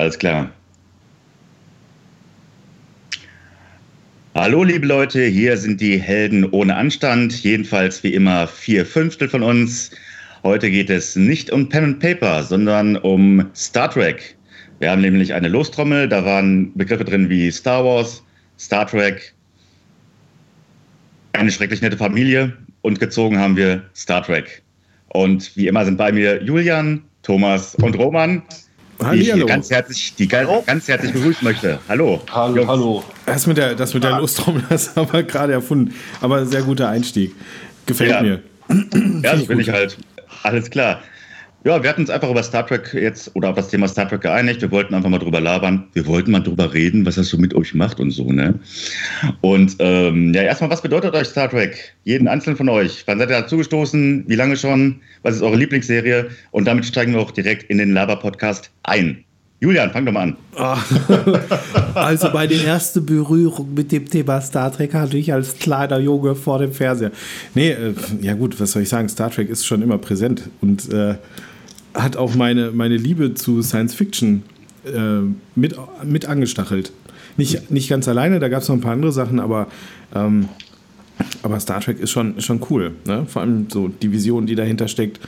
Alles klar. Hallo liebe Leute, hier sind die Helden ohne Anstand, jedenfalls wie immer vier Fünftel von uns. Heute geht es nicht um Pen and Paper, sondern um Star Trek. Wir haben nämlich eine Lostrommel, da waren Begriffe drin wie Star Wars, Star Trek, eine schrecklich nette Familie und gezogen haben wir Star Trek. Und wie immer sind bei mir Julian, Thomas und Roman. Die ich ganz herzlich, die ganz herzlich begrüßen möchte. Hallo. Hallo. hallo. Das mit der, das mit der Lostrommel hast du aber gerade erfunden. Aber sehr guter Einstieg. Gefällt ja. mir. Ja, das bin ich halt. Alles klar. Ja, wir hatten uns einfach über Star Trek jetzt oder auf das Thema Star Trek geeinigt. Wir wollten einfach mal drüber labern. Wir wollten mal drüber reden, was das so mit euch macht und so, ne? Und ähm, ja, erstmal, was bedeutet euch Star Trek? Jeden einzelnen von euch. Wann seid ihr dazu gestoßen? Wie lange schon? Was ist eure Lieblingsserie? Und damit steigen wir auch direkt in den Laber-Podcast ein. Julian, fang doch mal an. Ah. Also meine erste Berührung mit dem Thema Star Trek hatte ich als kleiner Junge vor dem Fernseher. Nee, äh, ja gut, was soll ich sagen? Star Trek ist schon immer präsent und äh, hat auch meine, meine Liebe zu Science Fiction äh, mit, mit angestachelt. Nicht, nicht ganz alleine, da gab es noch ein paar andere Sachen, aber, ähm, aber Star Trek ist schon, schon cool. Ne? Vor allem so die Vision, die dahinter steckt.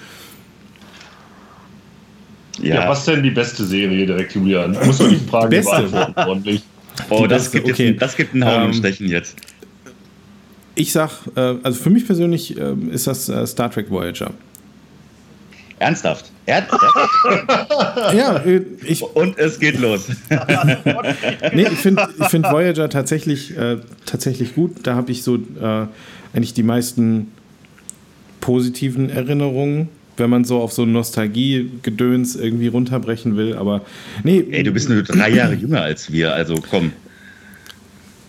Ja. ja. was denn die beste Serie direkt, Julian? Muss man die Frage beste. beantworten ordentlich. Oh, das gibt, okay. jetzt, das gibt einen Hauenstechen ähm, jetzt. Ich sag, äh, also für mich persönlich äh, ist das äh, Star Trek Voyager. Ernsthaft? Ja, äh, ich. Und es geht los. nee, ich finde ich find Voyager tatsächlich, äh, tatsächlich gut. Da habe ich so äh, eigentlich die meisten positiven Erinnerungen, wenn man so auf so Nostalgie-Gedöns irgendwie runterbrechen will. Aber nee. Ey, du bist nur drei Jahre jünger als wir, also komm.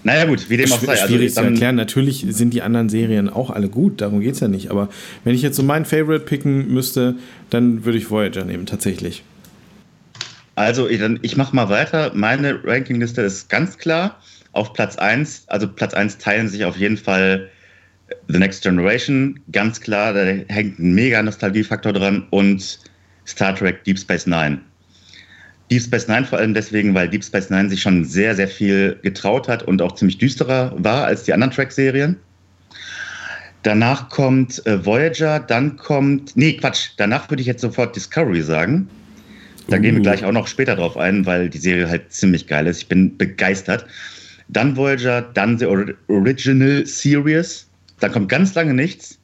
Naja, gut, wie dem auch sei. Also schwierig also, zu erklären. Natürlich sind die anderen Serien auch alle gut, darum geht es ja nicht. Aber wenn ich jetzt so mein Favorite picken müsste, dann würde ich Voyager nehmen, tatsächlich. Also, ich, ich mache mal weiter. Meine Rankingliste ist ganz klar. Auf Platz 1, also Platz 1 teilen sich auf jeden Fall The Next Generation, ganz klar, da hängt ein mega Nostalgiefaktor dran und Star Trek Deep Space Nine. Deep Space Nine vor allem deswegen, weil Deep Space Nine sich schon sehr, sehr viel getraut hat und auch ziemlich düsterer war als die anderen Track-Serien. Danach kommt äh, Voyager, dann kommt, nee, Quatsch, danach würde ich jetzt sofort Discovery sagen. Da uh. gehen wir uh. gleich auch noch später drauf ein, weil die Serie halt ziemlich geil ist. Ich bin begeistert. Dann Voyager, dann The Original Series. Dann kommt ganz lange nichts.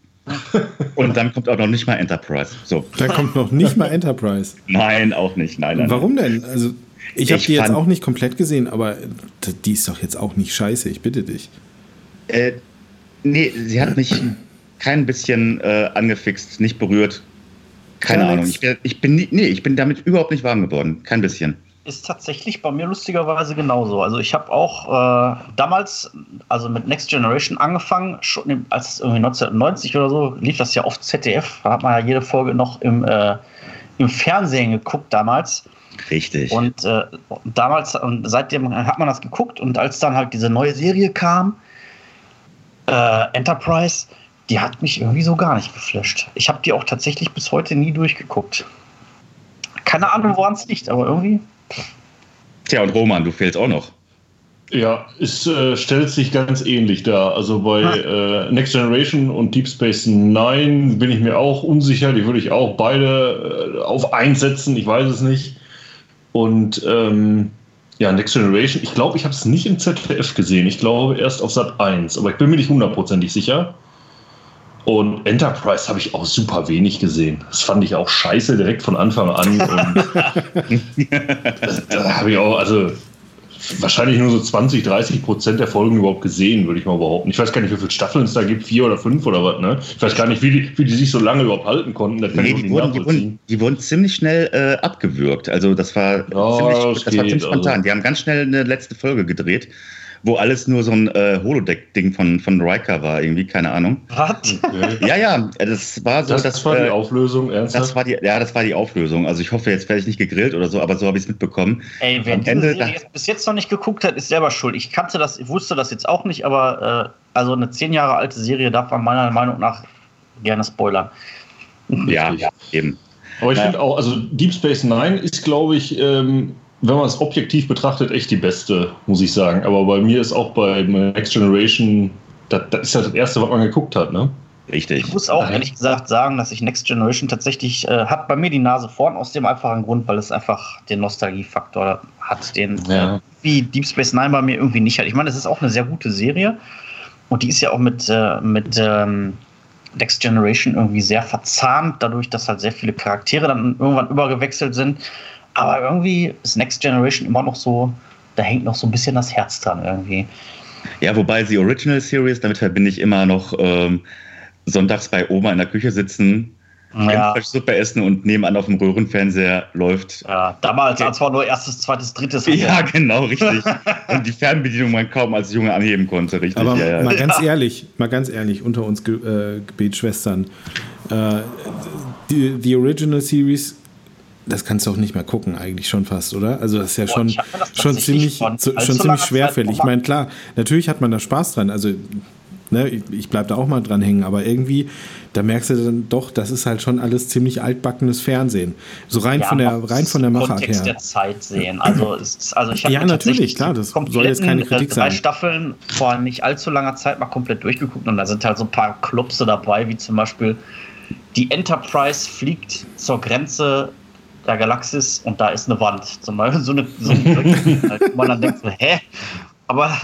Und dann kommt auch noch nicht mal Enterprise. So. Da kommt noch nicht mal Enterprise. nein, auch nicht. Nein, nein. Warum denn? Also, ich habe die jetzt auch nicht komplett gesehen, aber die ist doch jetzt auch nicht scheiße, ich bitte dich. Äh, nee, sie hat mich kein bisschen äh, angefixt, nicht berührt. Keine Ahnung. Ich, ich, bin, nee, ich bin damit überhaupt nicht warm geworden. Kein bisschen ist tatsächlich bei mir lustigerweise genauso. Also ich habe auch äh, damals, also mit Next Generation angefangen, schon als irgendwie 1990 oder so, lief das ja auf ZDF. Da hat man ja jede Folge noch im, äh, im Fernsehen geguckt damals. Richtig. Und äh, damals, und seitdem hat man das geguckt und als dann halt diese neue Serie kam, äh, Enterprise, die hat mich irgendwie so gar nicht geflasht. Ich habe die auch tatsächlich bis heute nie durchgeguckt. Keine Ahnung, woran es liegt, aber irgendwie Tja, und Roman, du fehlst auch noch. Ja, es äh, stellt sich ganz ähnlich dar. Also bei äh, Next Generation und Deep Space Nine bin ich mir auch unsicher. Die würde ich auch beide äh, auf einsetzen. Ich weiß es nicht. Und ähm, ja, Next Generation, ich glaube, ich habe es nicht im ZDF gesehen. Ich glaube erst auf Sat 1, aber ich bin mir nicht hundertprozentig sicher. Und Enterprise habe ich auch super wenig gesehen. Das fand ich auch scheiße direkt von Anfang an. da habe ich auch, also wahrscheinlich nur so 20, 30 Prozent der Folgen überhaupt gesehen, würde ich mal behaupten. Ich weiß gar nicht, wie viele Staffeln es da gibt, vier oder fünf oder was, ne? Ich weiß gar nicht, wie die, wie die sich so lange überhaupt halten konnten. Das nee, die, wurden, die, wurden, die, wurden, ziemlich schnell äh, abgewürgt. Also das war ja, ziemlich, das, das war ziemlich spontan. Also. Die haben ganz schnell eine letzte Folge gedreht wo alles nur so ein äh, Holodeck-Ding von, von Riker war, irgendwie, keine Ahnung. Was? Okay. Ja, ja, das war so. Das, das war äh, die Auflösung, ernsthaft? Das war die, ja, das war die Auflösung. Also ich hoffe, jetzt werde ich nicht gegrillt oder so, aber so habe ich es mitbekommen. Ey, wer diese Ende, Serie bis jetzt noch nicht geguckt hat, ist selber schuld. Ich kannte das, ich wusste das jetzt auch nicht, aber äh, also eine zehn Jahre alte Serie darf man meiner Meinung nach gerne spoilern. Ja, ja eben. Aber ich finde auch, also Deep Space Nine ist, glaube ich, ähm, wenn man es objektiv betrachtet, echt die beste, muss ich sagen. Aber bei mir ist auch bei Next Generation, das, das ist ja das Erste, was man geguckt hat, ne? Richtig. Ich muss auch ehrlich gesagt sagen, dass ich Next Generation tatsächlich äh, hat bei mir die Nase vorn aus dem einfachen Grund, weil es einfach den Nostalgiefaktor hat, den ja. äh, wie Deep Space Nine bei mir irgendwie nicht hat. Ich meine, es ist auch eine sehr gute Serie und die ist ja auch mit, äh, mit ähm, Next Generation irgendwie sehr verzahnt, dadurch, dass halt sehr viele Charaktere dann irgendwann übergewechselt sind. Aber irgendwie ist Next Generation immer noch so, da hängt noch so ein bisschen das Herz dran irgendwie. Ja, wobei die Original Series, damit verbinde ich immer noch ähm, sonntags bei Oma in der Küche sitzen, ja. Suppe essen und nebenan auf dem Röhrenfernseher läuft. Ja, damals, als war nur erstes, zweites, drittes. Ja, genau, richtig. und die Fernbedienung man kaum als Junge anheben konnte, richtig. Aber ja, ja. mal ganz ehrlich, mal ganz ehrlich, unter uns Ge äh, Gebetsschwestern, äh, die, die Original Series das kannst du auch nicht mehr gucken, eigentlich schon fast, oder? Also das ist ja Boah, schon, schon ziemlich, schon ziemlich schwerfällig. Ich meine, klar, natürlich hat man da Spaß dran. Also ne, ich, ich bleibe da auch mal dran hängen, aber irgendwie, da merkst du dann doch, das ist halt schon alles ziemlich altbackenes Fernsehen. So rein ja, von der rein von der Machart her. der Zeit sehen. Also, ist, also ich habe ja natürlich klar, das soll jetzt keine Kritik drei sein. Staffeln vor nicht allzu langer Zeit mal komplett durchgeguckt und da sind halt so ein paar Clubse dabei, wie zum Beispiel die Enterprise fliegt zur Grenze der Galaxis und da ist eine Wand. Zum Beispiel so eine, so eine halt, wo man dann denkt so, hä? Aber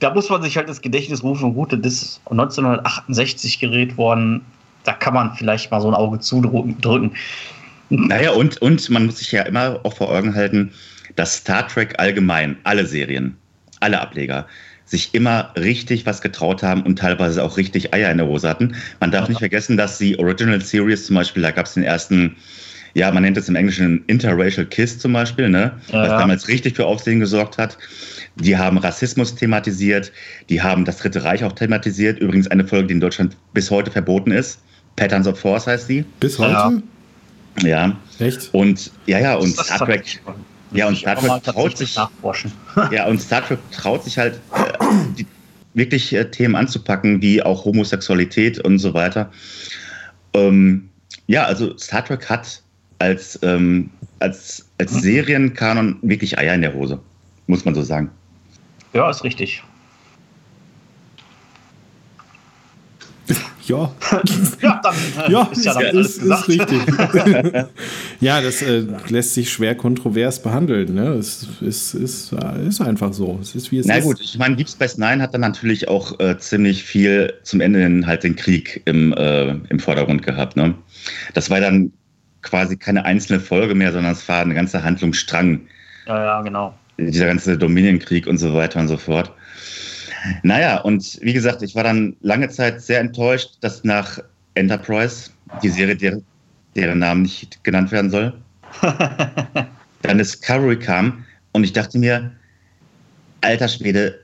da muss man sich halt das Gedächtnis rufen, gut, das ist 1968 gerät worden, da kann man vielleicht mal so ein Auge zudrücken. Naja, und, und man muss sich ja immer auch vor Augen halten, dass Star Trek allgemein, alle Serien, alle Ableger, sich immer richtig was getraut haben und teilweise auch richtig Eier in der Hose hatten. Man darf ja. nicht vergessen, dass die Original Series zum Beispiel, da gab es den ersten ja, man nennt es im Englischen Interracial Kiss zum Beispiel, ne? Ja. was damals richtig für Aufsehen gesorgt hat. Die haben Rassismus thematisiert, die haben das Dritte Reich auch thematisiert. Übrigens eine Folge, die in Deutschland bis heute verboten ist. Patterns of Force heißt die. Bis heute? Ja. ja. Echt? Und ja, ja, und Star Trek. Ja, und Star Trek traut sich. Ja, und Star Trek traut sich halt äh, die, wirklich äh, Themen anzupacken, wie auch Homosexualität und so weiter. Ähm, ja, also Star Trek hat als, ähm, als, als Serienkanon wirklich Eier in der Hose, muss man so sagen. Ja, ist richtig. Ja. ja, dann äh, ja, ist ja dann alles ist, ist richtig. ja, das äh, lässt sich schwer kontrovers behandeln. Ne? Es ist, ist, ist einfach so. Es ist, wie es Na ist. gut, ich meine, Deep Space Nine hat dann natürlich auch äh, ziemlich viel zum Ende hin halt den Krieg im, äh, im Vordergrund gehabt. Ne? Das war dann quasi keine einzelne Folge mehr, sondern es war eine ganze Handlungsstrang. Ja, ja, genau. Dieser ganze Dominienkrieg und so weiter und so fort. Naja, und wie gesagt, ich war dann lange Zeit sehr enttäuscht, dass nach Enterprise, die Serie, der, deren Namen nicht genannt werden soll, dann Discovery kam und ich dachte mir, alter Schwede,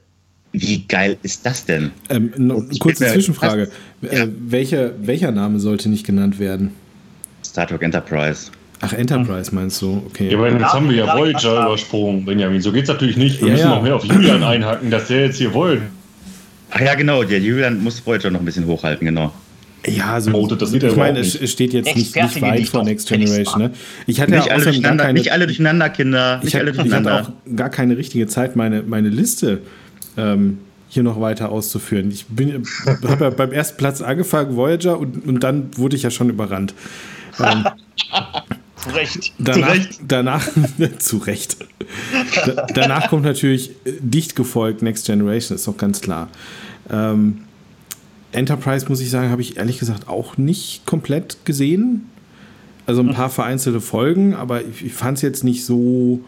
wie geil ist das denn? Ähm, no, kurze Zwischenfrage. Ja. Äh, welcher, welcher Name sollte nicht genannt werden? Star Trek Enterprise. Ach, Enterprise meinst du? Okay. Ja, aber jetzt haben wir ja Voyager übersprungen, Benjamin. So geht es natürlich nicht. Wir ja, müssen ja. noch mehr auf Julian einhaken, dass der jetzt hier wollen. Ach ja, genau. Der Julian muss Voyager noch ein bisschen hochhalten, genau. Ja, so, oh, das ich meine, es steht jetzt nicht, nicht weit vor Next Generation. Ne? Ich hatte nicht, ja alle durcheinander, keine, nicht alle durcheinander, Kinder. Nicht ich, alle durcheinander. ich hatte auch gar keine richtige Zeit, meine, meine Liste ähm, hier noch weiter auszuführen. Ich habe ja beim ersten Platz angefangen, Voyager, und, und dann wurde ich ja schon überrannt. Ähm, zu Recht. Danach, zu Recht. Danach, zu Recht. Da, danach kommt natürlich dicht gefolgt Next Generation, ist doch ganz klar. Ähm, Enterprise, muss ich sagen, habe ich ehrlich gesagt auch nicht komplett gesehen. Also ein paar vereinzelte Folgen, aber ich, ich fand es jetzt nicht so,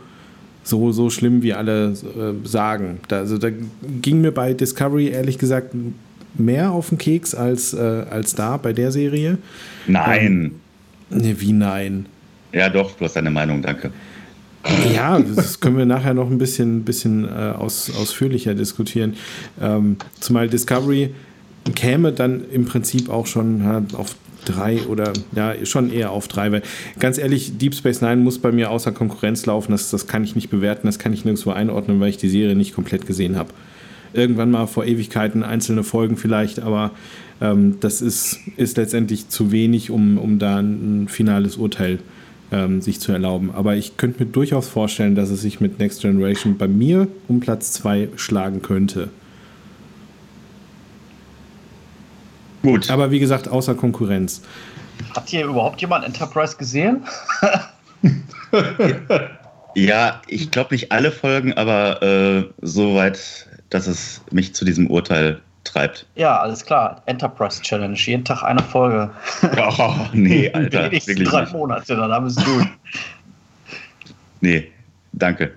so, so schlimm, wie alle äh, sagen. Da, also da ging mir bei Discovery ehrlich gesagt mehr auf den Keks als, äh, als da bei der Serie. Nein. Ähm, Ne, wie nein? Ja, doch, du hast deine Meinung, danke. Ja, das können wir nachher noch ein bisschen, bisschen äh, aus, ausführlicher diskutieren. Ähm, zumal Discovery käme dann im Prinzip auch schon ja, auf drei oder ja, schon eher auf drei, weil ganz ehrlich, Deep Space Nine muss bei mir außer Konkurrenz laufen. Das, das kann ich nicht bewerten, das kann ich nirgendwo einordnen, weil ich die Serie nicht komplett gesehen habe. Irgendwann mal vor Ewigkeiten einzelne Folgen vielleicht, aber ähm, das ist, ist letztendlich zu wenig, um, um da ein finales Urteil ähm, sich zu erlauben. Aber ich könnte mir durchaus vorstellen, dass es sich mit Next Generation bei mir um Platz 2 schlagen könnte. Gut. Aber wie gesagt, außer Konkurrenz. Hat hier überhaupt jemand Enterprise gesehen? ja, ich glaube nicht alle Folgen, aber äh, soweit, dass es mich zu diesem Urteil treibt. Ja, alles klar. Enterprise Challenge. Jeden Tag eine Folge. Oh, nee, Alter. Die nächsten drei nicht. Monate, dann haben wir es gut. nee, danke.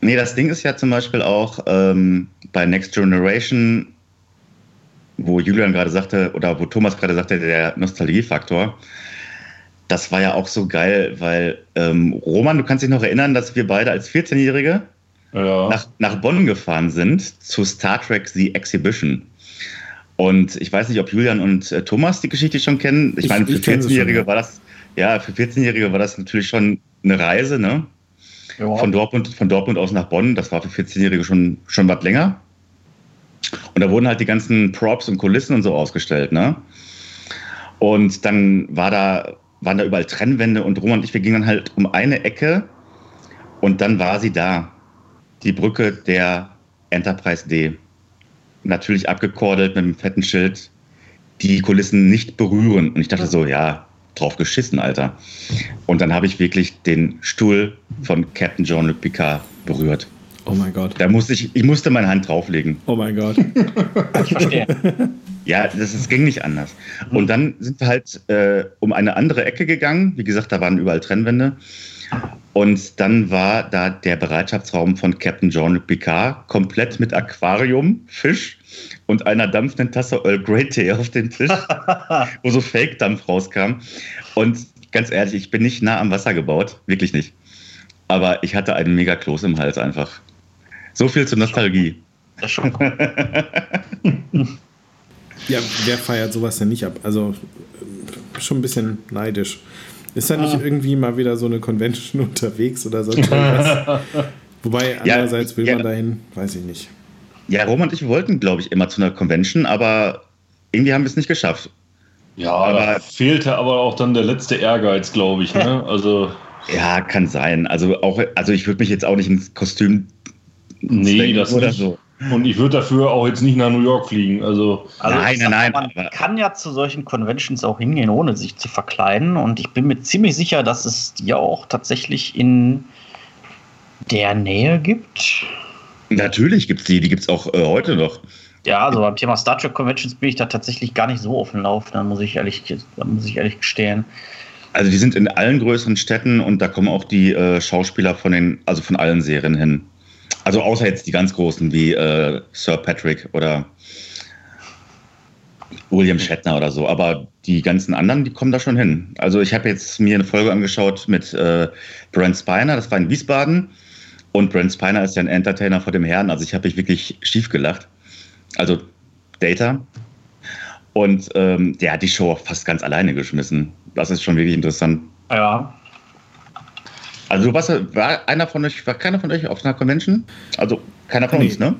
Nee, das Ding ist ja zum Beispiel auch ähm, bei Next Generation, wo Julian gerade sagte, oder wo Thomas gerade sagte, der Nostalgiefaktor. Das war ja auch so geil, weil ähm, Roman, du kannst dich noch erinnern, dass wir beide als 14-Jährige ja. nach, nach Bonn gefahren sind zu Star Trek The Exhibition. Und ich weiß nicht, ob Julian und äh, Thomas die Geschichte schon kennen. Ich, ich meine, für 14-Jährige ja. war das, ja, für 14-Jährige war das natürlich schon eine Reise, ne? Ja. Von, Dortmund, von Dortmund aus nach Bonn. Das war für 14-Jährige schon, schon was länger. Und da wurden halt die ganzen Props und Kulissen und so ausgestellt, ne? Und dann war da, waren da überall Trennwände und Roman und ich, wir gingen dann halt um eine Ecke und dann war sie da die Brücke der Enterprise D. Natürlich abgekordelt mit einem fetten Schild, die Kulissen nicht berühren. Und ich dachte so, ja, drauf geschissen, Alter. Und dann habe ich wirklich den Stuhl von Captain Jean-Luc Picard berührt. Oh mein Gott. Da musste ich, ich musste meine Hand drauflegen. Oh mein Gott. ich verstehe. Ja, das, das ging nicht anders. Und dann sind wir halt äh, um eine andere Ecke gegangen. Wie gesagt, da waren überall Trennwände. Und dann war da der Bereitschaftsraum von Captain Jean-Luc Picard komplett mit Aquarium, Fisch und einer dampfenden Tasse Earl Grey Tee auf dem Tisch, wo so Fake-Dampf rauskam. Und ganz ehrlich, ich bin nicht nah am Wasser gebaut, wirklich nicht. Aber ich hatte einen mega Kloß im Hals einfach. So viel zur Nostalgie. Das ist schon cool. ja, wer feiert sowas denn nicht ab? Also schon ein bisschen neidisch. Ist da nicht ah. irgendwie mal wieder so eine Convention unterwegs oder sonst irgendwas? Wobei, andererseits will ja, man dahin, weiß ich nicht. Ja, Roman und ich wollten, glaube ich, immer zu einer Convention, aber irgendwie haben wir es nicht geschafft. Ja, aber fehlte aber auch dann der letzte Ehrgeiz, glaube ich. Ne? Also ja, kann sein. Also auch, also ich würde mich jetzt auch nicht ins Kostüm nee, das oder nicht. so. Und ich würde dafür auch jetzt nicht nach New York fliegen. Also, also nein, nein, nein. Man kann ja zu solchen Conventions auch hingehen, ohne sich zu verkleiden. Und ich bin mir ziemlich sicher, dass es die auch tatsächlich in der Nähe gibt. Natürlich gibt es die, die gibt es auch äh, heute noch. Ja, also beim Thema Star Trek Conventions bin ich da tatsächlich gar nicht so auf dem Lauf, da muss ich ehrlich, muss ich ehrlich gestehen. Also die sind in allen größeren Städten und da kommen auch die äh, Schauspieler von den, also von allen Serien hin. Also außer jetzt die ganz großen wie äh, Sir Patrick oder William Shatner oder so. Aber die ganzen anderen, die kommen da schon hin. Also ich habe jetzt mir eine Folge angeschaut mit äh, Brent Spiner, das war in Wiesbaden. Und Brent Spiner ist ja ein Entertainer vor dem Herrn. Also ich habe mich wirklich schief gelacht. Also Data. Und ähm, der hat die Show fast ganz alleine geschmissen. Das ist schon wirklich interessant. Ja. Also was war einer von euch, war keiner von euch auf einer Convention? Also keiner von nee. uns, ne?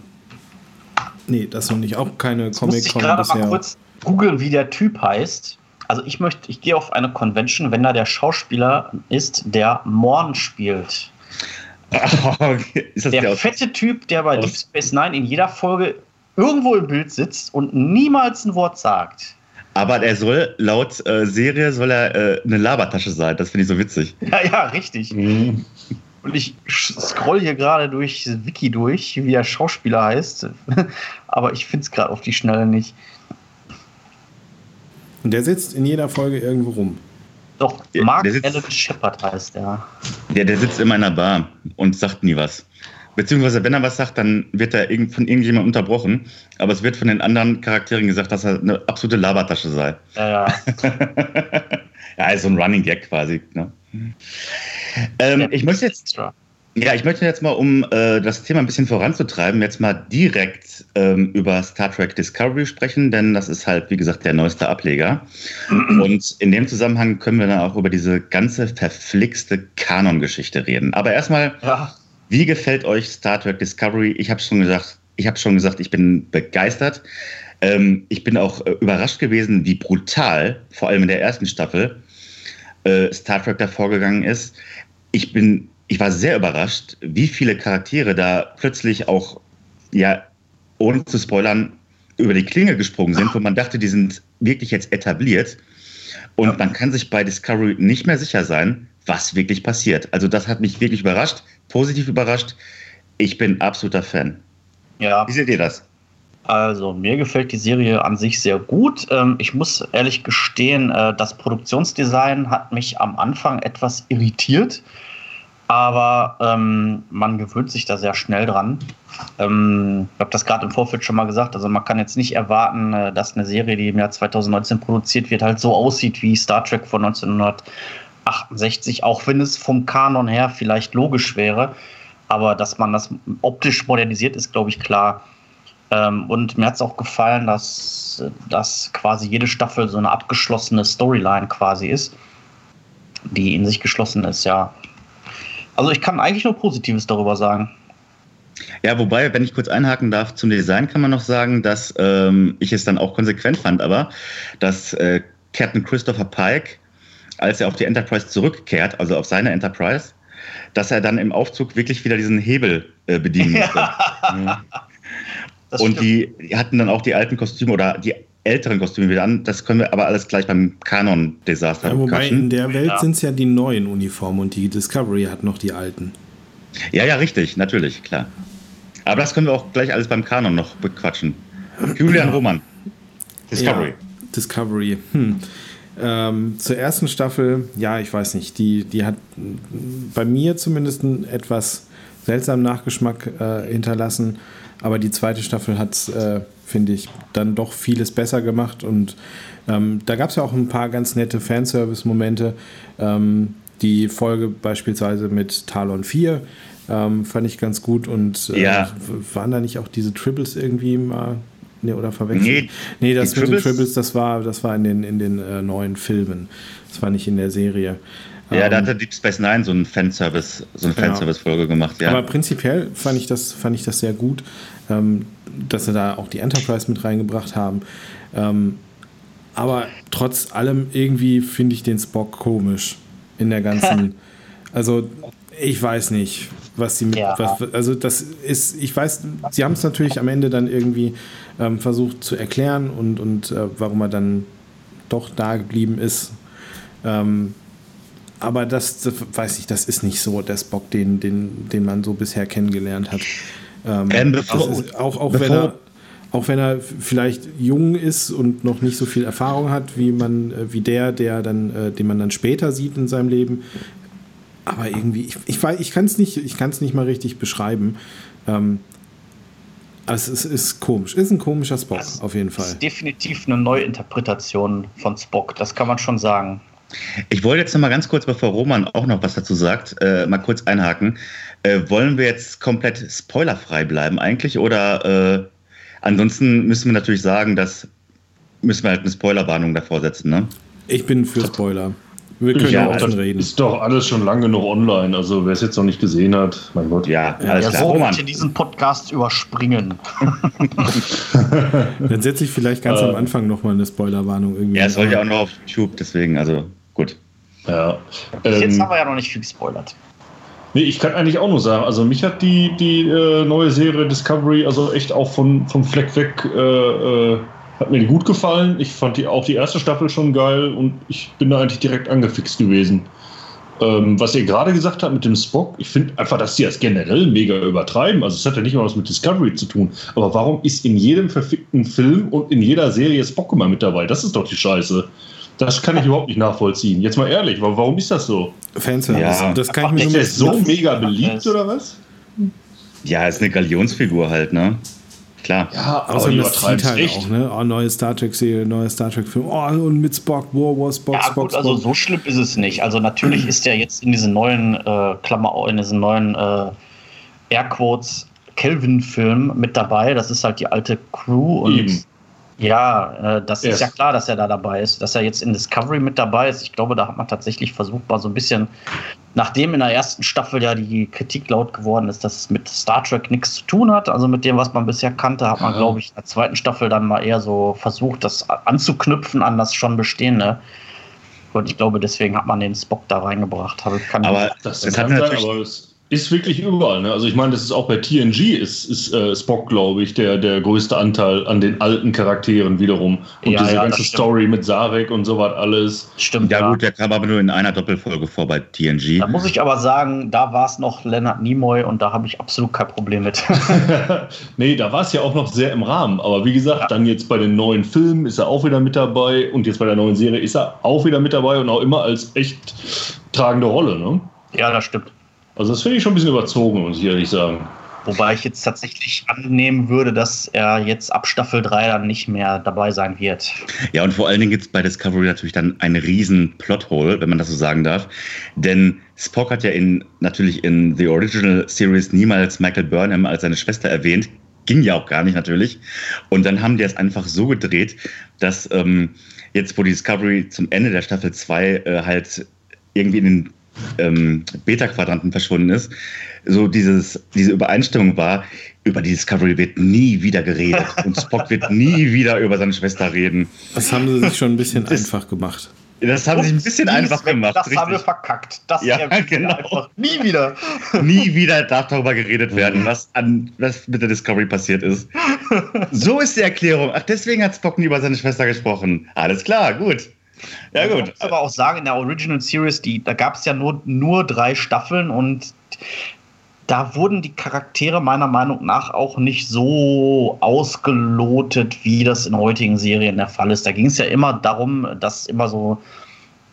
Nee, das noch nicht. Auch keine Comic-Con bisher. Ich gerade mal kurz googeln, wie der Typ heißt. Also ich möchte, ich gehe auf eine Convention, wenn da der Schauspieler ist, der Morn spielt. der, der fette Typ, der bei Deep Space Nine in jeder Folge irgendwo im Bild sitzt und niemals ein Wort sagt. Aber er soll, laut äh, Serie, soll er äh, eine Labertasche sein. Das finde ich so witzig. Ja, ja, richtig. Mhm. Und ich scroll hier gerade durch Wiki durch, wie der Schauspieler heißt. Aber ich finde es gerade auf die Schnelle nicht. Und der sitzt in jeder Folge irgendwo rum. Doch, Mark Allen Shepard heißt er. Ja, der sitzt in meiner Bar und sagt nie was. Beziehungsweise, wenn er was sagt, dann wird er von irgendjemandem unterbrochen. Aber es wird von den anderen Charakteren gesagt, dass er eine absolute Labertasche sei. Ja, ja. ja, ist so ein Running Gag quasi. Ne? Ähm, ich möchte jetzt. Ja, ich möchte jetzt mal, um äh, das Thema ein bisschen voranzutreiben, jetzt mal direkt ähm, über Star Trek Discovery sprechen, denn das ist halt, wie gesagt, der neueste Ableger. Und in dem Zusammenhang können wir dann auch über diese ganze verflixte Kanon-Geschichte reden. Aber erstmal, ja. Wie gefällt euch Star Trek Discovery? Ich habe schon gesagt, ich habe schon gesagt, ich bin begeistert. Ähm, ich bin auch äh, überrascht gewesen, wie brutal, vor allem in der ersten Staffel, äh, Star Trek da vorgegangen ist. Ich bin, ich war sehr überrascht, wie viele Charaktere da plötzlich auch, ja, ohne zu spoilern, über die Klinge gesprungen sind, wo man dachte, die sind wirklich jetzt etabliert. Und man kann sich bei Discovery nicht mehr sicher sein, was wirklich passiert. Also das hat mich wirklich überrascht, positiv überrascht. Ich bin absoluter Fan. Ja. Wie seht ihr das? Also mir gefällt die Serie an sich sehr gut. Ähm, ich muss ehrlich gestehen, äh, das Produktionsdesign hat mich am Anfang etwas irritiert, aber ähm, man gewöhnt sich da sehr schnell dran. Ähm, ich habe das gerade im Vorfeld schon mal gesagt. Also man kann jetzt nicht erwarten, äh, dass eine Serie, die im Jahr 2019 produziert wird, halt so aussieht wie Star Trek von 1968, auch wenn es vom Kanon her vielleicht logisch wäre. Aber dass man das optisch modernisiert, ist, glaube ich, klar. Ähm, und mir hat es auch gefallen, dass, dass quasi jede Staffel so eine abgeschlossene Storyline quasi ist, die in sich geschlossen ist, ja. Also ich kann eigentlich nur Positives darüber sagen. Ja, wobei, wenn ich kurz einhaken darf zum Design, kann man noch sagen, dass ähm, ich es dann auch konsequent fand, aber dass äh, Captain Christopher Pike, als er auf die Enterprise zurückkehrt, also auf seine Enterprise, dass er dann im Aufzug wirklich wieder diesen Hebel äh, bedienen musste. Ja. Und die, die hatten dann auch die alten Kostüme oder die älteren Kostüme wieder an. Das können wir aber alles gleich beim Kanon-Desaster ja, Wobei quatschen. in der Welt ja. sind es ja die neuen Uniformen und die Discovery hat noch die alten. Ja, ja, richtig, natürlich, klar. Aber das können wir auch gleich alles beim Kanon noch bequatschen. Julian Roman. Discovery. Ja, Discovery. Hm. Ähm, zur ersten Staffel, ja, ich weiß nicht, die, die hat bei mir zumindest einen etwas seltsamen Nachgeschmack äh, hinterlassen. Aber die zweite Staffel hat, äh, finde ich, dann doch vieles besser gemacht. Und ähm, da gab es ja auch ein paar ganz nette Fanservice-Momente. Ähm, die Folge beispielsweise mit Talon 4 ähm, fand ich ganz gut. Und äh, ja. waren da nicht auch diese Tribbles irgendwie mal Nee, oder verwechselt? Nee, nee das mit Tribbles? den Tribbles, das war, das war in den, in den äh, neuen Filmen. Das war nicht in der Serie. Ja, da ähm, hat Deep Space Nine so einen Fanservice, so eine Fanservice-Folge gemacht, ja. Aber prinzipiell fand ich das, fand ich das sehr gut ähm, dass sie da auch die Enterprise mit reingebracht haben. Ähm, aber trotz allem irgendwie finde ich den Spock komisch in der ganzen. also ich weiß nicht, was sie mit. Ja. Was, also das ist, ich weiß, sie haben es natürlich am Ende dann irgendwie ähm, versucht zu erklären und, und äh, warum er dann doch da geblieben ist. Ähm, aber das, das, weiß ich, das ist nicht so der Spock, den, den, den man so bisher kennengelernt hat. Ähm, ist, auch, auch, wenn er, auch wenn er vielleicht jung ist und noch nicht so viel Erfahrung hat, wie man, äh, wie der, der dann, äh, den man dann später sieht in seinem Leben. Aber irgendwie, ich, ich, ich kann es nicht, nicht mal richtig beschreiben. Ähm, also es ist, ist, komisch. Ist ein komischer Spock, das auf jeden Fall. Ist definitiv eine Neuinterpretation von Spock, das kann man schon sagen. Ich wollte jetzt noch mal ganz kurz, bevor Roman auch noch was dazu sagt, äh, mal kurz einhaken. Äh, wollen wir jetzt komplett spoilerfrei bleiben eigentlich? Oder äh, ansonsten müssen wir natürlich sagen, dass müssen wir halt eine Spoilerwarnung davor setzen, ne? Ich bin für Spoiler. Wir können ja, auch schon reden. Ist doch alles schon lange genug online. Also wer es jetzt noch nicht gesehen hat, mein Gott. Ja, alles ja, klar. So Roman. diesen Podcast überspringen. Dann setze ich vielleicht ganz äh, am Anfang nochmal eine Spoilerwarnung irgendwie. Ja, es soll ja auch noch auf YouTube, deswegen, also gut. Ja. Ähm, jetzt haben wir ja noch nicht viel gespoilert. Nee, ich kann eigentlich auch nur sagen, also mich hat die, die äh, neue Serie Discovery also echt auch von, vom Fleck weg, äh, äh, hat mir gut gefallen. Ich fand die, auch die erste Staffel schon geil und ich bin da eigentlich direkt angefixt gewesen. Ähm, was ihr gerade gesagt habt mit dem Spock, ich finde einfach, dass die das generell mega übertreiben. Also es hat ja nicht mal was mit Discovery zu tun. Aber warum ist in jedem verfickten Film und in jeder Serie Spock immer mit dabei? Das ist doch die Scheiße. Das kann ich überhaupt nicht nachvollziehen. Jetzt mal ehrlich, warum ist das so? Fanservice. Ja. Das kann ich mir ist so mega beliebt oder was? Ja, ist eine Galionsfigur halt, ne? Klar. Ja, aber Außerdem das zieht halt echt. auch, ne? Oh, neue Star Trek-Serie, neue Star Trek-Film. Oh, und mit Spock, wow, wow, Spock, ja, Spock, gut, also so schlimm ist es nicht. Also natürlich ist der jetzt in diesen neuen äh, Klammer, in diesen neuen äh, Airquotes Kelvin-Film mit dabei. Das ist halt die alte Crew und Eben. Ja, äh, das yes. ist ja klar, dass er da dabei ist. Dass er jetzt in Discovery mit dabei ist, ich glaube, da hat man tatsächlich versucht, mal so ein bisschen, nachdem in der ersten Staffel ja die Kritik laut geworden ist, dass es mit Star Trek nichts zu tun hat, also mit dem, was man bisher kannte, hat man, ja. glaube ich, in der zweiten Staffel dann mal eher so versucht, das anzuknüpfen an das schon Bestehende. Und ich glaube, deswegen hat man den Spock da reingebracht. Aber das, das hat natürlich. Aber ist wirklich überall. Ne? Also ich meine, das ist auch bei TNG ist, ist äh, Spock, glaube ich, der, der größte Anteil an den alten Charakteren wiederum. Und ja, diese ja, ganze Story mit Sarek und so was alles. Stimmt. Ja, ja, gut, der kam aber nur in einer Doppelfolge vor bei TNG. Da muss ich aber sagen, da war es noch Leonard Nimoy und da habe ich absolut kein Problem mit. nee, da war es ja auch noch sehr im Rahmen. Aber wie gesagt, dann jetzt bei den neuen Filmen ist er auch wieder mit dabei und jetzt bei der neuen Serie ist er auch wieder mit dabei und auch immer als echt tragende Rolle. Ne? Ja, das stimmt. Also das finde ich schon ein bisschen überzogen, muss ich ehrlich sagen. Wobei ich jetzt tatsächlich annehmen würde, dass er jetzt ab Staffel 3 dann nicht mehr dabei sein wird. Ja, und vor allen Dingen gibt es bei Discovery natürlich dann einen riesen Plothole, wenn man das so sagen darf. Denn Spock hat ja in, natürlich in The Original Series niemals Michael Burnham als seine Schwester erwähnt. Ging ja auch gar nicht natürlich. Und dann haben die es einfach so gedreht, dass ähm, jetzt, wo die Discovery zum Ende der Staffel 2 äh, halt irgendwie in den ähm, Beta-Quadranten verschwunden ist, so dieses, diese Übereinstimmung war, über die Discovery wird nie wieder geredet und Spock wird nie wieder über seine Schwester reden. Das haben sie sich schon ein bisschen das, einfach gemacht. Das haben sie sich ein bisschen einfach gemacht. Das richtig. haben wir verkackt. Das ja, genau. einfach nie wieder. Nie wieder darf darüber geredet werden, was, an, was mit der Discovery passiert ist. So ist die Erklärung. Ach, deswegen hat Spock nie über seine Schwester gesprochen. Alles klar, gut. Ja, gut. Ich muss aber auch sagen, in der Original Series, die, da gab es ja nur, nur drei Staffeln und da wurden die Charaktere meiner Meinung nach auch nicht so ausgelotet, wie das in heutigen Serien der Fall ist. Da ging es ja immer darum, dass immer so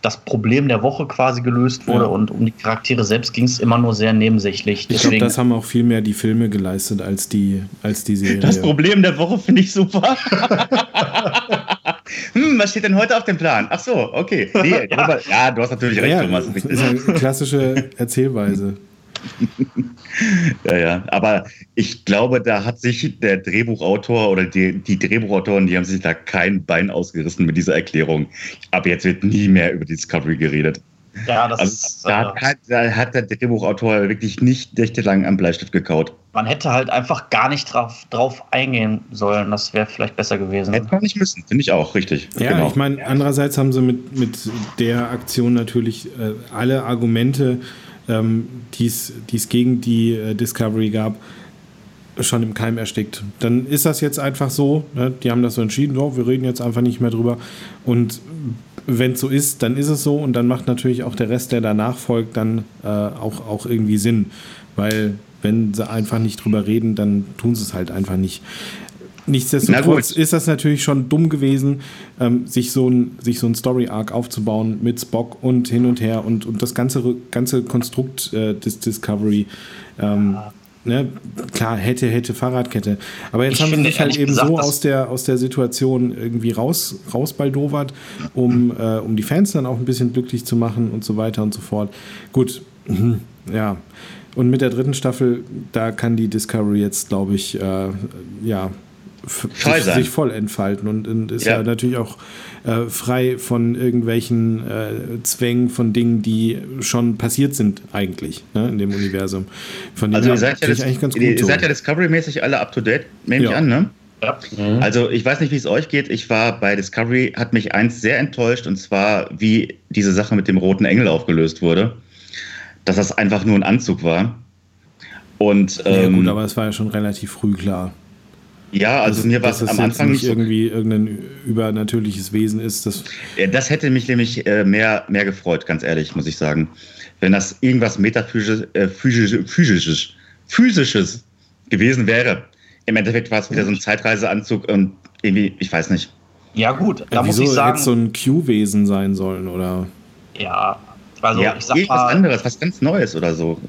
das Problem der Woche quasi gelöst wurde ja. und um die Charaktere selbst ging es immer nur sehr nebensächlich. Ich glaube, das haben auch viel mehr die Filme geleistet als die, als die Serie. Das Problem der Woche finde ich super. hm, was steht denn heute auf dem Plan? Ach so, okay. Nee, ja. ja. du hast natürlich recht, ja, Thomas. Das ist eine klassische Erzählweise. ja, ja. Aber ich glaube, da hat sich der Drehbuchautor oder die, die Drehbuchautoren, die haben sich da kein Bein ausgerissen mit dieser Erklärung. Aber jetzt wird nie mehr über Discovery geredet. Ja, das also, ist. Da, äh, hat, da hat der Drehbuchautor wirklich nicht nächtelang am Bleistift gekaut. Man hätte halt einfach gar nicht drauf, drauf eingehen sollen. Das wäre vielleicht besser gewesen. Hätte man nicht müssen, finde ich auch, richtig. Ja, genau. ich meine, andererseits haben sie mit, mit der Aktion natürlich äh, alle Argumente ähm, die es gegen die äh, Discovery gab, schon im Keim erstickt. Dann ist das jetzt einfach so. Ne? Die haben das so entschieden, so, wir reden jetzt einfach nicht mehr drüber. Und wenn es so ist, dann ist es so und dann macht natürlich auch der Rest, der danach folgt, dann äh, auch, auch irgendwie Sinn. Weil wenn sie einfach nicht drüber reden, dann tun sie es halt einfach nicht. Nichtsdestotrotz ist das natürlich schon dumm gewesen, ähm, sich so ein, sich so ein Story-Arc aufzubauen mit Spock und hin und her und, und das ganze, ganze Konstrukt äh, des Discovery. Ähm, ne? Klar, hätte, hätte, Fahrradkette. Aber jetzt ich haben sie sich halt eben gesagt, so aus der, aus der Situation irgendwie raus, rausbaldowert, um, äh, um die Fans dann auch ein bisschen glücklich zu machen und so weiter und so fort. Gut, ja. Und mit der dritten Staffel, da kann die Discovery jetzt, glaube ich, äh, ja, sich, sich, voll entfalten und, und ist ja. ja, natürlich auch äh, frei von irgendwelchen äh, Zwängen von Dingen, die schon passiert sind eigentlich ne, in dem Universum. Von also ihr seid, ja das, eigentlich ganz gut ihr so. seid ja Discovery-mäßig alle up-to-date, nehme ja. ich an, ne? Ja. Mhm. Also ich weiß nicht, wie es euch geht. Ich war bei Discovery, hat mich eins sehr enttäuscht, und zwar, wie diese Sache mit dem roten Engel aufgelöst wurde. Dass das einfach nur ein Anzug war. Und, ähm, ja gut, ähm, aber es war ja schon relativ früh klar. Ja, also dass, mir war es am Anfang nicht irgendwie irgendein übernatürliches Wesen ist. Das, ja, das hätte mich nämlich äh, mehr, mehr gefreut, ganz ehrlich, muss ich sagen. Wenn das irgendwas metaphysisches, äh, physisches, physisches gewesen wäre. Im Endeffekt war es wieder so ein Zeitreiseanzug und irgendwie, ich weiß nicht. Ja, gut, da ja, muss ich sagen. Hätte so ein Q-Wesen sein sollen, oder? Ja, also ja, ich sag mal. Was anderes, was ganz Neues oder so.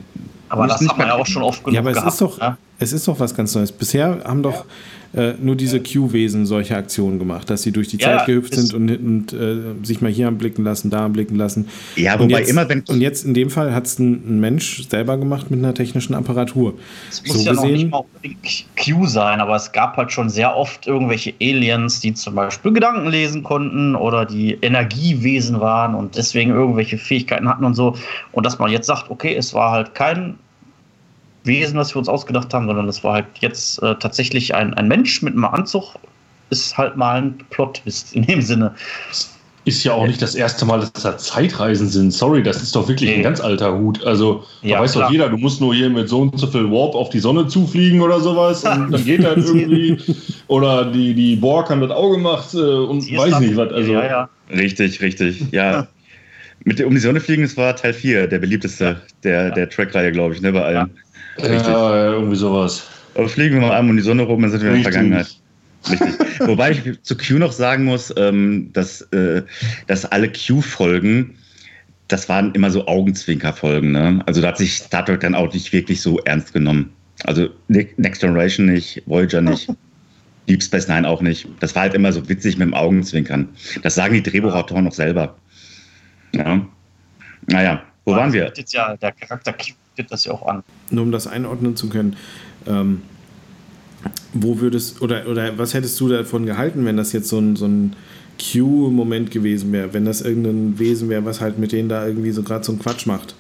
Aber das haben wir ja auch schon oft genug Ja, aber es gehabt, ist doch, ne? es ist doch was ganz Neues. Bisher haben doch äh, nur diese Q-Wesen solche Aktionen gemacht, dass sie durch die ja, Zeit gehüpft sind und, und äh, sich mal hier blicken lassen, da blicken lassen. Ja, wobei jetzt, immer wenn. Und jetzt in dem Fall hat es ein, ein, Mensch selber gemacht mit einer technischen Apparatur. Es muss so ja gesehen, noch nicht mal unbedingt Q sein, aber es gab halt schon sehr oft irgendwelche Aliens, die zum Beispiel Gedanken lesen konnten oder die Energiewesen waren und deswegen irgendwelche Fähigkeiten hatten und so. Und dass man jetzt sagt, okay, es war halt kein Wesen, was wir uns ausgedacht haben, sondern es war halt jetzt äh, tatsächlich ein, ein Mensch mit einem Anzug, ist halt mal ein Plot-Twist in dem Sinne. ist ja auch nicht das erste Mal, dass da Zeitreisen sind. Sorry, das ist doch wirklich nee. ein ganz alter Hut. Also, ja, da weiß klar. doch jeder, du musst nur hier mit so und so viel Warp auf die Sonne zufliegen oder sowas und dann geht das irgendwie. Oder die, die Borg haben das Auge gemacht äh, und weiß nicht was. Also, ja, ja. Richtig, richtig. Ja. mit der um die Sonne fliegen, das war Teil 4, der beliebteste der, der Trackreihe, glaube ich, ne, bei allen. Richtig. Ja, irgendwie sowas. Aber fliegen wir mal einmal um die Sonne rum, dann sind wir in der Vergangenheit. Richtig. Wobei ich zu Q noch sagen muss, ähm, dass, äh, dass alle Q-Folgen, das waren immer so Augenzwinker-Folgen. Ne? Also da hat sich Star Trek dann auch nicht wirklich so ernst genommen. Also Next Generation nicht, Voyager nicht. Deep Space Nine auch nicht. Das war halt immer so witzig mit dem Augenzwinkern. Das sagen die Drehbuchautoren noch selber. Ja. Naja, wo waren wir? Ja, der Charakter gibt das ja auch an. Nur um das einordnen zu können, ähm, wo würdest oder oder was hättest du davon gehalten, wenn das jetzt so ein, so ein Q-Moment gewesen wäre, wenn das irgendein Wesen wäre, was halt mit denen da irgendwie so gerade so einen Quatsch macht?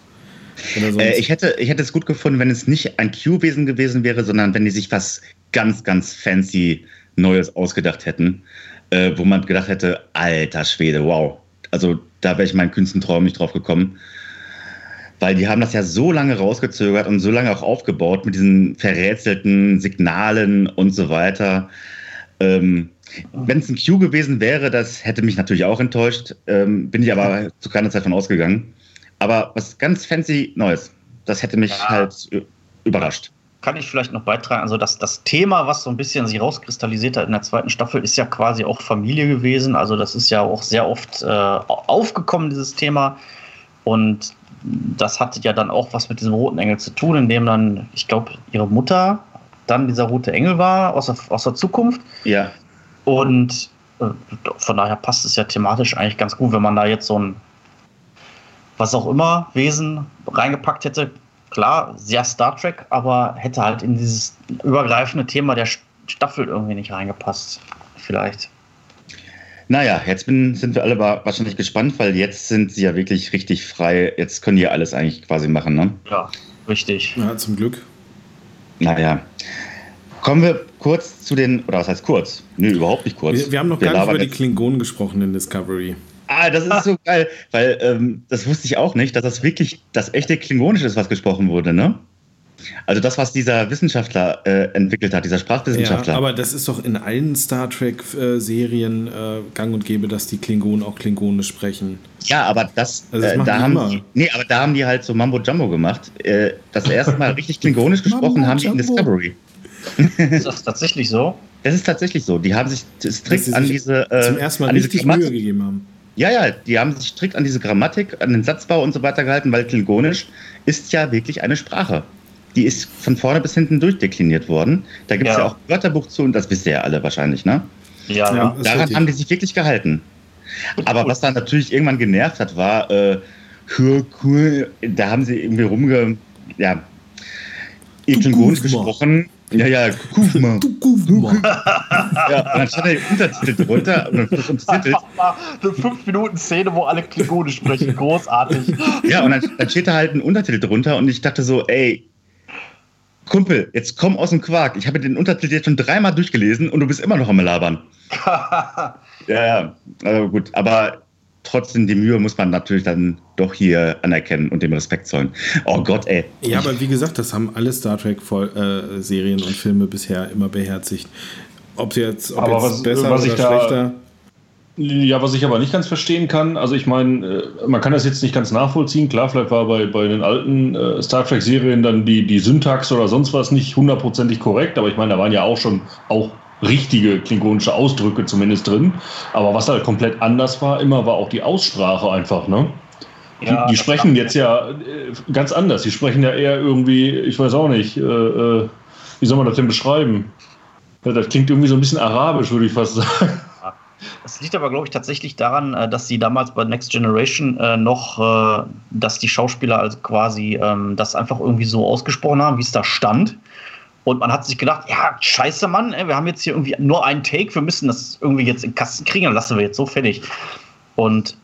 Äh, ich, hätte, ich hätte es gut gefunden, wenn es nicht ein Q-Wesen gewesen wäre, sondern wenn die sich was ganz, ganz fancy Neues ausgedacht hätten, äh, wo man gedacht hätte, alter Schwede, wow. Also da wäre ich meinen kühnsten Traum nicht drauf gekommen weil die haben das ja so lange rausgezögert und so lange auch aufgebaut mit diesen verrätselten Signalen und so weiter. Ähm, Wenn es ein Q gewesen wäre, das hätte mich natürlich auch enttäuscht, ähm, bin ich aber zu keiner Zeit von ausgegangen. Aber was ganz fancy Neues, das hätte mich ja. halt überrascht. Kann ich vielleicht noch beitragen? Also das, das Thema, was so ein bisschen sich rauskristallisiert hat in der zweiten Staffel, ist ja quasi auch Familie gewesen. Also das ist ja auch sehr oft äh, aufgekommen, dieses Thema. Und das hatte ja dann auch was mit diesem roten Engel zu tun, in dem dann, ich glaube, ihre Mutter dann dieser rote Engel war aus der, aus der Zukunft. Ja. Und äh, von daher passt es ja thematisch eigentlich ganz gut, wenn man da jetzt so ein, was auch immer, Wesen reingepackt hätte. Klar, sehr Star Trek, aber hätte halt in dieses übergreifende Thema der Staffel irgendwie nicht reingepasst. Vielleicht. Naja, jetzt bin, sind wir alle wahrscheinlich gespannt, weil jetzt sind sie ja wirklich richtig frei. Jetzt können die ja alles eigentlich quasi machen, ne? Ja, richtig. Ja, zum Glück. Naja. Kommen wir kurz zu den, oder was heißt kurz? Nö, überhaupt nicht kurz. Wir, wir haben noch wir gar nicht über die Klingonen gesprochen in Discovery. Ah, das ist so geil, weil ähm, das wusste ich auch nicht, dass das wirklich das echte Klingonisch ist, was gesprochen wurde, ne? Also das, was dieser Wissenschaftler äh, entwickelt hat, dieser Sprachwissenschaftler. Ja, aber das ist doch in allen Star Trek-Serien äh, gang und gäbe, dass die Klingonen auch Klingonisch sprechen. Ja, aber das, also das äh, da haben die, nee, aber da haben die halt so Mambo Jumbo gemacht. Äh, das erste Mal richtig Klingonisch gesprochen haben die in Discovery. ist das tatsächlich so? Das ist tatsächlich so. Die haben sich strikt an diese äh, zum ersten Mal richtig Mühe gegeben haben. Ja, ja, die haben sich strikt an diese Grammatik, an den Satzbau und so weiter gehalten, weil Klingonisch ist ja wirklich eine Sprache die ist von vorne bis hinten durchdekliniert worden. Da gibt es ja. ja. auch ein Wörterbuch zu und das wisst ihr ja alle wahrscheinlich, ne? Ja, ja. Daran haben die sich wirklich gehalten. Aber was dann natürlich irgendwann genervt hat, war, äh, da haben sie irgendwie rumge, ja, Klingonisch gesprochen. Ja, ja, Kufma. ja, und dann stand der Untertitel drunter und dann untertitelt. Eine 5 Minuten Szene, wo alle Klingonisch sprechen, großartig. ja, und dann, dann steht da halt ein Untertitel drunter und ich dachte so, ey, Kumpel, jetzt komm aus dem Quark. Ich habe den Untertitel jetzt schon dreimal durchgelesen und du bist immer noch am Labern. ja, ja, also gut. Aber trotzdem die Mühe muss man natürlich dann doch hier anerkennen und dem Respekt zollen. Oh Gott, ey. Ja, aber wie gesagt, das haben alle Star Trek-Serien äh, und Filme bisher immer beherzigt. Ob jetzt, ob jetzt was, besser was oder schlechter. Ja, was ich aber nicht ganz verstehen kann, also ich meine, äh, man kann das jetzt nicht ganz nachvollziehen. Klar, vielleicht war bei, bei den alten äh, Star Trek-Serien dann die, die Syntax oder sonst was nicht hundertprozentig korrekt, aber ich meine, da waren ja auch schon auch richtige klingonische Ausdrücke zumindest drin. Aber was halt komplett anders war, immer war auch die Aussprache einfach, ne? Ja, die, die sprechen jetzt ja äh, ganz anders. Die sprechen ja eher irgendwie, ich weiß auch nicht, äh, äh, wie soll man das denn beschreiben? Ja, das klingt irgendwie so ein bisschen arabisch, würde ich fast sagen. Das liegt aber, glaube ich, tatsächlich daran, äh, dass sie damals bei Next Generation äh, noch, äh, dass die Schauspieler also quasi ähm, das einfach irgendwie so ausgesprochen haben, wie es da stand. Und man hat sich gedacht, ja, scheiße, Mann, wir haben jetzt hier irgendwie nur einen Take, wir müssen das irgendwie jetzt in Kasten kriegen, dann lassen wir jetzt so fertig. Und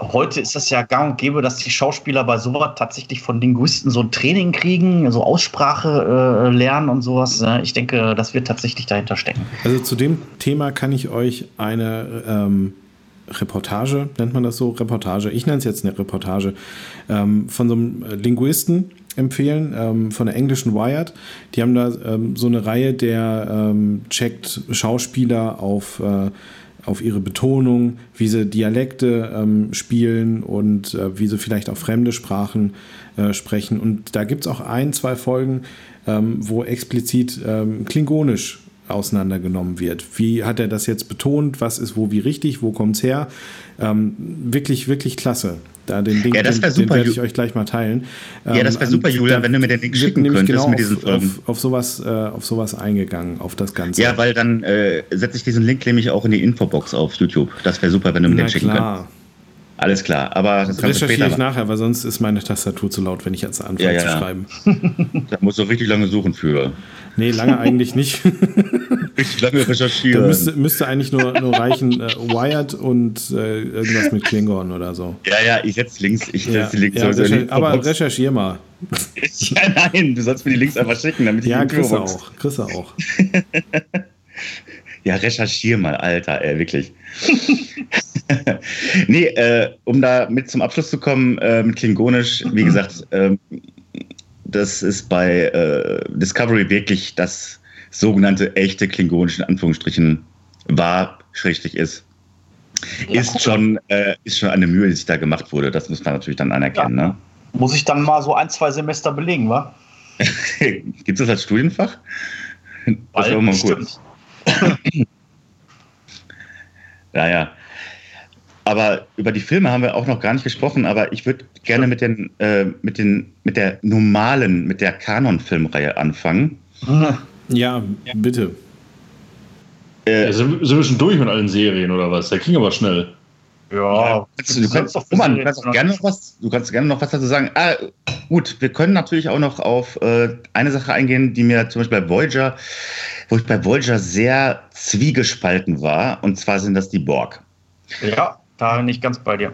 heute ist es ja gang und gäbe, dass die Schauspieler bei sowas tatsächlich von Linguisten so ein Training kriegen, so Aussprache äh, lernen und sowas. Ich denke, das wird tatsächlich dahinter stecken. Also zu dem Thema kann ich euch eine ähm, Reportage, nennt man das so? Reportage, ich nenne es jetzt eine Reportage, ähm, von so einem Linguisten empfehlen, ähm, von der englischen Wired. Die haben da ähm, so eine Reihe, der ähm, checkt Schauspieler auf, äh, auf ihre Betonung, wie sie Dialekte ähm, spielen und äh, wie sie vielleicht auch fremde Sprachen äh, sprechen. Und da gibt es auch ein, zwei Folgen, ähm, wo explizit ähm, Klingonisch auseinandergenommen wird. Wie hat er das jetzt betont? Was ist wo wie richtig? Wo kommt es her? Ähm, wirklich, wirklich klasse. Da den Link, Ja, das wär den, den super, werde ich euch gleich mal teilen. Ja, das wär Ähm, super, Julian, da wenn du mir den Link schicken könntest genau mit diesen auf, Folgen. auf, auf, sowas, äh, auf sowas eingegangen, auf das Ganze. Ja, weil dann äh, setze ich diesen Link nämlich auch in die Infobox auf YouTube. Das wäre super, wenn du mir Na den schicken könntest. klar. Alles klar, aber das kannst Recherchiere später ich nachher, weil sonst ist meine Tastatur zu laut, wenn ich jetzt anfange Ja, ja, zu schreiben. Da musst du richtig lange suchen für. Nee, lange eigentlich nicht. Richtig lange Da recherchieren. müsste, müsste eigentlich nur, nur reichen äh, Wired und äh, irgendwas mit Klingon oder so. ja, ja, ich setze Links. Ich Ja, setze die Links ja, sowieso in die recher aber recherchier mal. Ja, nein, du sollst mir die Links einfach schicken, damit ich Ja, die kriegst du Infobox- auch. Du auch. Ja, recherchier mal, Alter, ey, wirklich. nee, äh, um da mit zum Abschluss zu kommen, äh, mit Klingonisch, wie gesagt, ähm, das ist bei äh, Discovery wirklich das sogenannte echte Klingonisch in Anführungsstrichen war, schrägstrich ist. Ja, ist, schon, äh, ist schon eine Mühe, die sich da gemacht wurde. Das muss man natürlich dann anerkennen. Ne? Muss ich dann mal so ein, zwei Semester belegen, wa? Gibt es das als Studienfach? Das wäre auch mal cool. Stimmt. Ja, ja. Aber über die Filme haben wir auch noch gar nicht gesprochen, aber ich würde gerne mit, den, äh, mit, den, mit der normalen, mit der Kanon-Filmreihe anfangen. Ja, bitte. Äh, Ja, sind, sind wir schon durch mit allen Serien oder was? Der ging aber schnell. Ja, du, du kannst, Roman, du kannst auch gerne noch was, du kannst gerne noch was dazu sagen. Ah, gut, wir können natürlich auch noch auf äh, eine Sache eingehen, die mir zum Beispiel bei Voyager, wo ich bei Voyager sehr zwiegespalten war, und zwar sind das die Borg. Ja, da bin ich ganz bei dir.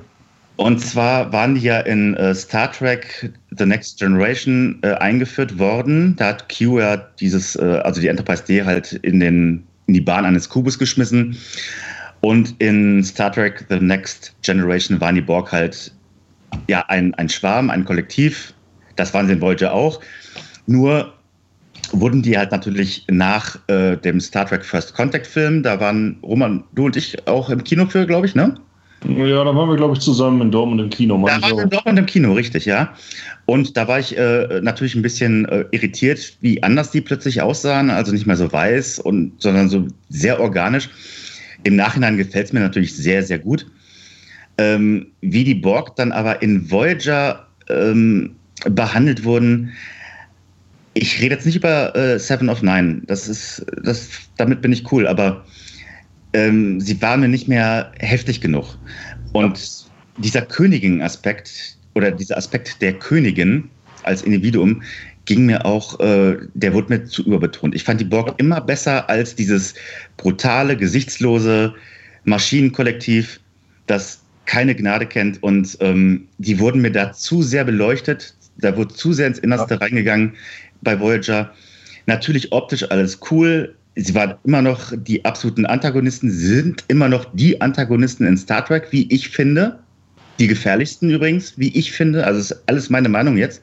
Und zwar waren die ja in äh, Star Trek The Next Generation äh, eingeführt worden. Da hat Q ja dieses, äh, also die Enterprise D halt in, den, in die Bahn eines Kubus geschmissen. Und in Star Trek The Next Generation waren die Borg halt ja ein, ein Schwarm, ein Kollektiv. Das waren sie in Voyager auch. Nur wurden die halt natürlich nach äh, dem Star Trek First Contact Film, da waren Roman, du und ich auch im Kino für, glaube ich, ne? Ja, da waren wir, glaube ich, zusammen in Dortmund im Kino. Da waren wir in Dortmund im Kino, richtig, ja. Und da war ich äh, natürlich ein bisschen äh, irritiert, wie anders die plötzlich aussahen. Also nicht mehr so weiß, und, sondern so sehr organisch. Im Nachhinein gefällt es mir natürlich sehr, sehr gut. Ähm, wie die Borg dann aber in Voyager ähm, behandelt wurden, ich rede jetzt nicht über äh, Seven of Nine. Das ist, das, damit bin ich cool, aber ähm, sie waren mir nicht mehr heftig genug. Und dieser Königin-Aspekt oder dieser Aspekt der Königin als Individuum ging mir auch, äh, der wurde mir zu überbetont. Ich fand die Borg immer besser als dieses brutale, gesichtslose Maschinenkollektiv, das keine Gnade kennt. Und ähm, die wurden mir da zu sehr beleuchtet. Da wurde zu sehr ins Innerste reingegangen bei Voyager. Natürlich optisch alles cool. Sie waren immer noch die absoluten Antagonisten, sind immer noch die Antagonisten in Star Trek, wie ich finde. Die gefährlichsten übrigens, wie ich finde. Also ist alles meine Meinung jetzt.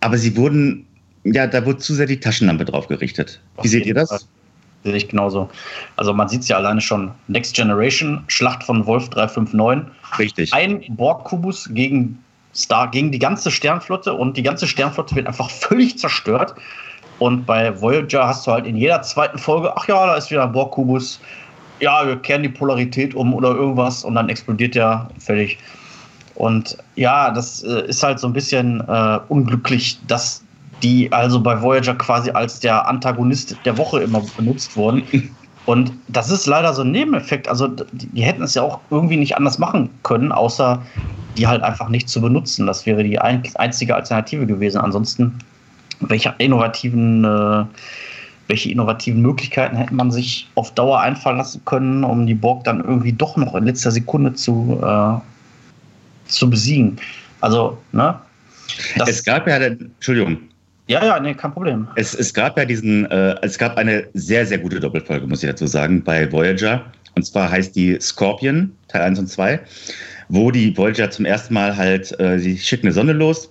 Aber sie wurden, ja, da wurde zu sehr die Taschenlampe drauf gerichtet. Wie seht ihr das? Sehe ich genauso. Also man sieht es ja alleine schon. Next Generation, Schlacht von Wolf 359. Richtig. Ein Borg-Kubus gegen Star, gegen die ganze Sternflotte und die ganze Sternflotte wird einfach völlig zerstört. Und bei Voyager hast du halt in jeder zweiten Folge, ach ja, da ist wieder ein Borg-Kubus. Ja, wir kehren die Polarität um oder irgendwas und dann explodiert der völlig. Und ja, das äh, ist halt so ein bisschen äh, unglücklich, dass die also bei Voyager quasi als der Antagonist der Woche immer benutzt wurden. Und das ist leider so ein Nebeneffekt. Also die, die hätten es ja auch irgendwie nicht anders machen können, außer die halt einfach nicht zu benutzen. Das wäre die ein, einzige Alternative gewesen. Ansonsten, welche innovativen, äh, welche innovativen Möglichkeiten hätte man sich auf Dauer einfallen lassen können, um die Borg dann irgendwie doch noch in letzter Sekunde zu, äh, zu besiegen? Also, ne? Es gab ja, Entschuldigung, ja, ja, nee, kein Problem. Es, es gab ja diesen, äh, es gab eine sehr, sehr gute Doppelfolge, muss ich dazu sagen, bei Voyager. Und zwar heißt die Scorpion, Teil 1 und 2, wo die Voyager zum ersten Mal halt, äh, sie schicken eine Sonde los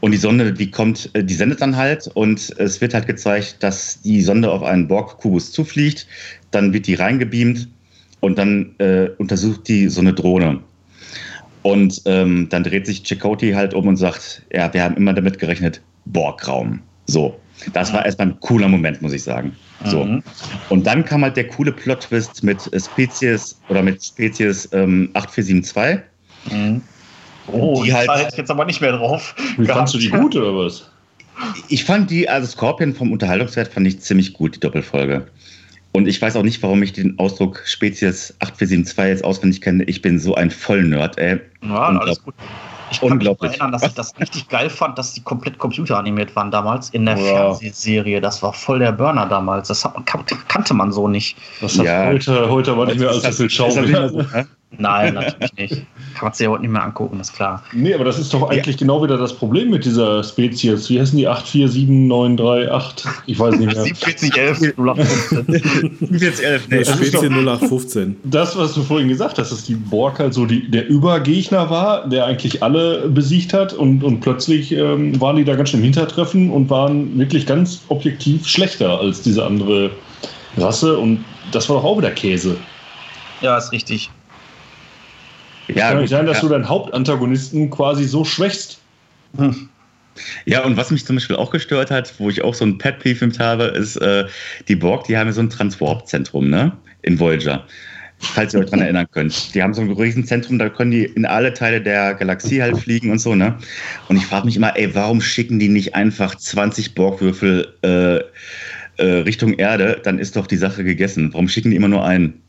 und die Sonde, die kommt, äh, die sendet dann halt und es wird halt gezeigt, dass die Sonde auf einen Borg-Kubus zufliegt, dann wird die reingebeamt und dann äh, untersucht die so eine Drohne. Und ähm, dann dreht sich Chakotay halt um und sagt, ja, wir haben immer damit gerechnet, Borg-Raum. So. Das war erstmal ein cooler Moment, muss ich sagen. So. Mhm. Und dann kam halt der coole Plot-Twist mit äh, Spezies oder mit Spezies ähm, 8472. Mhm. Oh, Die halt- halt jetzt aber nicht mehr drauf. Wie fandst du die gut oder was? Ich fand die, also Scorpion vom Unterhaltungswert fand ich ziemlich gut, die Doppelfolge. Und ich weiß auch nicht, warum ich den Ausdruck Spezies 8472 jetzt auswendig kenne. Ich bin so ein Vollnerd, ey. Ja, alles gut. Ich kann mich erinnern, dass ich das richtig geil fand, dass die komplett computeranimiert waren damals in der Ja. Fernsehserie. Das war voll der Burner damals. Das hat man, kan- kannte man so nicht. Das hat Ja. heute, heute aber nicht mehr als so viel mehr Schau. Ne? Nein, natürlich nicht. Kann man sich ja heute nicht mehr angucken, ist klar. Nee, aber das ist doch eigentlich genau wieder das Problem mit dieser Spezies. Wie heißen die? 847938? Ich weiß nicht mehr. 4711, 0815. Jetzt elf, nee. Spezies doch- 0815. Das, was du vorhin gesagt hast, dass die Borg halt so die, der Übergegner war, der eigentlich alle besiegt hat und, und plötzlich ähm, waren die da ganz schön im Hintertreffen und waren wirklich ganz objektiv schlechter als diese andere Rasse und das war doch auch wieder Käse. ja, ist richtig. Ja, Kann nicht sein, dass ja. du deinen Hauptantagonisten quasi so schwächst. Ja, und was mich zum Beispiel auch gestört hat, wo ich auch so ein Pet Peeve mit habe, ist, äh, die Borg, die haben ja so ein Transwarp-Zentrum, ne? In Voyager. Falls ihr euch dran erinnern könnt. Die haben so ein Riesenzentrum, da können die in alle Teile der Galaxie halt fliegen und so, ne? Und ich frage mich immer, ey, warum schicken die nicht einfach 20 Borgwürfel äh, äh, Richtung Erde? Dann ist doch die Sache gegessen. Warum schicken die immer nur einen?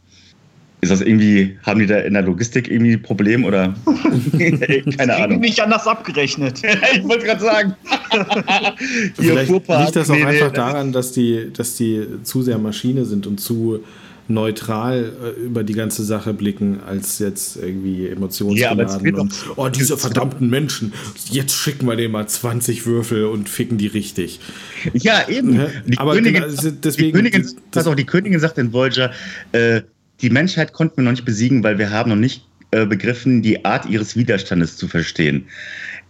Ist das irgendwie, haben die da in der Logistik irgendwie ein Problem oder? Keine Ahnung. Nicht anders abgerechnet. ich wollte gerade sagen. Vielleicht liegt das auch nee, nee, einfach das daran, dass die, dass die zu sehr Maschine sind und zu neutral äh, über die ganze Sache blicken, als jetzt irgendwie Ja, aber emotionsgeladen. und, doch- oh, diese verdammten Menschen, jetzt schicken wir denen mal 20 Würfel und ficken die richtig. Ja, eben. Ja, Die, aber Königin, genau, also die, deswegen- Königin, das- pass auf, die Königin sagt in Voyager, äh, die Menschheit konnten wir noch nicht besiegen, weil wir haben noch nicht äh, begriffen, die Art ihres Widerstandes zu verstehen.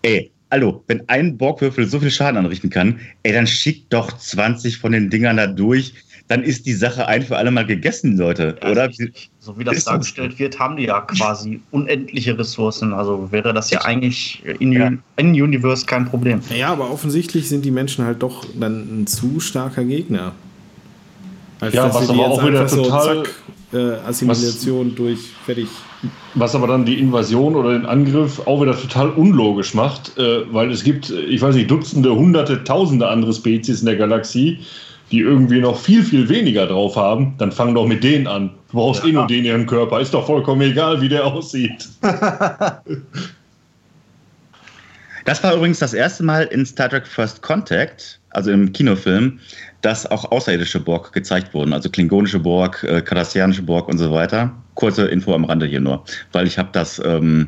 Ey, hallo, wenn ein Borgwürfel so viel Schaden anrichten kann, ey, dann schickt doch 20 von den Dingern da durch. Dann ist die Sache ein für alle Mal gegessen, Leute, Ja, oder? richtig. So wie das Ist das- dargestellt wird, haben die ja quasi unendliche Ressourcen. Also wäre das ja eigentlich in, Ja. in Universe kein Problem. Ja, aber offensichtlich sind die Menschen halt doch dann ein zu starker Gegner. Als Ja, dass was aber jetzt auch wieder einfach so, total- zack, äh, Assimilation durch, fertig. Was aber dann die Invasion oder den Angriff auch wieder total unlogisch macht, äh, weil es gibt, ich weiß nicht, Dutzende, Hunderte, Tausende andere Spezies in der Galaxie, die irgendwie noch viel, viel weniger drauf haben. Dann fang doch mit denen an. Du brauchst eh nur den ihren Körper. Ist doch vollkommen egal, wie der aussieht. Das war übrigens das erste Mal in Star Trek First Contact, also im Kinofilm, dass auch außerirdische Borg gezeigt wurden. Also klingonische Borg, äh, kardassianische Borg und so weiter. Kurze Info am Rande hier nur, weil ich habe das, ähm,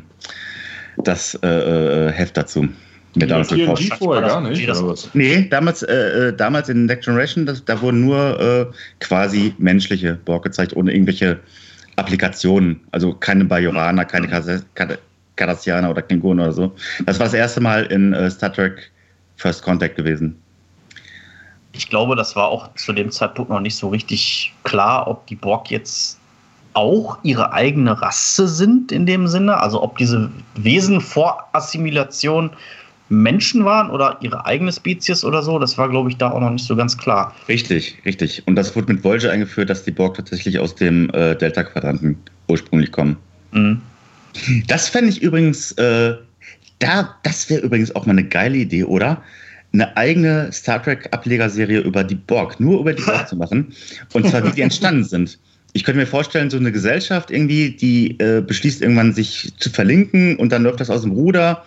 das äh, äh, Heft dazu mir damals TNG gekauft. vorher gar nicht? Nee, damals, äh, äh, damals in Next Generation, das, da wurden nur äh, quasi menschliche Borg gezeigt, ohne irgendwelche Applikationen. Also keine Bajoraner, keine Cardassianer oder Klingonen oder so. Das war das erste Mal in äh, Star Trek First Contact gewesen. Ich glaube, das war auch zu dem Zeitpunkt noch nicht so richtig klar, ob die Borg jetzt auch ihre eigene Rasse sind in dem Sinne. Also ob diese Wesen vor Assimilation Menschen waren oder ihre eigene Spezies oder so. Das war, glaube ich, da auch noch nicht so ganz klar. Richtig, richtig. Und das wurde mit Voyager eingeführt, dass die Borg tatsächlich aus dem äh, Delta-Quadranten ursprünglich kommen. Mhm. Das fände ich übrigens, äh, da, das wäre übrigens auch mal eine geile Idee, oder? Eine eigene Star Trek-Ablegerserie über die Borg, nur über die Borg zu machen. Und zwar, wie die entstanden sind. Ich könnte mir vorstellen, so eine Gesellschaft irgendwie, die äh, beschließt irgendwann, sich zu verlinken und dann läuft das aus dem Ruder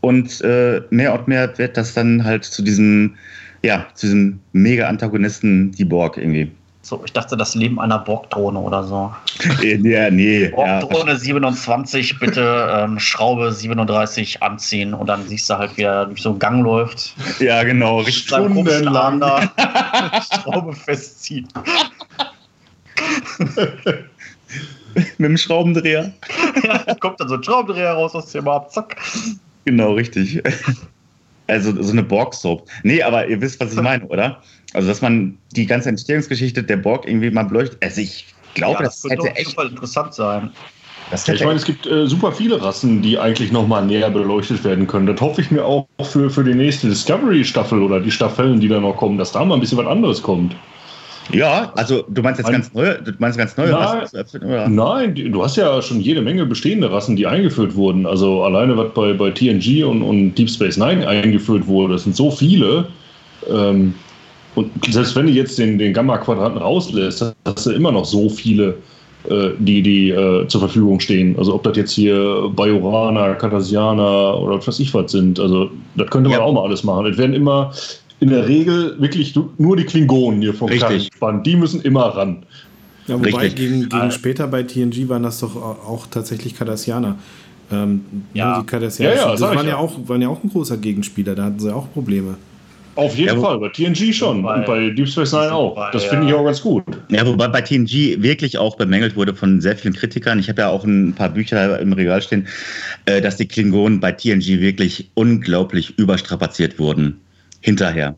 und äh, mehr und mehr wird das dann halt zu diesem, ja, zu diesem Mega-Antagonisten, die Borg irgendwie. So, ich dachte, das Leben einer Borgdrohne oder so. Äh, Ja, nee. Ja, Borgdrohne 27, bitte ähm, Schraube 37 anziehen und dann siehst du halt, wie er durch so einen Gang läuft. ja genau. Richtig. Arm da Schraube festziehen. Mit dem Schraubendreher. ja, kommt dann so ein Schraubendreher raus aus dem Ab, zack. Genau, richtig. Also so eine Borg-Soap. Nee, aber ihr wisst, was ich meine, oder? Also, dass man die ganze Entstehungsgeschichte der Borg irgendwie mal beleuchtet. Also, ich glaube, ja, das, das könnte echt. Fall interessant sein. Das Ja, ich meine, es gibt äh, super viele Rassen, die eigentlich nochmal näher beleuchtet werden können. Das hoffe ich mir auch für, für die nächste Discovery-Staffel oder die Staffeln, die da noch kommen, dass da mal ein bisschen was anderes kommt. ja, also du meinst jetzt Ein- ganz neue, du meinst ganz neue Nein. Rassen oder? Nein, du hast ja schon jede Menge bestehende Rassen, die eingeführt wurden. Also alleine, was bei, bei TNG und, und Deep Space Nine eingeführt wurde, das sind so viele. Ähm, und selbst wenn du jetzt den, den Gamma-Quadranten rauslässt, hast du immer noch so viele, äh, die, die äh, zur Verfügung stehen. Also ob das jetzt hier Bajoraner, Cardassianer oder was weiß ich was sind. Also das könnte man Ja. auch mal alles machen. Es werden immer in der Regel wirklich nur die Klingonen hier vom Richtig. Spannen. Die müssen immer ran. Ja, wobei Richtig. gegen, gegen Ah. später bei TNG waren das doch auch tatsächlich Cardassianer. Ähm, Ja. Die Cardassianer, Ja, ja, das waren ja. ja. auch, waren ja auch ein großer Gegenspieler, da hatten sie auch Probleme. Auf jeden Ja, Fall, bei TNG schon Bei- und bei Deep Space Nine auch. bei, Das finde ich auch ganz gut. Ja, wobei bei TNG wirklich auch bemängelt wurde von sehr vielen Kritikern. Ich habe ja auch ein paar Bücher im Regal stehen, äh, dass die Klingonen bei TNG wirklich unglaublich überstrapaziert wurden. Hinterher.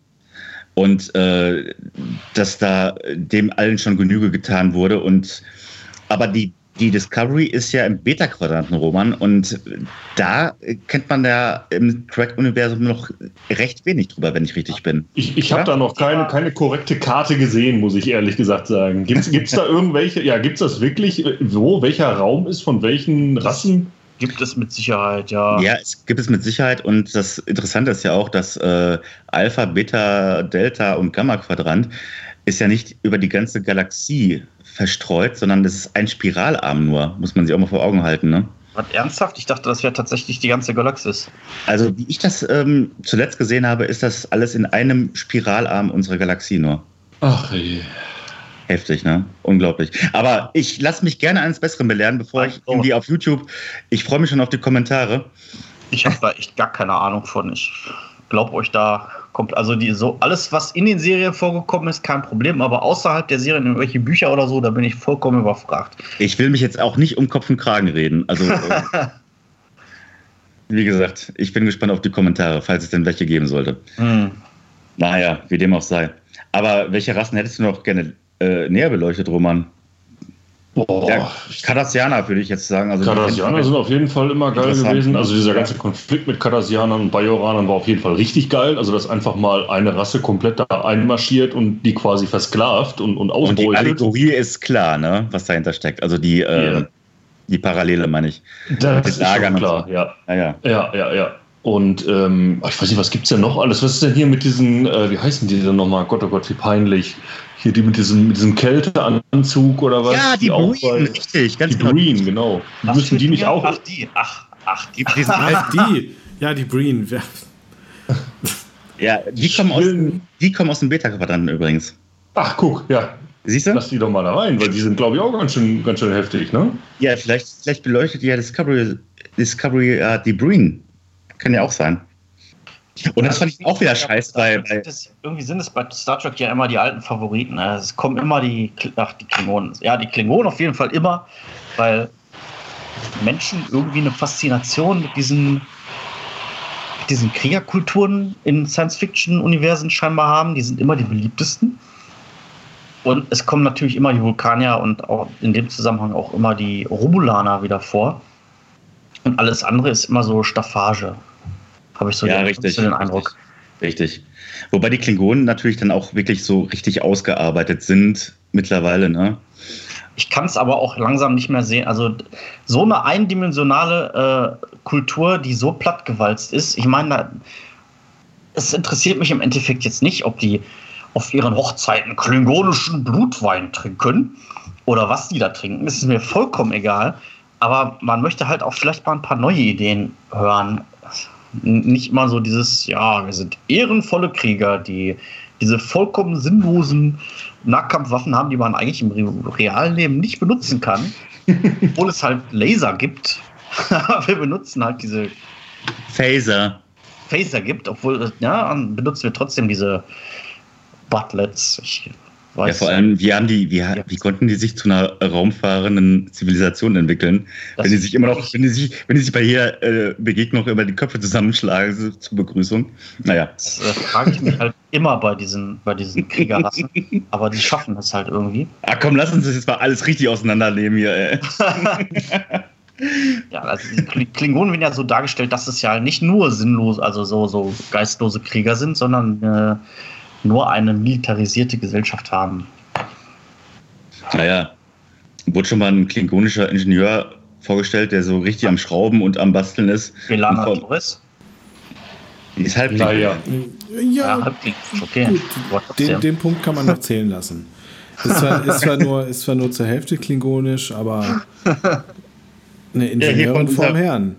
Und äh, dass da dem allen schon Genüge getan wurde. Und aber die, die Discovery ist ja im Beta-Quadranten-Roman und da kennt man ja im Crack-Universum noch recht wenig drüber, wenn ich richtig bin. Ich, ich habe da noch keine, keine korrekte Karte gesehen, muss ich ehrlich gesagt sagen. Gibt es da irgendwelche, ja, gibt es das wirklich, äh, wo, welcher Raum ist von welchen Rassen? Gibt es mit Sicherheit, ja. Ja, es gibt es mit Sicherheit und das Interessante ist ja auch, dass äh, Alpha, Beta, Delta und Gamma-Quadrant ist ja nicht über die ganze Galaxie verstreut, sondern das ist ein Spiralarm nur, muss man sich auch mal vor Augen halten. Ne? Was, ernsthaft? Ich dachte, das wäre tatsächlich die ganze Galaxis. Also wie ich das ähm, zuletzt gesehen habe, ist das alles in einem Spiralarm unserer Galaxie nur. Ach je. Heftig, ne? Unglaublich. Aber ich lasse mich gerne eines Besseren belehren, bevor ich irgendwie auf YouTube. Ich freue mich schon auf die Kommentare. Ich habe da echt gar keine Ahnung von. Ich glaube euch da also die so alles was in den Serien vorgekommen ist kein Problem, aber außerhalb der Serien irgendwelche Bücher oder so, da bin ich vollkommen überfragt. Ich will mich jetzt auch nicht um Kopf und Kragen reden. Also, äh, wie gesagt, ich bin gespannt auf die Kommentare, falls es denn welche geben sollte. Hm. Naja, wie dem auch sei. Aber welche Rassen hättest du noch gerne äh, näher beleuchtet, Roman? Boah. Ja, Cardassianer würde ich jetzt sagen. Also Cardassianer sind auf jeden Fall immer geil gewesen. Also dieser ganze Konflikt mit Cardassianern und Bajoranern war auf jeden Fall richtig geil. Also dass einfach mal eine Rasse komplett da einmarschiert und die quasi versklavt und, und Und die ausbeutet. Allegorie ist klar, ne? was dahinter steckt. Also die, äh, Ja. die Parallele, meine ich. Das ist schon klar, so. ja. Naja. Ja, ja, ja. Und ähm, ich weiß nicht, was gibt's denn noch alles? Was ist denn hier mit diesen, äh, wie heißen die denn nochmal? Gott, oh Gott, wie peinlich. Hier die mit diesem, mit diesem Kälteanzug oder was? Ja, die auch Breen, bei- richtig, ganz Die genau. Breen, genau. Was Müssen die nicht auch. Ach, die. Ach, ach, die. Die, die, sind, Ach, die, ja, die Breen. Ja, die, kommen aus, dem- die kommen aus dem Beta-Quadranten übrigens. Ach, guck, ja. Siehst du? Lass die doch mal da rein, weil die sind, glaube ich, auch ganz schön, ganz schön heftig, ne? Ja, vielleicht, vielleicht beleuchtet ja Discovery, Discovery äh, die Breen. Kann ja auch sein. Und das fand ich auch wieder scheiße, weil, weil Das, irgendwie sind es bei Star Trek ja immer die alten Favoriten. ne? Es kommen immer die, ach, die Klingonen. Ja, die Klingonen auf jeden Fall immer, weil Menschen irgendwie eine Faszination mit diesen, mit diesen Kriegerkulturen in Science-Fiction-Universen scheinbar haben. Die sind immer die beliebtesten. Und es kommen natürlich immer die Vulkanier und auch in dem Zusammenhang auch immer die Romulaner wieder vor. Und alles andere ist immer so Staffage. Habe ich so ja, den, richtig. so den Eindruck. Richtig. Wobei die Klingonen natürlich dann auch wirklich so richtig ausgearbeitet sind mittlerweile, ne? Ich kann es aber auch langsam nicht mehr sehen. Also so eine eindimensionale äh, Kultur, die so plattgewalzt ist. Ich meine, es interessiert mich im Endeffekt jetzt nicht, ob die auf ihren Hochzeiten klingonischen Blutwein trinken oder was die da trinken. Das ist mir vollkommen egal. Aber man möchte halt auch vielleicht mal ein paar neue Ideen hören. Nicht immer so dieses, ja, wir sind ehrenvolle Krieger, die diese vollkommen sinnlosen Nahkampfwaffen haben, die man eigentlich im re- realen Leben nicht benutzen kann, obwohl es halt Laser gibt. Wir benutzen halt diese Phaser. Phaser gibt, obwohl, ja, benutzen wir trotzdem diese Butlets. Ich Ja, vor allem, wie, haben die, wie, wie konnten die sich zu einer raumfahrenden Zivilisation entwickeln, wenn die sich immer noch, wenn die sich, wenn die sich bei jeder äh, Begegnung über die Köpfe zusammenschlagen zur Begrüßung. Naja. Das äh, frage ich mich halt immer bei diesen, bei diesen Kriegerrassen, aber die schaffen das halt irgendwie. Ah komm, lass uns das jetzt mal alles richtig auseinandernehmen hier, ey. Ja, also die Klingonen werden ja so dargestellt, dass es ja nicht nur sinnlos, also so, so geistlose Krieger sind, sondern äh, nur eine militarisierte Gesellschaft haben. Naja, wurde schon mal ein klingonischer Ingenieur vorgestellt, der so richtig am Schrauben und am Basteln ist. Belana Torres? Die ist halb Naja. Ja, Ja, okay. gut. Den, den Punkt kann man noch zählen lassen. Ist zwar, ist, zwar nur, ist zwar nur zur Hälfte klingonisch, aber eine Ingenieurin kommt vom Herrn.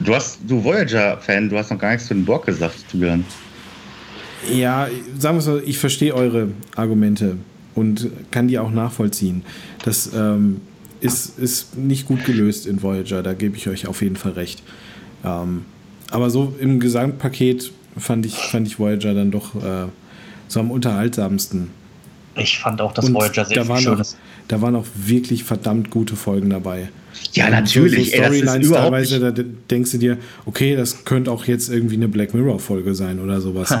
Du hast, du Voyager-Fan, du hast noch gar nichts zu den Borg gesagt, Julian. Ja, sagen wir so, ich verstehe eure Argumente und kann die auch nachvollziehen. Das ähm, ist, ist nicht gut gelöst in Voyager, da gebe ich euch auf jeden Fall recht. Ähm, aber so im Gesamtpaket fand ich, fand ich Voyager dann doch äh, so am unterhaltsamsten. Ich fand auch, dass Und Voyager sehr da waren, auch, Schönes. Da waren auch wirklich verdammt gute Folgen dabei. Ja, natürlich. So, ey, so das ist Storylines teilweise, da denkst du dir, okay, das könnte auch jetzt irgendwie eine Black Mirror-Folge sein oder sowas.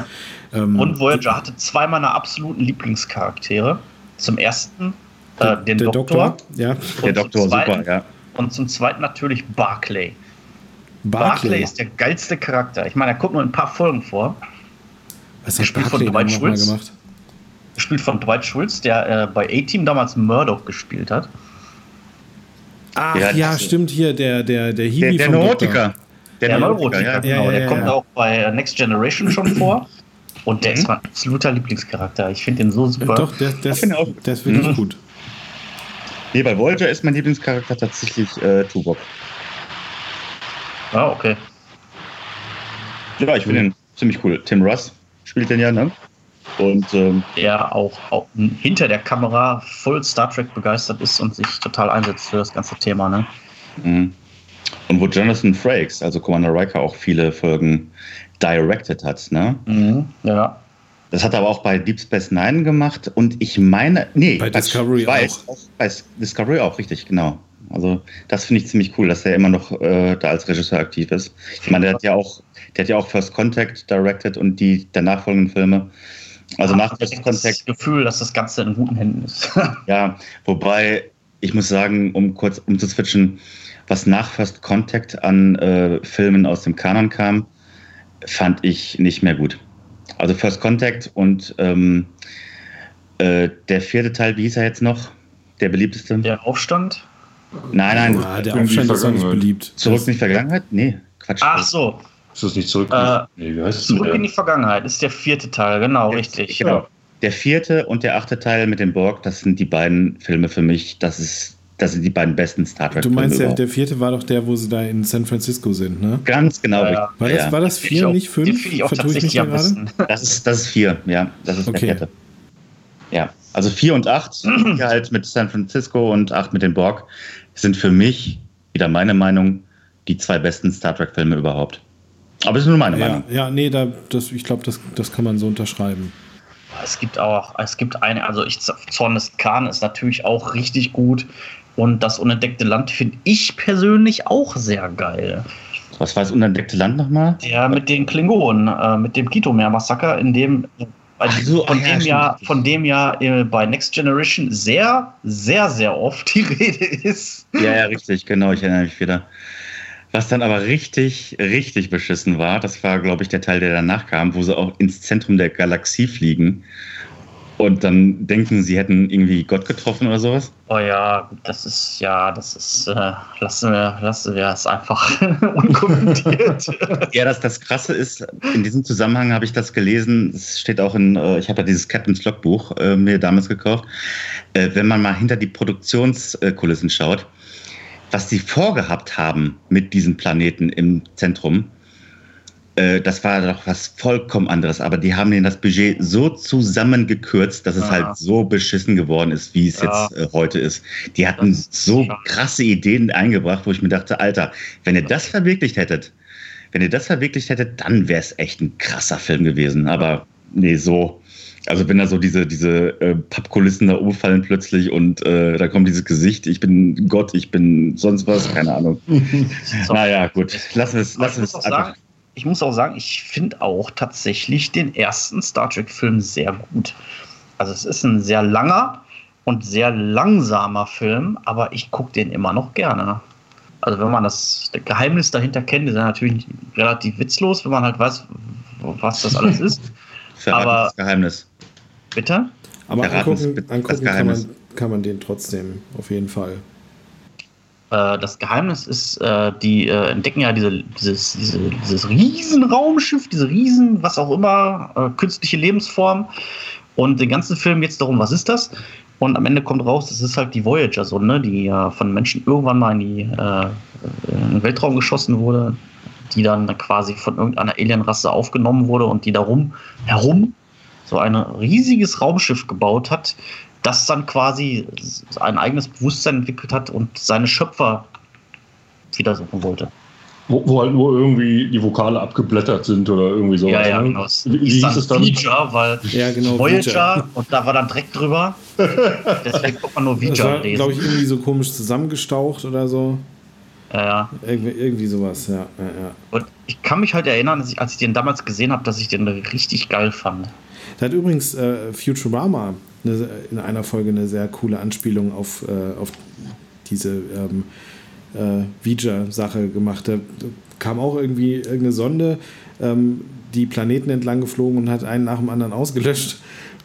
ähm, Und Voyager hatte zwei meiner absoluten Lieblingscharaktere. Zum ersten äh, den der Doktor. Doktor, ja. der und zum Doktor zweiten- super, ja. Und zum zweiten natürlich Barclay. Barclay, Barclay. ist der geilste Charakter. Ich meine, er kommt nur in ein paar Folgen vor. Was hat von Barclay dann Dwight nochmal Schultz. gemacht? Gespielt von Dwight Schultz, der äh, bei A-Team damals Murdoch gespielt hat. Ach Ja, ja, stimmt hier, der, der, der Der, Hiwi der vom Doktor. Neurotiker. Der, Neurotiker, ja. genau. Ja, ja, der ja, kommt auch bei Next Generation schon vor. Und der Mhm. ist mein absoluter Lieblingscharakter. Ich finde den so Äh, super. Doch, der, der, ist, finde ich auch. der ist wirklich Mhm. gut. Nee, bei Voyager ist mein Lieblingscharakter tatsächlich äh, Tuvok. Ja, okay. Ja, ich finde ihn ziemlich cool. Tim Russ spielt den ja, ne? Und ähm, Der auch, auch hinter der Kamera voll Star Trek begeistert ist und sich total einsetzt für das ganze Thema. Ne? Mhm. Und wo Jonathan Frakes, also Commander Riker, auch viele Folgen directed hat, ne? Mhm. Ja. Das hat er aber auch bei Deep Space Nine gemacht und ich meine, nee, Bei Discovery weiß, auch. Bei Discovery auch, richtig, genau. Also das finde ich ziemlich cool, dass er immer noch äh, da als Regisseur aktiv ist. Ich meine, der hat ja auch, der hat ja auch First Contact directed und die danach folgenden Filme. Also nach ich First hab das Contact Gefühl, dass das Ganze in guten Händen ist. Ja, wobei ich muss sagen, um kurz umzuswitchen, was nach First Contact an äh, Filmen aus dem Kanon kam, fand ich nicht mehr gut. Also First Contact und ähm, äh, der vierte Teil, wie hieß er jetzt noch? Der beliebteste? der Aufstand. Nein, nein, Ja, der Aufstand ist nicht beliebt. zurück in die Vergangenheit? Nee, Quatsch. Ach so, Ist das nicht zurück? Äh, nee, wie heißt zurück in die Vergangenheit ist der vierte Teil, genau, richtig. Genau. Der vierte und der achte Teil mit dem Borg, das sind die beiden Filme für mich. Das ist, das sind die beiden besten Star Trek. Du meinst, der, überhaupt. der vierte war doch der, wo sie da in San Francisco sind, ne? ganz genau. Ja, richtig. War das, ja. war das vier, auch- nicht fünf? ich auch Vertue ich mich tatsächlich besten. Das ist, das ist vier, ja. Das ist Okay. der vierte. Ja, also vier und acht, vier halt mit San Francisco und acht mit dem Borg, sind für mich, wieder meine Meinung, die zwei besten Star Trek-Filme überhaupt. Aber das ist nur meine Ja, Meinung. ja, nee, da, das, ich glaube, das, das kann man so unterschreiben. Es gibt auch, es gibt eine, also ich Zorn des Khan ist natürlich auch richtig gut. Und das unentdeckte Land finde ich persönlich auch sehr geil. Was war das unentdeckte Land nochmal? Der mit den Klingonen, äh, mit dem Kitomer-Massaker, in dem Ach so, von, ach ja, dem ja, von dem ja äh, bei Next Generation sehr, sehr, sehr oft die Rede ist. Ja, ja, richtig, genau, ich erinnere mich wieder. Was dann aber richtig, richtig beschissen war, das war, glaube ich, der Teil, der danach kam, wo sie auch ins Zentrum der Galaxie fliegen und dann denken, sie hätten irgendwie Gott getroffen oder sowas. Oh ja, das ist, ja, das ist, äh, lassen wir, lassen wir es einfach unkommentiert. Ja, das, das Krasse ist, in diesem Zusammenhang habe ich das gelesen, es steht auch in, äh, ich habe ja dieses Captain's Logbuch äh, mir damals gekauft, äh, wenn man mal hinter die Produktionskulissen schaut, was die vorgehabt haben mit diesem Planeten im Zentrum, äh, das war doch was vollkommen anderes. Aber die haben denen das Budget so zusammengekürzt, dass es Ja. halt so beschissen geworden ist, wie es Ja. jetzt äh, heute ist. Die hatten so krasse Ideen eingebracht, wo ich mir dachte, Alter, wenn ihr das verwirklicht hättet, wenn ihr das verwirklicht hättet, dann wäre es echt ein krasser Film gewesen. Aber nee, so. Also wenn da so diese, diese äh, Pappkulissen da umfallen plötzlich und äh, da kommt dieses Gesicht, ich bin Gott, ich bin sonst was, keine Ahnung. naja, gut, wir es lassen ich, muss auch sagen, ich muss auch sagen, ich finde auch tatsächlich den ersten Star Trek-Film sehr gut. Also es ist ein sehr langer und sehr langsamer Film, aber ich gucke den immer noch gerne. Also wenn man das Geheimnis dahinter kennt, ist er natürlich relativ witzlos, wenn man halt weiß, was das alles ist. Verraten aber, das Geheimnis. Bitte? Aber angucken, angucken kann, man, kann man den trotzdem, auf jeden Fall. Äh, das Geheimnis ist, äh, die äh, entdecken ja diese, dieses, diese, dieses Riesenraumschiff, diese Riesen, was auch immer, künstliche Lebensform. Und den ganzen Film geht es darum, was ist das? Und am Ende kommt raus, das ist halt die Voyager-Sonde, die ja von Menschen irgendwann mal in, die, in den Weltraum geschossen wurde, die dann quasi von irgendeiner Alienrasse aufgenommen wurde und die darum herum so ein riesiges Raumschiff gebaut hat, das dann quasi ein eigenes Bewusstsein entwickelt hat und seine Schöpfer wiedersuchen wollte. Wo, wo, halt nur irgendwie die Vokale abgeblättert sind oder irgendwie so. Ja, ja, ne? genau. Wie, wie hieß es dann? Feature, weil ja, genau, Voyager und da war dann Dreck drüber. Deswegen guckt man nur das war, glaube ich, irgendwie so komisch zusammengestaucht oder so. Ja, ja. Irgendwie, irgendwie sowas, ja, ja, ja. Und ich kann mich halt erinnern, ich, als ich den damals gesehen habe, dass ich den richtig geil fand. Da hat übrigens äh, Futurama eine, in einer Folge eine sehr coole Anspielung auf, äh, auf diese ähm, äh, Vija-Sache gemacht. Da kam auch irgendwie irgendeine Sonde, ähm, die Planeten entlang geflogen und hat einen nach dem anderen ausgelöscht.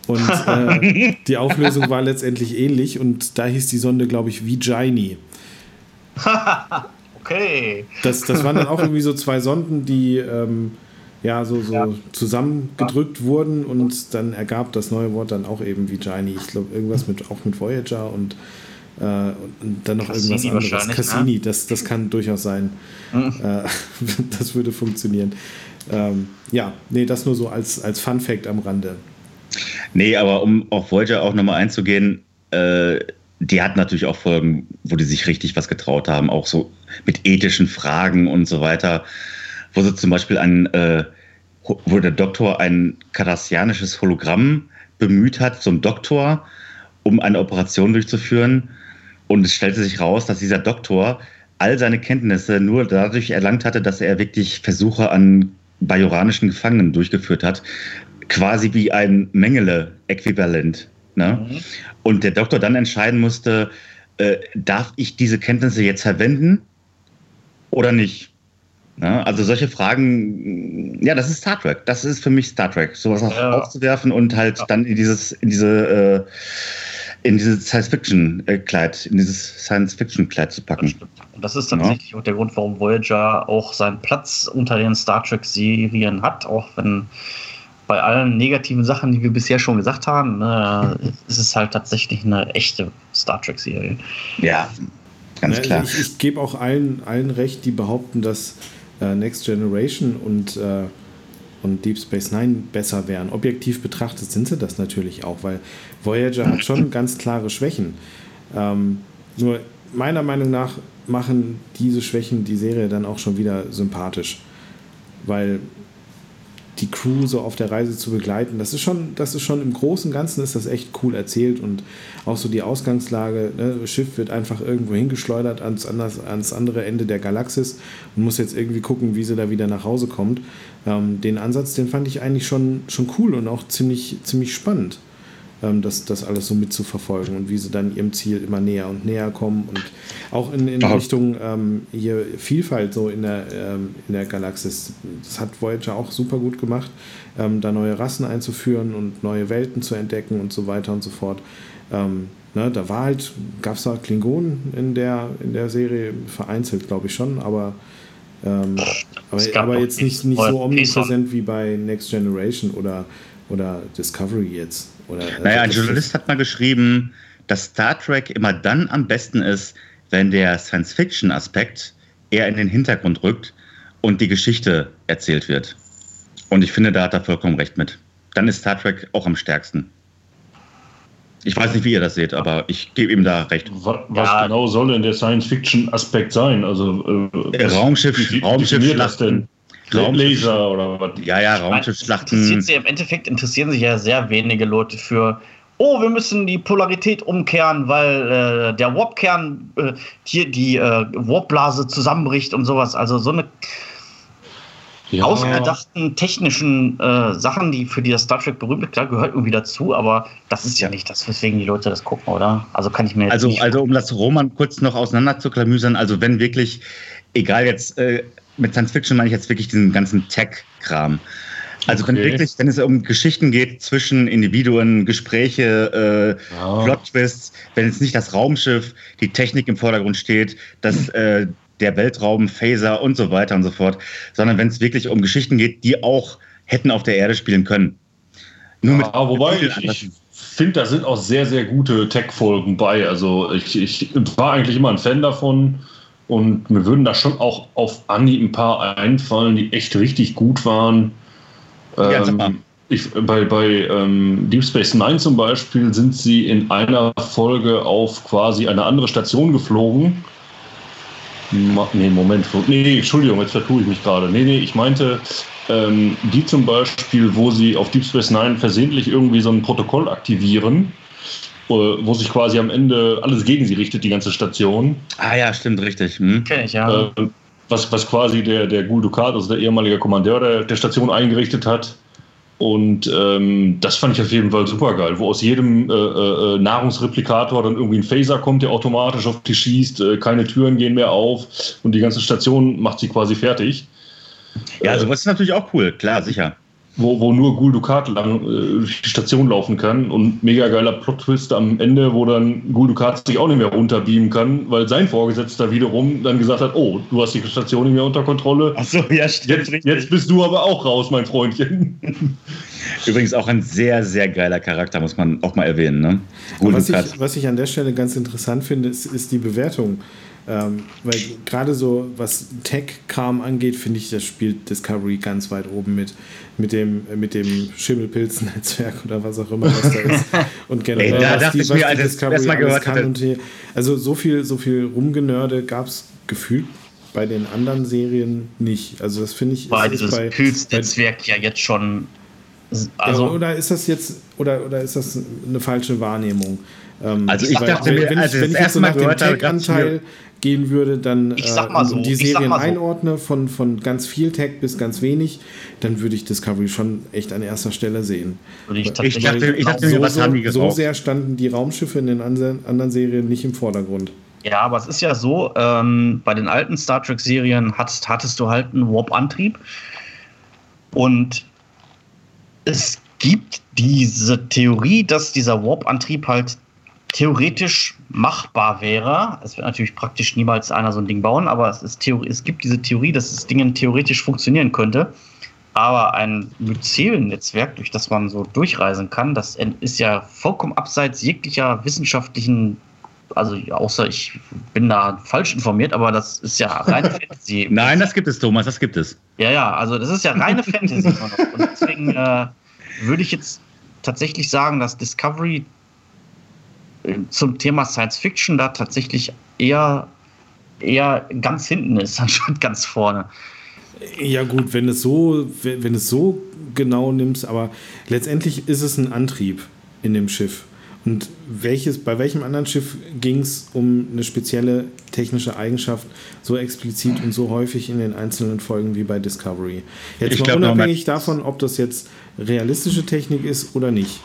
Und äh, die Auflösung war letztendlich ähnlich und da hieß die Sonde, glaube ich, Vijini. okay. Das, das waren dann auch irgendwie so zwei Sonden, die ähm, ja so, so ja. zusammengedrückt ja. wurden und dann ergab das neue Wort dann auch eben Vijini. Ich glaube, irgendwas mit auch mit Voyager und äh, und dann noch Cassini irgendwas anderes. Cassini, ne? das, das kann durchaus sein. Mhm. Äh, das würde funktionieren. Ähm, ja, nee, das nur so als, als Fun Fact am Rande. Nee, aber um auf Voyager auch nochmal einzugehen, äh, die hat natürlich auch Folgen, wo die sich richtig was getraut haben, auch so mit ethischen Fragen und so weiter, wo sie zum Beispiel ein, äh, wo der Doktor ein kardassianisches Hologramm bemüht hat zum Doktor, um eine Operation durchzuführen. Und es stellte sich raus, dass dieser Doktor all seine Kenntnisse nur dadurch erlangt hatte, dass er wirklich Versuche an bajoranischen Gefangenen durchgeführt hat. Quasi wie ein Mengele-Äquivalent. Ne? Mhm. Und der Doktor dann entscheiden musste, äh, darf ich diese Kenntnisse jetzt verwenden oder nicht? Ne? Also solche Fragen, ja, das ist Star Trek. Das ist für mich Star Trek. Sowas ja. aufzuwerfen und halt ja. dann in dieses, in diese äh, in dieses Science-Fiction-Kleid, in dieses Science-Fiction-Kleid zu packen. Das Und das ist tatsächlich ja. auch der Grund, warum Voyager auch seinen Platz unter den Star Trek-Serien hat, auch wenn bei allen negativen Sachen, die wir bisher schon gesagt haben, äh, ist es halt tatsächlich eine echte Star Trek-Serie. Ja, ganz ja, klar. Ich, ich gebe auch allen, allen recht, die behaupten, dass äh, Next Generation und äh, und Deep Space Nine besser wären. Objektiv betrachtet sind sie das natürlich auch, weil Voyager hat schon ganz klare Schwächen. Ähm, nur meiner Meinung nach machen diese Schwächen die Serie dann auch schon wieder sympathisch. Weil die Crew so auf der Reise zu begleiten, das ist schon, das ist schon im Großen und Ganzen ist das echt cool erzählt und auch so die Ausgangslage, ne, das Schiff wird einfach irgendwo hingeschleudert ans, ans andere Ende der Galaxis und muss jetzt irgendwie gucken, wie sie da wieder nach Hause kommt. Ähm, den Ansatz, den fand ich eigentlich schon, schon cool und auch ziemlich, ziemlich spannend ähm, das, das alles so mitzuverfolgen und wie sie dann ihrem Ziel immer näher und näher kommen und auch in, in Richtung ähm, hier Vielfalt so in der, ähm, in der Galaxis. Das hat Voyager auch super gut gemacht, ähm, da neue Rassen einzuführen und neue Welten zu entdecken und so weiter und so fort. Ähm, ne, da war halt, gab es da Klingonen in der, in der Serie, vereinzelt glaube ich schon, aber ähm, aber, aber jetzt nicht, nicht so omnipräsent wie bei Next Generation oder, oder Discovery jetzt. Oder, also naja, ein Journalist hat mal geschrieben, dass Star Trek immer dann am besten ist, wenn der Science-Fiction-Aspekt eher in den Hintergrund rückt und die Geschichte erzählt wird. Und ich finde, da hat er vollkommen recht mit. Dann ist Star Trek auch am stärksten. Ich weiß nicht, wie ihr das seht, aber ich gebe ihm da recht. Was, ja. genau soll denn der Science-Fiction-Aspekt sein? Also äh, Raumschiff, Raumschiff, das denn? Laser oder was? Ja, ja, Raumschiffschlachten. sie, Im Endeffekt interessieren sich ja sehr wenige Leute für, oh, wir müssen die Polarität umkehren, weil äh, der Warp-Kern äh, hier die äh, Warp-Blase zusammenbricht und sowas. Also so eine Ja. ausgedachten technischen äh, Sachen, die für die das Star Trek berühmt ist, klar, gehört irgendwie dazu, aber das ist ja nicht das, weswegen die Leute das gucken, oder? Also kann ich mir jetzt Also, nicht also um das Roman kurz noch auseinander zu klamüsern, also wenn wirklich, egal jetzt, äh, mit Science Fiction meine ich jetzt wirklich diesen ganzen Tech-Kram. Also wenn Okay. wirklich, wenn es um Geschichten geht zwischen Individuen, Gespräche, äh, Ja. Plot-Twists, wenn jetzt nicht das Raumschiff, die Technik im Vordergrund steht, dass äh, der Weltraum, Phaser und so weiter und so fort, sondern wenn es wirklich um Geschichten geht, die auch hätten auf der Erde spielen können. Nur mit Ja, wobei viel ich, ich finde, da sind auch sehr, sehr gute Tech-Folgen bei. Also ich, ich war eigentlich immer ein Fan davon und mir würden da schon auch auf Anhieb ein paar einfallen, die echt richtig gut waren. Ja. Ähm, ich, bei bei ähm, Deep Space Nine zum Beispiel sind sie in einer Folge auf quasi eine andere Station geflogen. Nee, Moment. Nee, nee, Entschuldigung, jetzt vertue ich mich gerade. Nee, nee, ich meinte ähm, die zum Beispiel, wo sie auf Deep Space Nine versehentlich irgendwie so ein Protokoll aktivieren, äh, wo sich quasi am Ende alles gegen sie richtet, die ganze Station. Ah ja, stimmt, richtig. Hm. Kenn ich, ja. Äh, was, was quasi der, der Gul Dukat, also der ehemalige Kommandeur der, der Station, eingerichtet hat. Und ähm, das fand ich auf jeden Fall super geil, wo aus jedem äh, äh, Nahrungsreplikator dann irgendwie ein Phaser kommt, der automatisch auf die schießt, äh, keine Türen gehen mehr auf und die ganze Station macht sie quasi fertig. Ja, sowas ist natürlich auch cool, klar, sicher. Wo, wo nur Gul Dukat lang äh, durch die Station laufen kann und mega geiler Plot-Twist am Ende, wo dann Gul Dukat sich auch nicht mehr runterbeamen kann, weil sein Vorgesetzter wiederum dann gesagt hat, oh, du hast die Station nicht mehr unter Kontrolle. Achso, ja, Jetzt, jetzt bist du aber auch raus, mein Freundchen. Übrigens auch ein sehr, sehr geiler Charakter, muss man auch mal erwähnen. Ne? Was, Dukat. ich, was ich an der Stelle ganz interessant finde, ist, ist die Bewertung. Ähm, weil gerade so, was Tech-Kram angeht, finde ich, das spielt Discovery ganz weit oben mit. Mit dem, mit dem Schimmelpilz-Netzwerk oder was auch immer das da ist. Und generell, Ey, da was die, was mir, die erst mal gehört kann. Und hier, also so viel, so viel Rumgenörde gab es gefühlt bei den anderen Serien nicht. Also das finde ich ist dieses Pilznetzwerk ja jetzt schon. also, Also, oder ist das jetzt oder, oder ist das eine falsche Wahrnehmung? Ähm, Also ich weil- dachte mir, wenn als ich, ich wenn ich jetzt so nach dem dachte ich mir- gehen würde, dann Ich sag mal äh, so, und die ich sag Serien mal so. einordne von, von ganz viel Tech bis ganz wenig, dann würde ich Discovery schon echt an erster Stelle sehen. würde ich Ich tatsächlich. dachte, ich dachte mir, so, was haben die so, so sehr standen die Raumschiffe in den anderen anderen Serien nicht im Vordergrund. Ja, aber es ist ja so, ähm, bei den alten Star Trek-Serien hattest, hattest du halt einen Warp-Antrieb. Und es gibt diese Theorie, dass dieser Warp-Antrieb halt theoretisch machbar wäre. Es wird natürlich praktisch niemals einer so ein Ding bauen, aber es, ist Theorie, es gibt diese Theorie, dass das Ding theoretisch funktionieren könnte. Aber ein Myzel-Netzwerk, durch das man so durchreisen kann, das ist ja vollkommen abseits jeglicher wissenschaftlichen, also außer ich bin da falsch informiert, aber das ist ja reine Fantasy. Nein, das gibt es, Thomas, das gibt es. Ja, ja, also das ist ja reine Fantasy. Und deswegen äh, würde ich jetzt tatsächlich sagen, dass Discovery zum Thema Science Fiction da tatsächlich eher, eher ganz hinten ist, anstatt ganz vorne. Ja gut, wenn es so, wenn wenn es so genau nimmst, aber letztendlich ist es ein Antrieb in dem Schiff. Und welches, bei welchem anderen Schiff ging es um eine spezielle technische Eigenschaft so explizit und so häufig in den einzelnen Folgen wie bei Discovery? Jetzt Ich mal glaub, unabhängig davon, ob das jetzt realistische Technik ist oder nicht.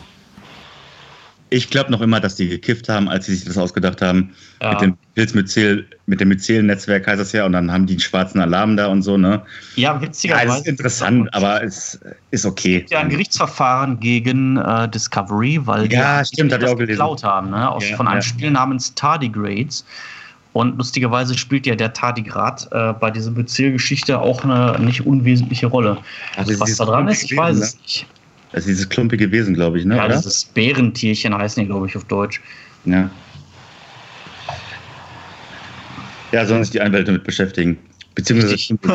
Ich glaube noch immer, dass die gekifft haben, als sie sich das ausgedacht haben. Ja. Mit dem Pilzmyzel, mit dem Myzel-Netzwerk heißt das ja, und dann haben die einen schwarzen Alarm da und so, ne? Ja, Ja, witzigerweise. das ist interessant, aber es ist okay. ja ein Gerichtsverfahren gegen äh, Discovery, weil Ja, die stimmt, hab ich das auch gelesen. geklaut haben, ne? Aus, Ja, von einem ja. Spiel namens Tardigrades. Und lustigerweise spielt ja der Tardigrad äh, bei dieser Bezirgeschichte auch eine nicht unwesentliche Rolle. Also Was da dran ist, ich weiß Wesen, es nicht. Ne? Das ist dieses klumpige Wesen, glaube ich, ne? Ja, oder? dieses Bärentierchen heißen die, glaube ich, auf Deutsch. Ja. Ja, sollen sich die Anwälte damit beschäftigen. Beziehungsweise Richtig.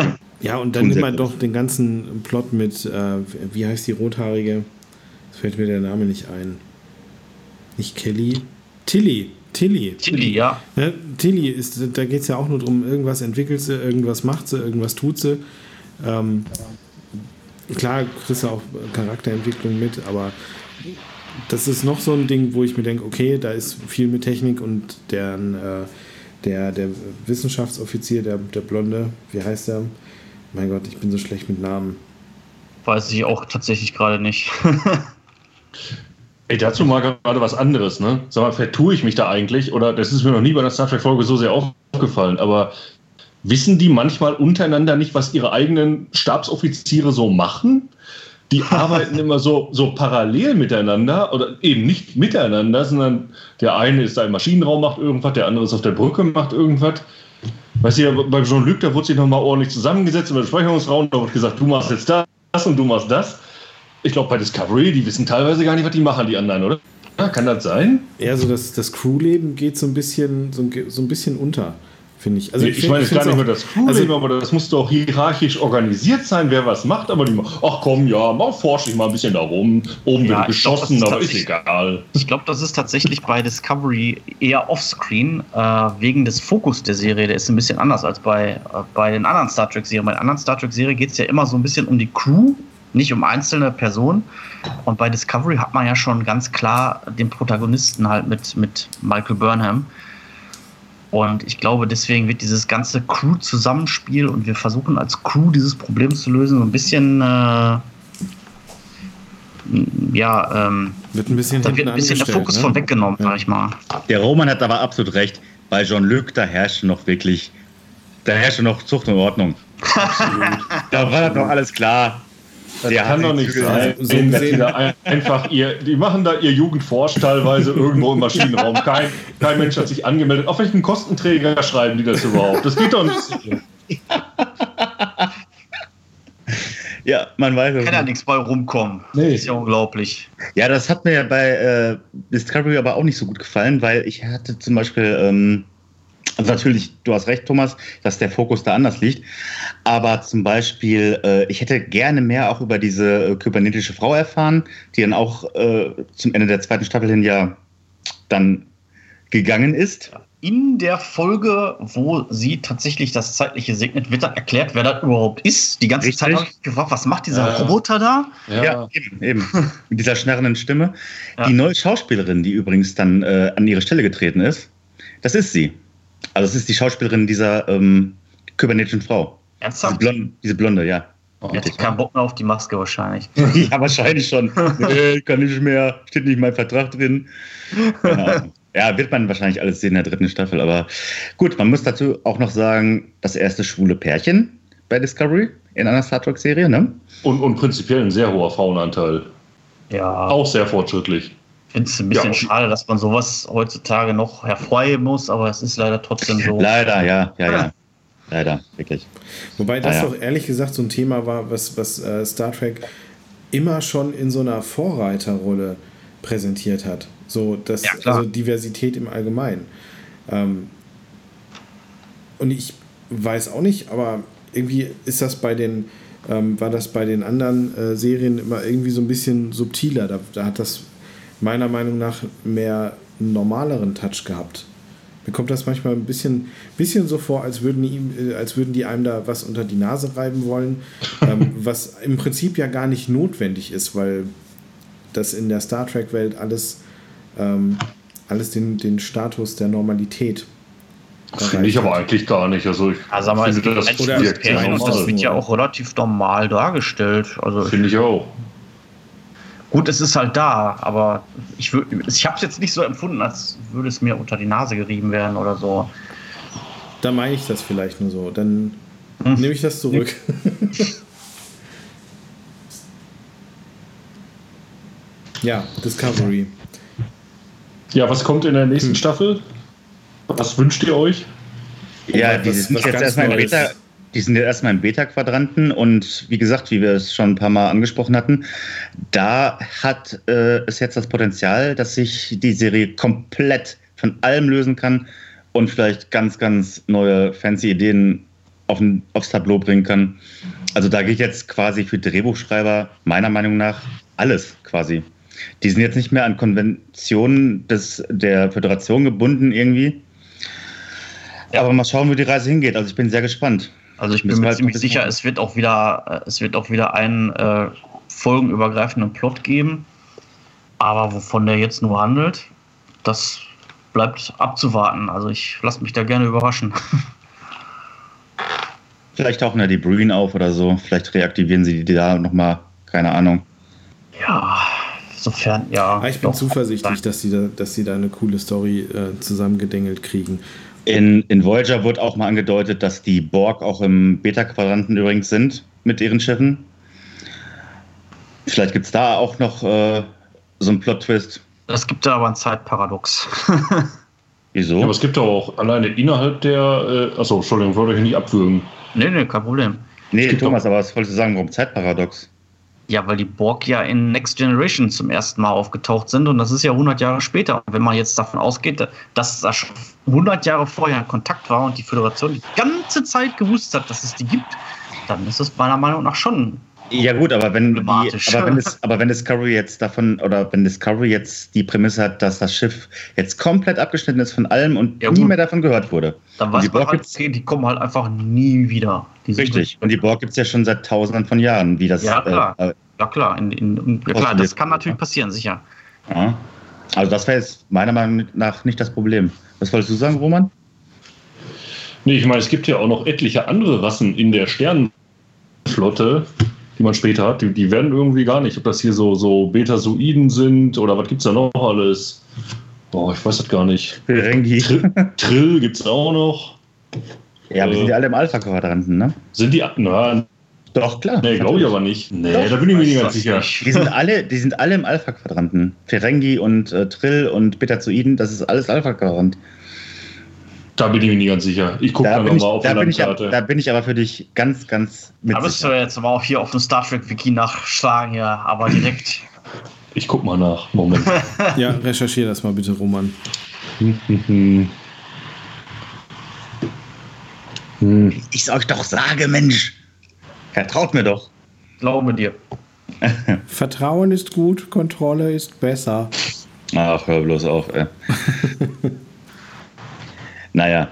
Ja, und dann nimmt man doch den ganzen Plot mit, äh, wie heißt die Rothaarige? Es fällt mir der Name nicht ein. Nicht Kelly. Tilly. Tilly. Tilly, ja. Ja, Tilly ist, da geht es ja auch nur darum, irgendwas entwickelt sie, irgendwas macht sie, irgendwas tut sie. Ähm, klar kriegst du auch Charakterentwicklung mit, aber das ist noch so ein Ding, wo ich mir denke, okay, da ist viel mit Technik und deren, äh, der, der Wissenschaftsoffizier, der, der Blonde, wie heißt der? Mein Gott, ich bin so schlecht mit Namen. Weiß ich auch tatsächlich gerade nicht. Ey, dazu mal gerade was anderes, ne? Sag mal, vertue ich mich da eigentlich? Oder das ist mir noch nie bei einer Star Trek-Folge so sehr aufgefallen, aber wissen die manchmal untereinander nicht, was ihre eigenen Stabsoffiziere so machen? Die arbeiten immer so, so parallel miteinander oder eben nicht miteinander, sondern der eine ist da im Maschinenraum, macht irgendwas, der andere ist auf der Brücke, macht irgendwas. Weißt du, bei Jean-Luc, da wurde sich nochmal ordentlich zusammengesetzt im Besprechungsraum, da wurde gesagt, du machst jetzt das und du machst das. Ich glaube, bei Discovery, die wissen teilweise gar nicht, was die machen, die anderen, oder? Ja, kann das sein? Ja, so das, das Crewleben geht so ein bisschen, so ein, so ein bisschen unter, finde ich. Also ich, ich meine, es ist gar nicht nur das Crewleben, also, aber das muss doch hierarchisch organisiert sein, wer was macht. Aber die machen, ach komm, ja, mal forsche ich mal ein bisschen da rum. Oben ja, wird geschossen, glaub, aber ist egal. Ich glaube, das ist tatsächlich bei Discovery eher offscreen, äh, wegen des Fokus der Serie. Der ist ein bisschen anders als bei, äh, bei den anderen Star Trek-Serien. Bei den anderen Star Trek-Serien geht es ja immer so ein bisschen um die Crew nicht um einzelne Personen. Und bei Discovery hat man ja schon ganz klar den Protagonisten halt mit, mit Michael Burnham. Und ich glaube, deswegen wird dieses ganze Crew-Zusammenspiel und wir versuchen als Crew dieses Problem zu lösen, so ein bisschen, äh, ja, ähm, wird ein bisschen, da wird ein bisschen der Fokus ne? von weggenommen, ja. sag ich mal. Der Roman hat aber absolut recht. Bei Jean-Luc, da herrscht noch wirklich, da herrscht noch Zucht und Ordnung. da war doch alles klar. Das ja, kann doch nicht sein, so dass die da einfach ihr, die machen da ihr Jugendforsch teilweise irgendwo im Maschinenraum. Kein, kein Mensch hat sich angemeldet. Auf welchen Kostenträger schreiben die das überhaupt? Das geht doch nicht. Ja, man weiß es. Kann ja nichts bei rumkommen. Nee. Ist ja unglaublich. Ja, das hat mir ja bei äh, Discovery aber auch nicht so gut gefallen, weil ich hatte zum Beispiel ähm, also natürlich, du hast recht, Thomas, dass der Fokus da anders liegt. Aber zum Beispiel, äh, ich hätte gerne mehr auch über diese äh, kybernetische Frau erfahren, die dann auch äh, zum Ende der zweiten Staffel hin ja dann gegangen ist. In der Folge, wo sie tatsächlich das Zeitliche segnet, wird dann erklärt, wer das überhaupt ist. Die ganze Richtig. Zeit habe ich gefragt, was macht dieser. Roboter da? Ja, ja eben, eben. Mit dieser schnarrenden Stimme. Ja. Die neue Schauspielerin, die übrigens dann äh, an ihre Stelle getreten ist, das ist sie. Also es ist die Schauspielerin dieser ähm, kybernetischen Frau. Ernsthaft? Diese Blonde, diese Blonde ja. Oh, ich hatte keinen Bock mehr auf die Maske wahrscheinlich. ja, wahrscheinlich schon. nee, kann nicht mehr, steht nicht in meinem Vertrag drin. Ja. ja, wird man wahrscheinlich alles sehen in der dritten Staffel. Aber gut, man muss dazu auch noch sagen, das erste schwule Pärchen bei Discovery in einer Star Trek-Serie, ne? Und, und prinzipiell ein sehr hoher Frauenanteil. Ja. Auch sehr fortschrittlich. Ich finde es ein bisschen ja, schade, dass man sowas heutzutage noch hervorheben muss, aber es ist leider trotzdem so. Leider, ja, ja, ja. Leider, wirklich. Wobei das doch ehrlich gesagt so ein Thema war, was, was äh, Star Trek immer schon in so einer Vorreiterrolle präsentiert hat. So, das, ja, also Diversität im Allgemeinen. Ähm, und ich weiß auch nicht, aber irgendwie ist das bei den, ähm, war das bei den anderen äh, Serien immer irgendwie so ein bisschen subtiler. Da, da hat das meiner Meinung nach mehr normaleren Touch gehabt. Mir kommt das manchmal ein bisschen, bisschen so vor, als würden, die, als würden die einem da was unter die Nase reiben wollen, ähm, was im Prinzip ja gar nicht notwendig ist, weil das in der Star Trek-Welt alles, ähm, alles den, den Status der Normalität. Das finde ich aber eigentlich gar nicht. Also ich also, finde, das, das, das wird ja auch relativ normal dargestellt. Also finde ich auch. Gut, es ist halt da, aber ich, ich habe es jetzt nicht so empfunden, als würde es mir unter die Nase gerieben werden oder so. Da meine ich das vielleicht nur so. Dann hm. nehme ich das zurück. ja, Discovery. Ja, was kommt in der nächsten hm. Staffel? Was wünscht ihr euch? Ja, die sind jetzt erstmal Beta, die sind ja erstmal im Beta-Quadranten und wie gesagt, wie wir es schon ein paar Mal angesprochen hatten, da hat äh, es jetzt das Potenzial, dass sich die Serie komplett von allem lösen kann und vielleicht ganz, ganz neue fancy Ideen auf ein, aufs Tableau bringen kann. Also da geht jetzt quasi für Drehbuchschreiber meiner Meinung nach alles quasi. Die sind jetzt nicht mehr an Konventionen des, der Föderation gebunden irgendwie. Aber mal schauen, wo die Reise hingeht. Also ich bin sehr gespannt. Also ich bin mir halt ziemlich sicher, es wird auch wieder, äh, es wird auch wieder einen äh, folgenübergreifenden Plot geben. Aber wovon der jetzt nur handelt, das bleibt abzuwarten. Also ich lasse mich da gerne überraschen. Vielleicht tauchen ja die Brühen auf oder so. Vielleicht reaktivieren sie die da nochmal. Keine Ahnung. Ja, sofern, ja. Ah, ich bin doch, zuversichtlich, dass sie, da, dass sie da eine coole Story äh, zusammengedengelt kriegen. In, in Voyager wird auch mal angedeutet, dass die Borg auch im Beta-Quadranten übrigens sind mit ihren Schiffen. Vielleicht gibt es da auch noch äh, so einen Plot-Twist. Es gibt da aber ein Zeitparadox. Wieso? Ja, aber es gibt auch alleine innerhalb der. Äh, achso, Entschuldigung, wollte euch nicht abwürgen. Nee, nee, kein Problem. Nee, Thomas, aber was wolltest du sagen, warum Zeitparadox? Ja, weil die Borg ja in Next Generation zum ersten Mal aufgetaucht sind und das ist ja 100 Jahre später. Und wenn man jetzt davon ausgeht, dass es schon 100 Jahre vorher in Kontakt war und die Föderation die ganze Zeit gewusst hat, dass es die gibt, dann ist es meiner Meinung nach schon ja gut, aber wenn, die, aber, wenn das, aber wenn Discovery jetzt davon oder wenn Discovery jetzt die Prämisse hat, dass das Schiff jetzt komplett abgeschnitten ist von allem und ja, nie mehr davon gehört wurde. Dann weiß man halt, okay, die kommen halt einfach nie wieder. Richtig. Und die Borg gibt es ja schon seit tausenden von Jahren, wie das. Ja klar, äh, ja, klar. In, in, ja, klar das kann natürlich passieren, sicher. Ja. Also das wäre jetzt meiner Meinung nach nicht das Problem. Was wolltest du sagen, Roman? Nee, ich meine, es gibt ja auch noch etliche andere Rassen in der Sternenflotte, die man später hat, die, die werden irgendwie gar nicht, ob das hier so, so Betasoiden sind oder was gibt es da noch alles? Boah, ich weiß das gar nicht. Trill, Trill gibt es auch noch. Ja, aber äh, sind die alle im Alpha-Quadranten, ne? Sind die, na, doch, klar. Nee, glaube ich aber nicht. Nee, Doch, da bin ich mir nicht ganz sicher. Die sind alle, die sind alle im Alpha-Quadranten. Ferengi und äh, Trill und Betazoiden, das ist alles Alpha-Quadrant. Da bin ich mir nicht ganz sicher. Ich gucke da nochmal auf da die Landkarte. Da bin ich aber für dich ganz, ganz mit Da müsst ihr jetzt aber auch hier auf dem Star Trek Wiki nachschlagen, ja, aber direkt. Ich guck mal nach. Moment. ja, recherchiere das mal bitte, Roman. ich soll euch doch sage, Mensch. Vertraut mir doch. Glaube dir. Vertrauen ist gut, Kontrolle ist besser. Ach, hör bloß auf, ey. Naja,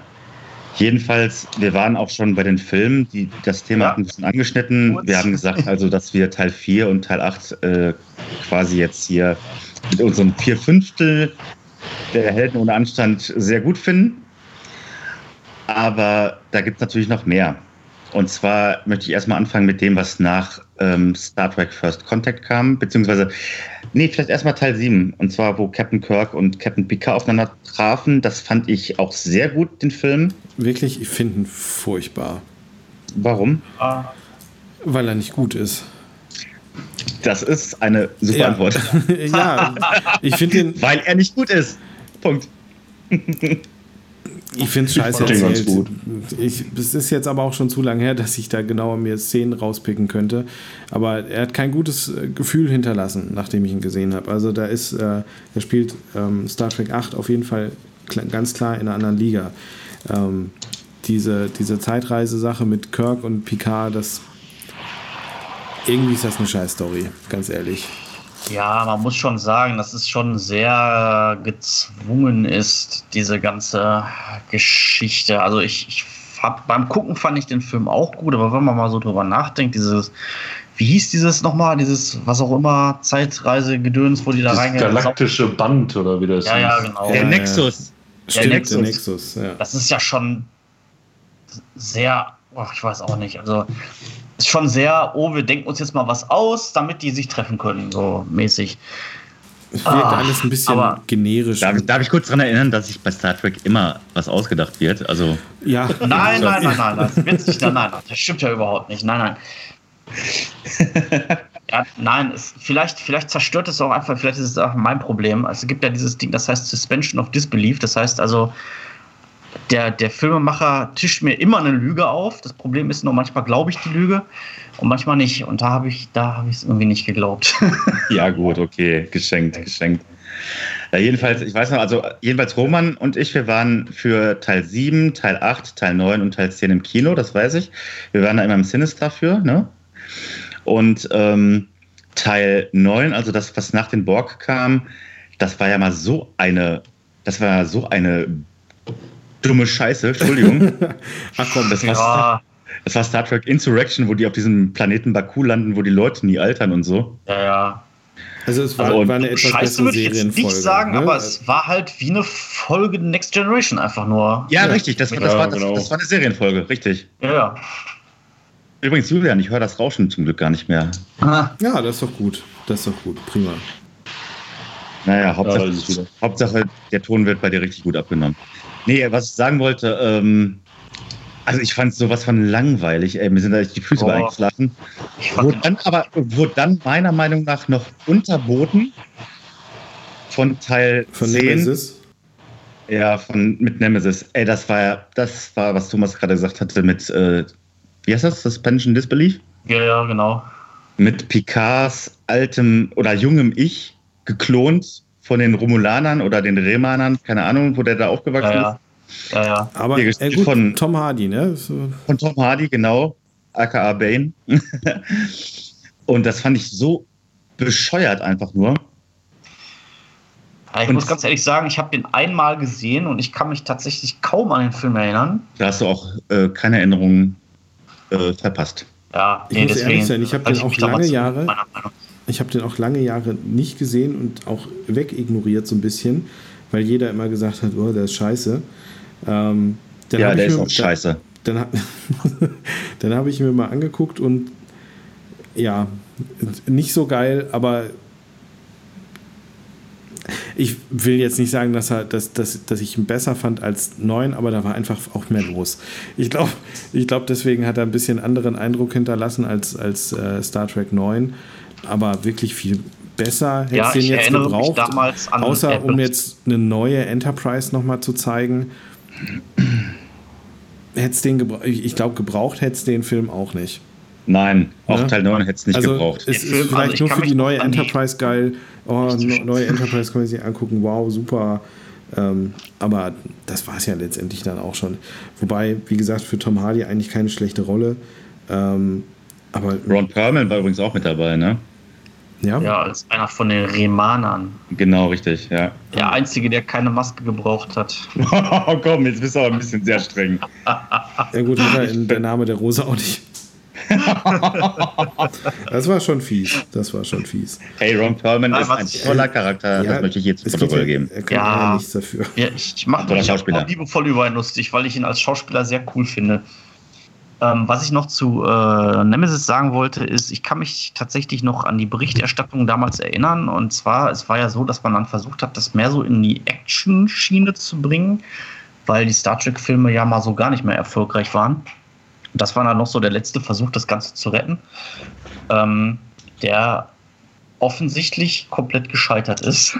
jedenfalls, wir waren auch schon bei den Filmen, die das Thema ja. hatten ein bisschen angeschnitten. Wir haben gesagt, also, dass wir Teil 4 und Teil 8 äh, quasi jetzt hier mit unserem vier Fünftel der Helden ohne Anstand sehr gut finden. Aber da gibt es natürlich noch mehr. Und zwar möchte ich erstmal anfangen mit dem, was nach ähm, Star Trek First Contact kam, beziehungsweise, nee, vielleicht erstmal Teil 7, und zwar, wo Captain Kirk und Captain Picard aufeinander trafen. Das fand ich auch sehr gut, den Film. Wirklich, ich finde ihn furchtbar. Warum? Weil er nicht gut ist. Das ist eine super ja. Antwort. ja, ich finde ihn. Weil er nicht gut ist. Punkt. Ich finde es scheiße ich erzählt. Gut. Ich, es ist jetzt aber auch schon zu lange her, dass ich da genauer mir Szenen rauspicken könnte. Aber er hat kein gutes äh, Gefühl hinterlassen, nachdem ich ihn gesehen habe. Also da ist, äh, er spielt ähm, Star Trek 8 auf jeden Fall ganz klar in einer anderen Liga. Ähm, diese, diese Zeitreise-Sache mit Kirk und Picard, das irgendwie ist das eine Scheiß-Story, ganz ehrlich. Ja, man muss schon sagen, dass es schon sehr gezwungen ist, diese ganze Geschichte. Also ich, ich hab, beim Gucken fand ich den Film auch gut, aber wenn man mal so drüber nachdenkt, dieses, wie hieß dieses nochmal, dieses, was auch immer, Zeitreisegedöns, wo die da reingehen. Galaktische Band oder wie das Ja, ja, genau. Der Nexus. Der Nexus. Der Nexus ja. Das ist ja schon sehr, oh, ich weiß auch nicht, also ist schon sehr, oh, wir denken uns jetzt mal was aus, damit die sich treffen können, so mäßig. Es wirkt ah, alles ein bisschen aber generisch. Darf, darf, ich kurz daran erinnern, dass sich bei Star Trek immer was ausgedacht wird? Also ja. Nein, nein, nein, nein, das nicht, nein, nein, das stimmt ja überhaupt nicht. Nein, nein. Ja, nein, es, vielleicht, vielleicht zerstört es auch einfach, vielleicht ist es auch mein Problem. Also es gibt ja dieses Ding, das heißt Suspension of Disbelief. Das heißt also, der, der Filmemacher tischt mir immer eine Lüge auf. Das Problem ist nur, manchmal glaube ich die Lüge und manchmal nicht. Und da habe ich da habe ich es irgendwie nicht geglaubt. ja, gut, okay, geschenkt, geschenkt. Ja, jedenfalls, ich weiß noch, also jedenfalls Roman und ich, wir waren für Teil 7, Teil 8, Teil 9 und Teil 10 im Kino, das weiß ich. Wir waren da immer im Sinister für, ne? Und ähm, Teil 9, also das, was nach den Borg kam, das war ja mal so eine, das war so eine dumme Scheiße, Entschuldigung. Ach komm, das war. Das war Star Trek Insurrection, wo die auf diesem Planeten Baku landen, wo die Leute nie altern und so. Ja, ja. Also es war, Also, war eine etwas Scheiße würde ich jetzt nicht sagen, ne? aber es war halt wie eine Folge Next Generation einfach nur. Ja, richtig, das, das, Ja, war, das, genau. das war eine Serienfolge, richtig. Ja, ja. Übrigens, Julian, ich höre das Rauschen zum Glück gar nicht mehr. Ah, Ja, das ist doch gut. Das ist doch gut. Prima. Naja, Hauptsache, wieder. Hauptsache, der Ton wird bei dir richtig gut abgenommen. Nee, was ich sagen wollte, ähm, also ich fand sowas von langweilig, ey, mir sind da echt die Füße Oh. eingeschlafen. Wurde dann aber, wurde dann meiner Meinung nach noch unterboten von Teil Von 10. Nemesis. Ja, von, mit Nemesis. Ey, das war ja, das war, was Thomas gerade gesagt hatte mit, äh, wie heißt das, Suspension Disbelief? ja, ja, genau. Mit Picards altem oder jungem Ich geklont von den Romulanern oder den Remanern, keine Ahnung, wo der da aufgewachsen Ja, ja. Ja, ja. Aber äh, gut, von- Tom Hardy, ne? So, ist. Von Tom Hardy, genau. aka Bane. Und das fand ich so bescheuert einfach nur. Ich Und- muss ganz ehrlich sagen, ich habe den einmal gesehen und ich kann mich tatsächlich kaum an den Film erinnern. Da hast du auch äh, keine Erinnerungen äh, verpasst. Ja, Ich muss ehrlich sein, ich hab halte den auch lange Jahre- meiner Meinung. Ich habe den auch lange Jahre nicht gesehen und auch wegignoriert so ein bisschen, weil jeder immer gesagt hat, oh, der ist scheiße. Ähm, dann ja, der ist mir- auch scheiße. Dann, hab- dann habe ich mir mal angeguckt und ja, nicht so geil, aber ich will jetzt nicht sagen, dass, er, dass, dass, dass ich ihn besser fand als neun, aber da war einfach auch mehr los. Ich glaube, ich glaub, deswegen hat er ein bisschen anderen Eindruck hinterlassen als, als äh, Star Trek 9, aber wirklich viel besser hätte Ja, es den ich jetzt gebraucht. damals an außer um Apple. jetzt eine neue Enterprise nochmal zu zeigen. Hätte es den gebraucht, ich ich glaube, gebraucht hätte es den Film auch nicht. Nein, auch Ja. Teil 9 hätte es nicht also gebraucht. es ist Film, also vielleicht ich nur für die neue Enterprise geil. Oh, ne- neue Enterprise kann man sich angucken. Wow, super. Ähm, aber das war es ja letztendlich dann auch schon. Wobei, wie gesagt, für Tom Hardy eigentlich keine schlechte Rolle. Ähm, aber Ron Perlman war übrigens auch mit dabei, ne? Ja, Ja, als einer von den Remanern. Genau, richtig, ja. Der Einzige, der keine Maske gebraucht hat. Oh komm, jetzt bist du aber ein bisschen sehr streng. ja gut, er der Name der Rose auch nicht. das war schon fies. Das war schon fies. Hey, Ron Perlman ist ein toller Charakter, Ja, das möchte ich jetzt zu Protokoll ja, geben. Er kann Ja. nichts dafür. Ja, ich mache mich auch liebevoll über ihn lustig, weil ich ihn als Schauspieler sehr cool finde. Ähm, was ich noch zu äh, Nemesis sagen wollte, ist, ich kann mich tatsächlich noch an die Berichterstattung damals erinnern. Und zwar, es war ja so, dass man dann versucht hat, das mehr so in die Action-Schiene zu bringen, weil die Star Trek-Filme ja mal so gar nicht mehr erfolgreich waren. Das war dann noch so der letzte Versuch, das Ganze zu retten, ähm, der offensichtlich komplett gescheitert ist.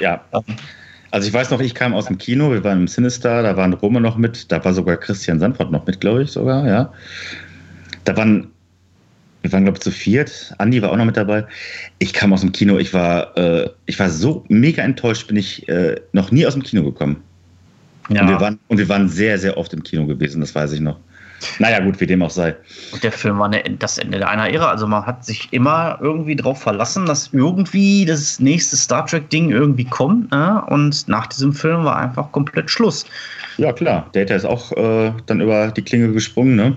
Ja. Ähm, Also ich weiß noch, ich kam aus dem Kino, wir waren im Sinister, da waren Rome noch mit, da war sogar Christian Sandford noch mit, glaube ich sogar, ja. Da waren, wir waren, glaube ich, zu viert. Andi war auch noch mit dabei. Ich kam aus dem Kino, ich war, äh, ich war so mega enttäuscht, bin ich äh, noch nie aus dem Kino gekommen. ja. Und, wir waren, und wir waren sehr, sehr oft im Kino gewesen, das weiß ich noch. Naja, gut, wie dem auch sei. Und der Film war eine, das Ende einer Ära. Also man hat sich immer irgendwie darauf verlassen, dass irgendwie das nächste Star Trek-Ding irgendwie kommt. Ne? Und nach diesem Film war einfach komplett Schluss. Ja, klar, Data ist auch äh, dann über die Klinge gesprungen, ne?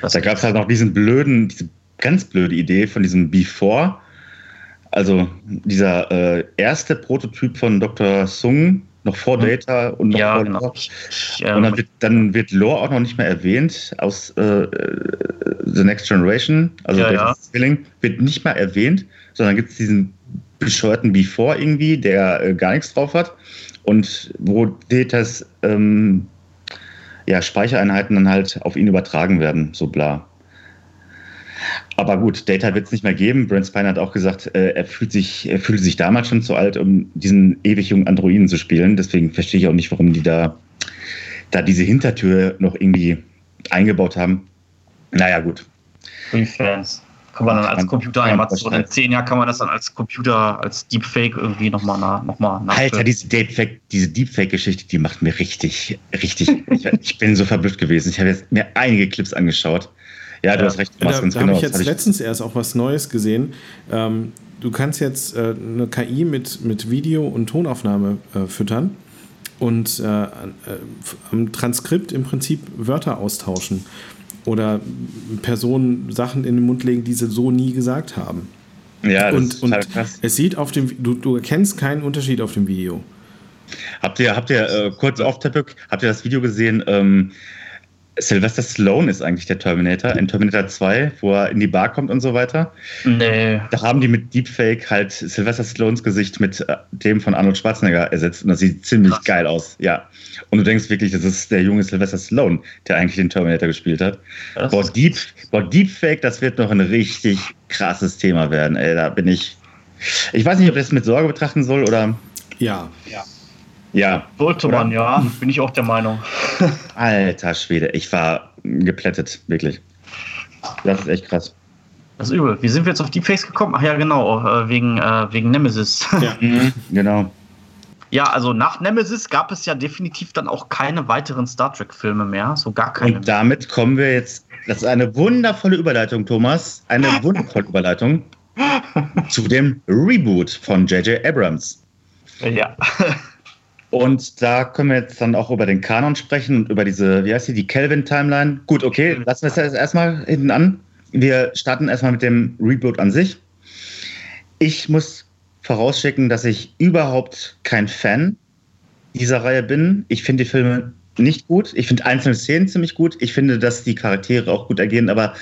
Das Da gab es halt noch diesen blöden, diese ganz blöde Idee von diesem Before. Also dieser äh, erste Prototyp von Dr. Sung, noch vor Hm. Data und noch ja, vor genau. Lore. Äh, Und dann wird, dann wird Lore auch noch nicht mehr erwähnt aus äh, äh, The Next Generation, also Ja, Data's Zwilling, wird nicht mal erwähnt, sondern gibt es diesen bescheuerten Before irgendwie, der äh, gar nichts drauf hat und wo Datas ähm, ja, Speichereinheiten dann halt auf ihn übertragen werden, so bla. Aber gut, Data wird es nicht mehr geben. Brent Spiner hat auch gesagt, äh, er fühlt sich, er fühlte sich damals schon zu alt, um diesen ewig jungen Androiden zu spielen. Deswegen verstehe ich auch nicht, warum die da, da diese Hintertür noch irgendwie eingebaut haben. Naja, gut. Fans. Kann man dann als kann man in zehn Jahren kann man das dann als Computer, als Deepfake irgendwie nochmal nach, noch mal Alter, diese Deepfake, diese Deepfake-Geschichte, die macht mir richtig, richtig. ich, ich bin so verblüfft gewesen. Ich habe jetzt mir einige Clips angeschaut. Ja, du hast recht, Da, Thomas, ganz da genau. habe ich jetzt hatte letztens erst auch was Neues gesehen. Ähm, du kannst jetzt äh, eine KI mit, mit Video- und Tonaufnahme äh, füttern und äh, äh, am Transkript im Prinzip Wörter austauschen. oder Personen Sachen in den Mund legen, die sie so nie gesagt haben. Ja, das und, ist und total krass. es sieht auf dem, du, du erkennst keinen Unterschied auf dem Video. Habt ihr, habt ihr äh, kurz off topic habt ihr das Video gesehen? Ähm, Sylvester Stallone ist eigentlich der Terminator in Terminator 2, wo er in die Bar kommt und so weiter. Nee. Da haben die mit Deepfake halt Sylvester Stallones Gesicht mit äh, dem von Arnold Schwarzenegger ersetzt und das sieht ziemlich Krass. geil aus. Ja. Und du denkst wirklich, das ist der junge Sylvester Stallone, der eigentlich den Terminator gespielt hat. Boah, Deep, boah, Deepfake, das wird noch ein richtig krasses Thema werden. Ey, da bin ich. Ich weiß nicht, ob ich das mit Sorge betrachten soll oder. Ja, Ja, Sollte Oder? man, ja. Bin ich auch der Meinung. alter Schwede, ich war geplättet, wirklich. Das ist echt krass. Das ist übel. Wie sind wir jetzt auf Deepfakes gekommen? Ach ja, genau, äh, wegen, äh, wegen Nemesis. Ja. Mhm, genau. Ja, also nach Nemesis gab es ja definitiv dann auch keine weiteren Star Trek-Filme mehr. So gar keine. Und damit kommen wir jetzt. Das ist eine wundervolle Überleitung, Thomas. Eine wundervolle Überleitung zu dem Reboot von J.J. Abrams. ja. Und da können wir jetzt dann auch über den Kanon sprechen und über diese, wie heißt die, die Kelvin-Timeline. Gut, okay, lassen wir es jetzt erstmal hinten an. Wir starten erstmal mit dem Reboot an sich. Ich muss vorausschicken, dass ich überhaupt kein Fan dieser Reihe bin. Ich finde die Filme nicht gut. Ich finde einzelne Szenen ziemlich gut. Ich finde, dass die Charaktere auch gut agieren, aber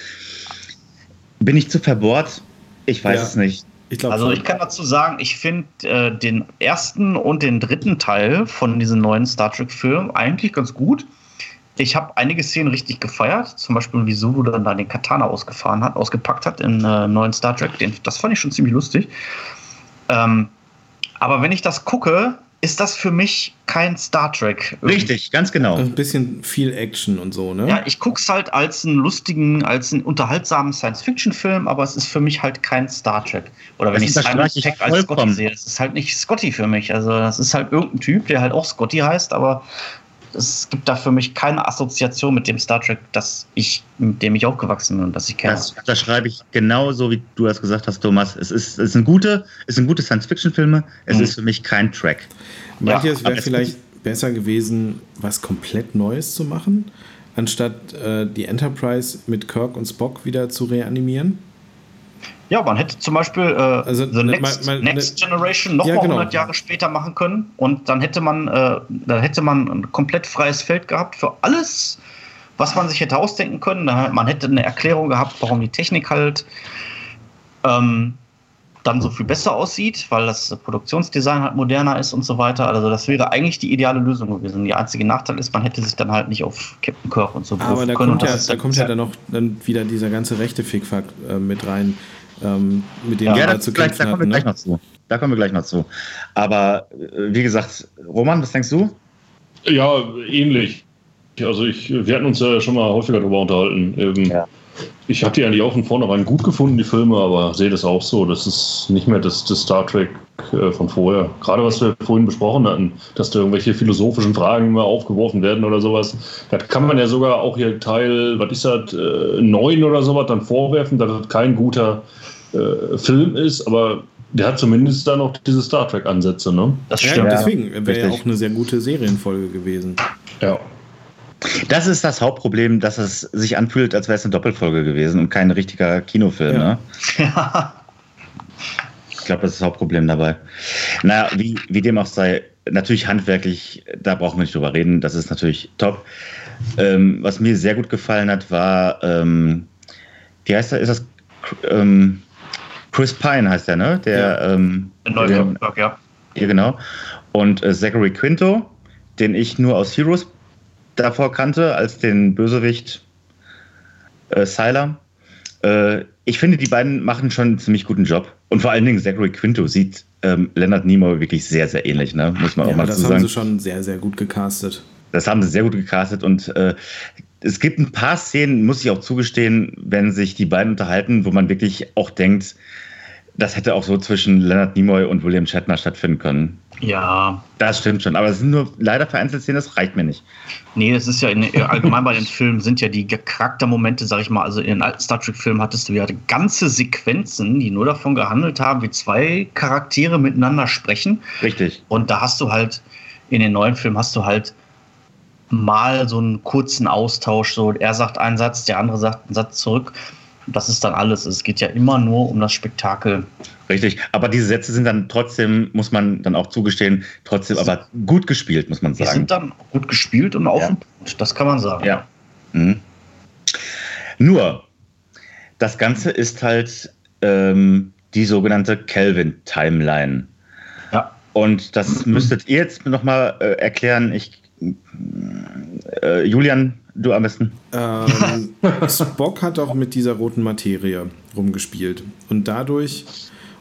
bin ich zu verbohrt? Ich weiß Ja. es nicht. Ich glaube, Also ich kann dazu sagen, ich finde äh, den ersten und den dritten Teil von diesem neuen Star Trek-Film eigentlich ganz gut. Ich habe einige Szenen richtig gefeiert, zum Beispiel wie Zulu dann da den Katana ausgefahren hat, ausgepackt hat in äh, neuen Star Trek. Den, das fand ich schon ziemlich lustig. Ähm, aber wenn ich das gucke, ist das für mich kein Star Trek. Richtig, ganz genau. ein bisschen viel Action und so, ne? Ja, ich guck's halt als einen lustigen, als einen unterhaltsamen Science-Fiction-Film, aber es ist für mich halt kein Star Trek. Oder wenn Das ich unterstreiche Simon ich Peck als Scotty sehe, das ist halt nicht Scotty für mich. Also das ist halt irgendein Typ, der halt auch Scotty heißt, aber es gibt da für mich keine Assoziation mit dem Star Trek, das ich, mit dem ich aufgewachsen bin und das ich kenne. Das, das schreibe ich genauso, wie du das gesagt hast, Thomas. Es, ist, es sind gute, es sind gute Science-Fiction-Filme. Es Mhm. ist für mich kein Track. Meint Ja, ihr, es aber wäre es vielleicht besser gewesen, was komplett Neues zu machen, anstatt äh, die Enterprise mit Kirk und Spock wieder zu reanimieren? Ja, man hätte zum Beispiel äh, Also, The ne, Next, mal- mal- Next Generation noch Ja, mal genau. 100 Jahre später machen können und dann hätte man, äh, da hätte man ein komplett freies Feld gehabt für alles, was man sich hätte ausdenken können. Man hätte eine Erklärung gehabt, warum die Technik halt ähm, dann so viel besser aussieht, weil das Produktionsdesign halt moderner ist und so weiter. Also das wäre eigentlich die ideale Lösung gewesen. Der einzige Nachteil ist, man hätte sich dann halt nicht auf Captain Kirk und so Aber berufen da können. kommt, ja, da kommt ja dann noch dann wieder dieser ganze rechte Fickfuck äh, mit rein, ähm, mit dem Ja, wir Ja, da das zu gleich, da kämpfen kommen wir hatten. gleich Ne? noch zu. Da kommen wir gleich noch zu. Aber äh, wie gesagt, Roman, was denkst du? Ja, ähnlich. Also ich, wir hatten uns ja schon mal häufiger darüber unterhalten. Ähm, Ja. Ich habe die eigentlich auch von vornherein gut gefunden, die Filme, aber sehe das auch so. Das ist nicht mehr das, das Star Trek äh, von vorher. Gerade was wir vorhin besprochen hatten, dass da irgendwelche philosophischen Fragen immer aufgeworfen werden oder sowas. Da kann man ja sogar auch hier Teil, was ist das, äh, 9 oder sowas dann vorwerfen, dass das kein guter äh, Film ist, aber der hat zumindest da noch diese Star Trek-Ansätze, ne? Das Ja, stimmt. deswegen wäre ja auch eine sehr gute Serienfolge gewesen. Ja. Das ist das Hauptproblem, dass es sich anfühlt, als wäre es eine Doppelfolge gewesen und kein richtiger Kinofilm. Ja. Ne? Ich glaube, das ist das Hauptproblem dabei. Naja, wie, wie dem auch sei, natürlich handwerklich, da brauchen wir nicht drüber reden, das ist natürlich top. Ähm, was mir sehr gut gefallen hat, war, ähm, wie heißt er, ist das ähm, Chris Pine heißt der, ne? Der, ähm, Neue den- Kirk, ja. ja, genau. Und äh, Zachary Quinto, den ich nur aus Heroes davor kannte, als den Bösewicht äh, Sylar. Äh, ich finde, die beiden machen schon einen ziemlich guten Job. Und vor allen Dingen Zachary Quinto sieht ähm, Leonard Nimoy wirklich sehr, sehr ähnlich, ne? muss man Ja, auch mal das dazu haben sagen. sie schon sehr, sehr gut gecastet. Das haben sie sehr gut gecastet und äh, es gibt ein paar Szenen, muss ich auch zugestehen, wenn sich die beiden unterhalten, wo man wirklich auch denkt, das hätte auch so zwischen Leonard Nimoy und William Shatner stattfinden können. Ja, Das stimmt schon, aber es sind nur leider vereinzelt Szenen, das reicht mir nicht. nee, das ist ja in, allgemein bei den Filmen sind ja die Charaktermomente, sag ich mal, also in den alten Star Trek-Filmen hattest du ja ganze Sequenzen, die nur davon gehandelt haben, wie zwei Charaktere miteinander sprechen. Richtig. Und da hast du halt, in den neuen Filmen hast du halt mal so einen kurzen Austausch. So, er sagt einen Satz, der andere sagt einen Satz zurück. Das ist dann alles. Es geht ja immer nur um das Spektakel. Richtig, aber diese Sätze sind dann trotzdem, muss man dann auch zugestehen, trotzdem aber gut gespielt, muss man Die sagen. sind dann gut gespielt und auf Ja. den Punkt. Das kann man sagen. Ja. Mhm. Nur, das Ganze ist halt ähm, die sogenannte Kelvin-Timeline. Ja. Und das müsstet ihr jetzt nochmal äh, erklären. Ich, äh, Julian, du am besten. Ähm, Spock hat auch mit dieser roten Materie rumgespielt. Und dadurch,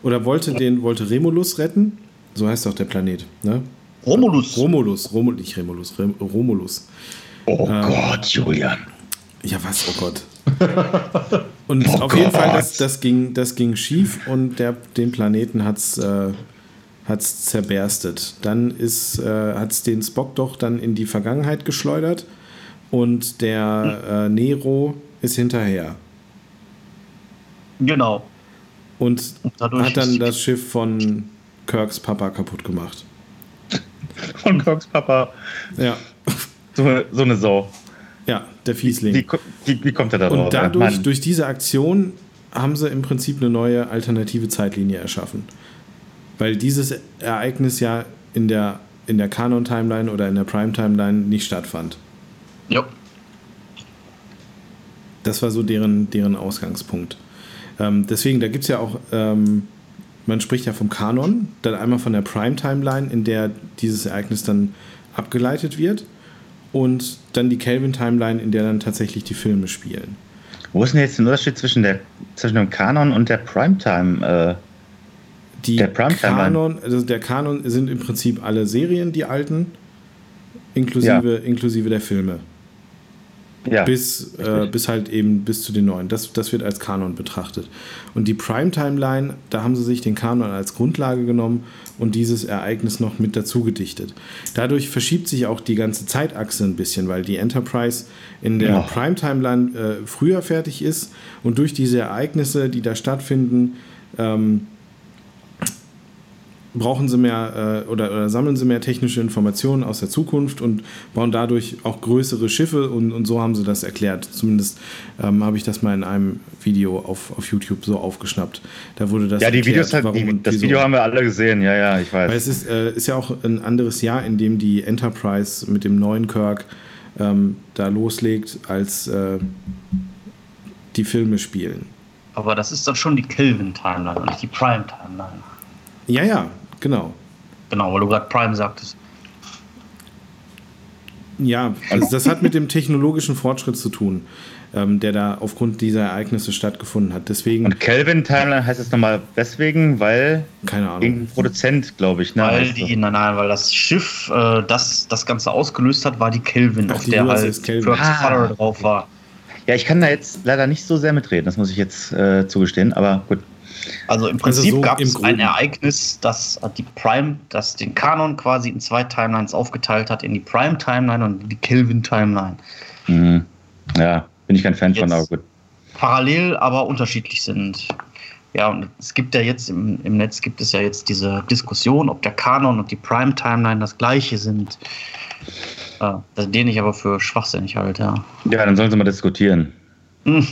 oder wollte den, wollte Remulus retten? So heißt auch der Planet, ne? Romulus. Romulus, Romul, nicht Remulus, Rem, Romulus. Oh Ähm, Gott, Julian. Ja, was? Oh Gott. Und Oh auf jeden Fall, Gott. das, das, ging, das ging schief und der, den Planeten hat es äh, hat's zerberstet. Dann ist, äh, hat es den Spock doch dann in die Vergangenheit geschleudert und der äh, Nero ist hinterher. Genau. Und Und hat dann das Schiff von Kirks Papa kaputt gemacht. Von Cox Papa. Ja, So, so eine Sau. ja der Fiesling. Wie, wie, wie kommt er da drauf? Und dadurch, Mann. durch diese Aktion, haben sie im Prinzip eine neue alternative Zeitlinie erschaffen. Weil dieses Ereignis ja in der, in der Kanon-Timeline oder in der Prime-Timeline nicht stattfand. Ja. Das war so deren, deren Ausgangspunkt. Ähm, deswegen, da gibt es ja auch, ähm, man spricht ja vom Kanon, dann einmal von der Prime-Timeline, in der dieses Ereignis dann abgeleitet wird. Und dann die Kelvin-Timeline, in der dann tatsächlich die Filme spielen. Wo ist denn jetzt der Unterschied zwischen, der, zwischen dem Kanon und der Primetime? Äh, Die Der Primetime Kanon, also der Kanon sind im Prinzip alle Serien, die alten, inklusive, inklusive der Filme. Ja. bis, äh, bis halt eben bis zu den neuen. Das, das wird als Kanon betrachtet. Und die Prime-Timeline, da haben sie sich den Kanon als Grundlage genommen und dieses Ereignis noch mit dazu gedichtet. Dadurch verschiebt sich auch die ganze Zeitachse ein bisschen, weil die Enterprise in der Ja. Prime-Timeline äh, früher fertig ist und durch diese Ereignisse, die da stattfinden, ähm, brauchen sie mehr äh, oder, oder sammeln sie mehr technische Informationen aus der Zukunft und bauen dadurch auch größere Schiffe und, und so haben sie das erklärt. Zumindest ähm, habe ich das mal in einem Video auf, auf YouTube so aufgeschnappt. Da wurde das ja, die erklärt, Videos, halt, warum die, das. Video haben wir alle gesehen, ja, ja, ich weiß. Weil es ist, äh, ist ja auch ein anderes Jahr, in dem die Enterprise mit dem neuen Kirk ähm, da loslegt, als äh, die Filme spielen. Aber das ist dann schon die Kelvin-Timeline und nicht die Prime-Timeline. Ja, ja, genau. Genau, weil du gerade Prime sagtest. Ja, also das hat mit dem technologischen Fortschritt zu tun, ähm, der da aufgrund dieser Ereignisse stattgefunden hat. Deswegen, Und Kelvin Timeline heißt es nochmal deswegen, weil keine Ahnung. irgendein Produzent, glaube ich, ne? Weil die, so. nein, nein, weil das Schiff, äh, das das Ganze ausgelöst hat, war die Kelvin, Ach, auf die der halt Kelvin. Ah. Drauf war. Ja, ich kann da jetzt leider nicht so sehr mitreden, das muss ich jetzt äh, zugestehen, aber gut. Also im Also Prinzip so gab es ein Ereignis, das die Prime, das den Kanon quasi in zwei Timelines aufgeteilt hat, in die Prime-Timeline und die Kelvin-Timeline. Mhm. Ja, bin ich kein Fan von, Jetzt- aber gut. Parallel, aber unterschiedlich sind. Ja, und es gibt ja jetzt im, im Netz gibt es ja jetzt diese Diskussion, ob der Kanon und die Prime-Timeline das gleiche sind. Äh, den ich aber für schwachsinnig halte, ja. Ja, dann sollen sie mal diskutieren. Hm.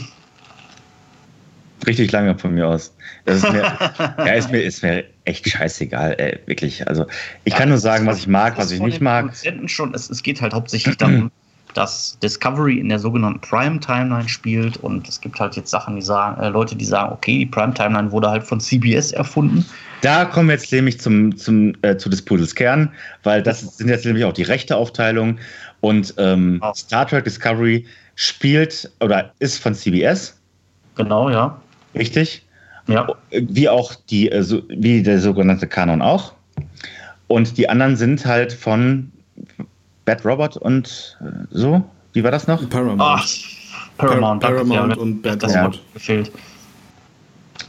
Richtig lange von mir aus. Das ist mir, ja, ist mir, ist mir echt scheißegal, ey, wirklich. Also, ich kann nur sagen, was ich mag, was ich nicht mag. Schon, es, es geht halt hauptsächlich darum, dass Discovery in der sogenannten Prime-Timeline spielt und es gibt halt jetzt Sachen, die sagen, äh, Leute, die sagen, okay, die Prime-Timeline wurde halt von CBS erfunden. Da kommen wir jetzt nämlich zum, zum, äh, zu des Pudels Kern, weil das sind jetzt nämlich auch die rechte Aufteilung. Und ähm, Ah. Star Trek Discovery spielt oder ist von CBS, Genau, ja. Richtig? Ja, Wie auch die, äh, wie der sogenannte Kanon auch. Und die anderen sind halt von Bad Robot und äh, so. Wie war das noch? Paramount. Ach, Paramount, Par- Paramount ja, und Bad das Robot. gefehlt.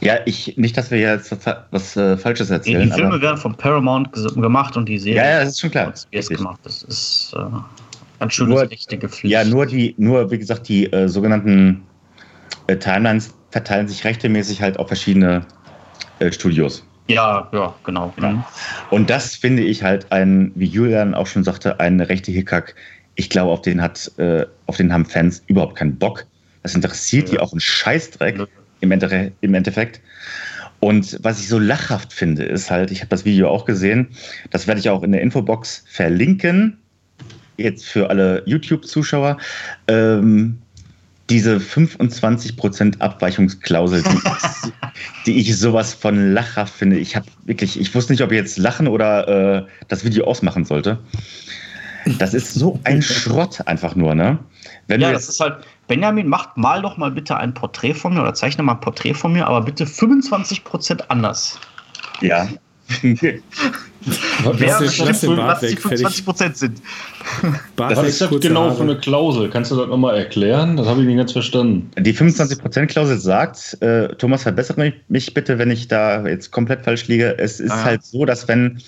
Ja, ich, nicht, dass wir jetzt was, was äh, Falsches erzählen. die Filme aber, werden von Paramount gemacht und die Serie ja, ja, das ist schon klar. gemacht. Das ist äh, ein schönes Nur- echte Gepflicht. Ja, nur die, nur wie gesagt, die äh, sogenannten äh, Timelines verteilen sich rechtmäßig halt auf verschiedene äh, Studios. Ja, ja, genau. Ja. Und das finde ich halt ein, wie Julian auch schon sagte, eine rechte Hickhack ich glaube, auf den hat, äh, auf den haben Fans überhaupt keinen Bock. Das interessiert ja. die auch einen Scheißdreck im, Ende im Endeffekt. Und was ich so lachhaft finde, ist halt, ich habe das Video auch gesehen, das werde ich auch in der Infobox verlinken, jetzt für alle YouTube-Zuschauer. Ähm, diese 25% Abweichungsklausel, die, die, ich sowas von lachhaft finde. Ich habe wirklich, ich wusste nicht, ob ich jetzt lachen oder äh, das Video ausmachen sollte. Das ist so ein Schrott einfach nur, ne? Wenn ja, das ist halt, Benjamin, macht mal doch mal bitte ein Porträt von mir oder zeichne mal ein Porträt von mir, aber bitte 25% anders. Ja. Wer bestimmt, was die 25% sind. Bart was ist das genau Haare. für eine Klausel? Kannst du das nochmal erklären? Das habe ich nicht ganz verstanden. Die 25%-Klausel sagt, äh, Thomas, verbessere mich bitte, wenn ich da jetzt komplett falsch liege. Es ist ah. halt so, dass wenn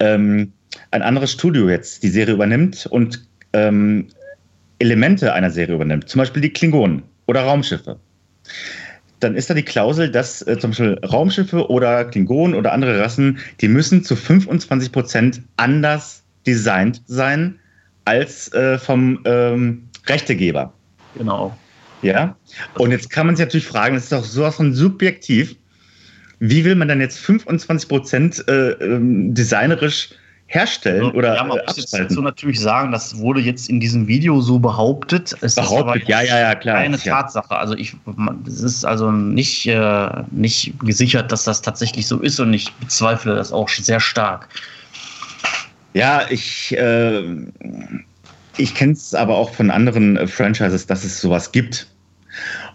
ähm, ein anderes Studio jetzt die Serie übernimmt und ähm, Elemente einer Serie übernimmt, zum Beispiel die Klingonen oder Raumschiffe, dann ist da die Klausel, dass äh, zum Beispiel Raumschiffe oder Klingonen oder andere Rassen, die müssen zu 25 Prozent anders designt sein als äh, vom ähm, Rechtegeber. Genau. Ja. Und jetzt kann man sich natürlich fragen, das ist doch sowas von subjektiv. Wie will man dann jetzt 25 Prozent äh, ähm, designerisch herstellen oder ja, man muss jetzt dazu natürlich sagen, das wurde jetzt in diesem Video so behauptet. Es behauptet, ist aber ja, ja, ja, klar. Keine ja. Tatsache. Also ich, es ist also nicht, äh, nicht gesichert, dass das tatsächlich so ist und ich bezweifle das auch sehr stark. Ja, ich, äh, ich kenne es aber auch von anderen äh, Franchises, dass es sowas gibt.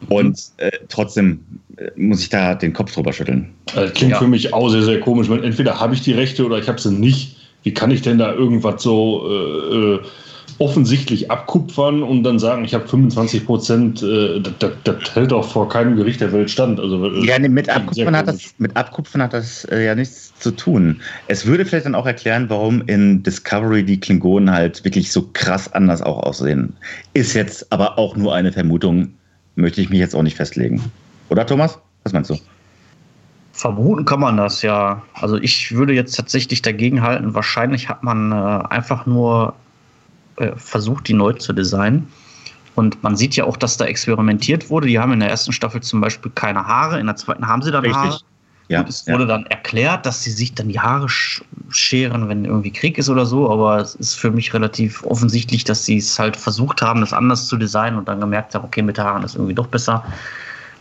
Und äh, trotzdem äh, muss ich da den Kopf drüber schütteln. Das klingt ja. für mich auch sehr, sehr komisch. Entweder habe ich die Rechte oder ich habe sie nicht wie kann ich denn da irgendwas so äh, äh offensichtlich abkupfern und dann sagen, ich habe 25 Prozent, äh, das, das, hält auch vor keinem Gericht der Welt stand. Also, äh, ja, mit Abkupfern, hat das, mit Abkupfern hat das äh, ja nichts zu tun. Es würde vielleicht dann auch erklären, warum in Discovery die Klingonen halt wirklich so krass anders auch aussehen. Ist jetzt aber auch nur eine Vermutung, möchte ich mich jetzt auch nicht festlegen. Oder Thomas? Was meinst du? Vermuten kann man das ja. Also ich würde jetzt tatsächlich dagegen halten. Wahrscheinlich hat man äh, einfach nur äh, versucht, die neu zu designen. Und man sieht ja auch, dass da experimentiert wurde. Die haben in der ersten Staffel zum Beispiel keine Haare, in der zweiten haben sie dann Richtig. Haare. Ja, und es wurde ja. dann erklärt, dass sie sich dann die Haare scheren, wenn irgendwie Krieg ist oder so. Aber es ist für mich relativ offensichtlich, dass sie es halt versucht haben, das anders zu designen und dann gemerkt haben, okay, mit Haaren ist irgendwie doch besser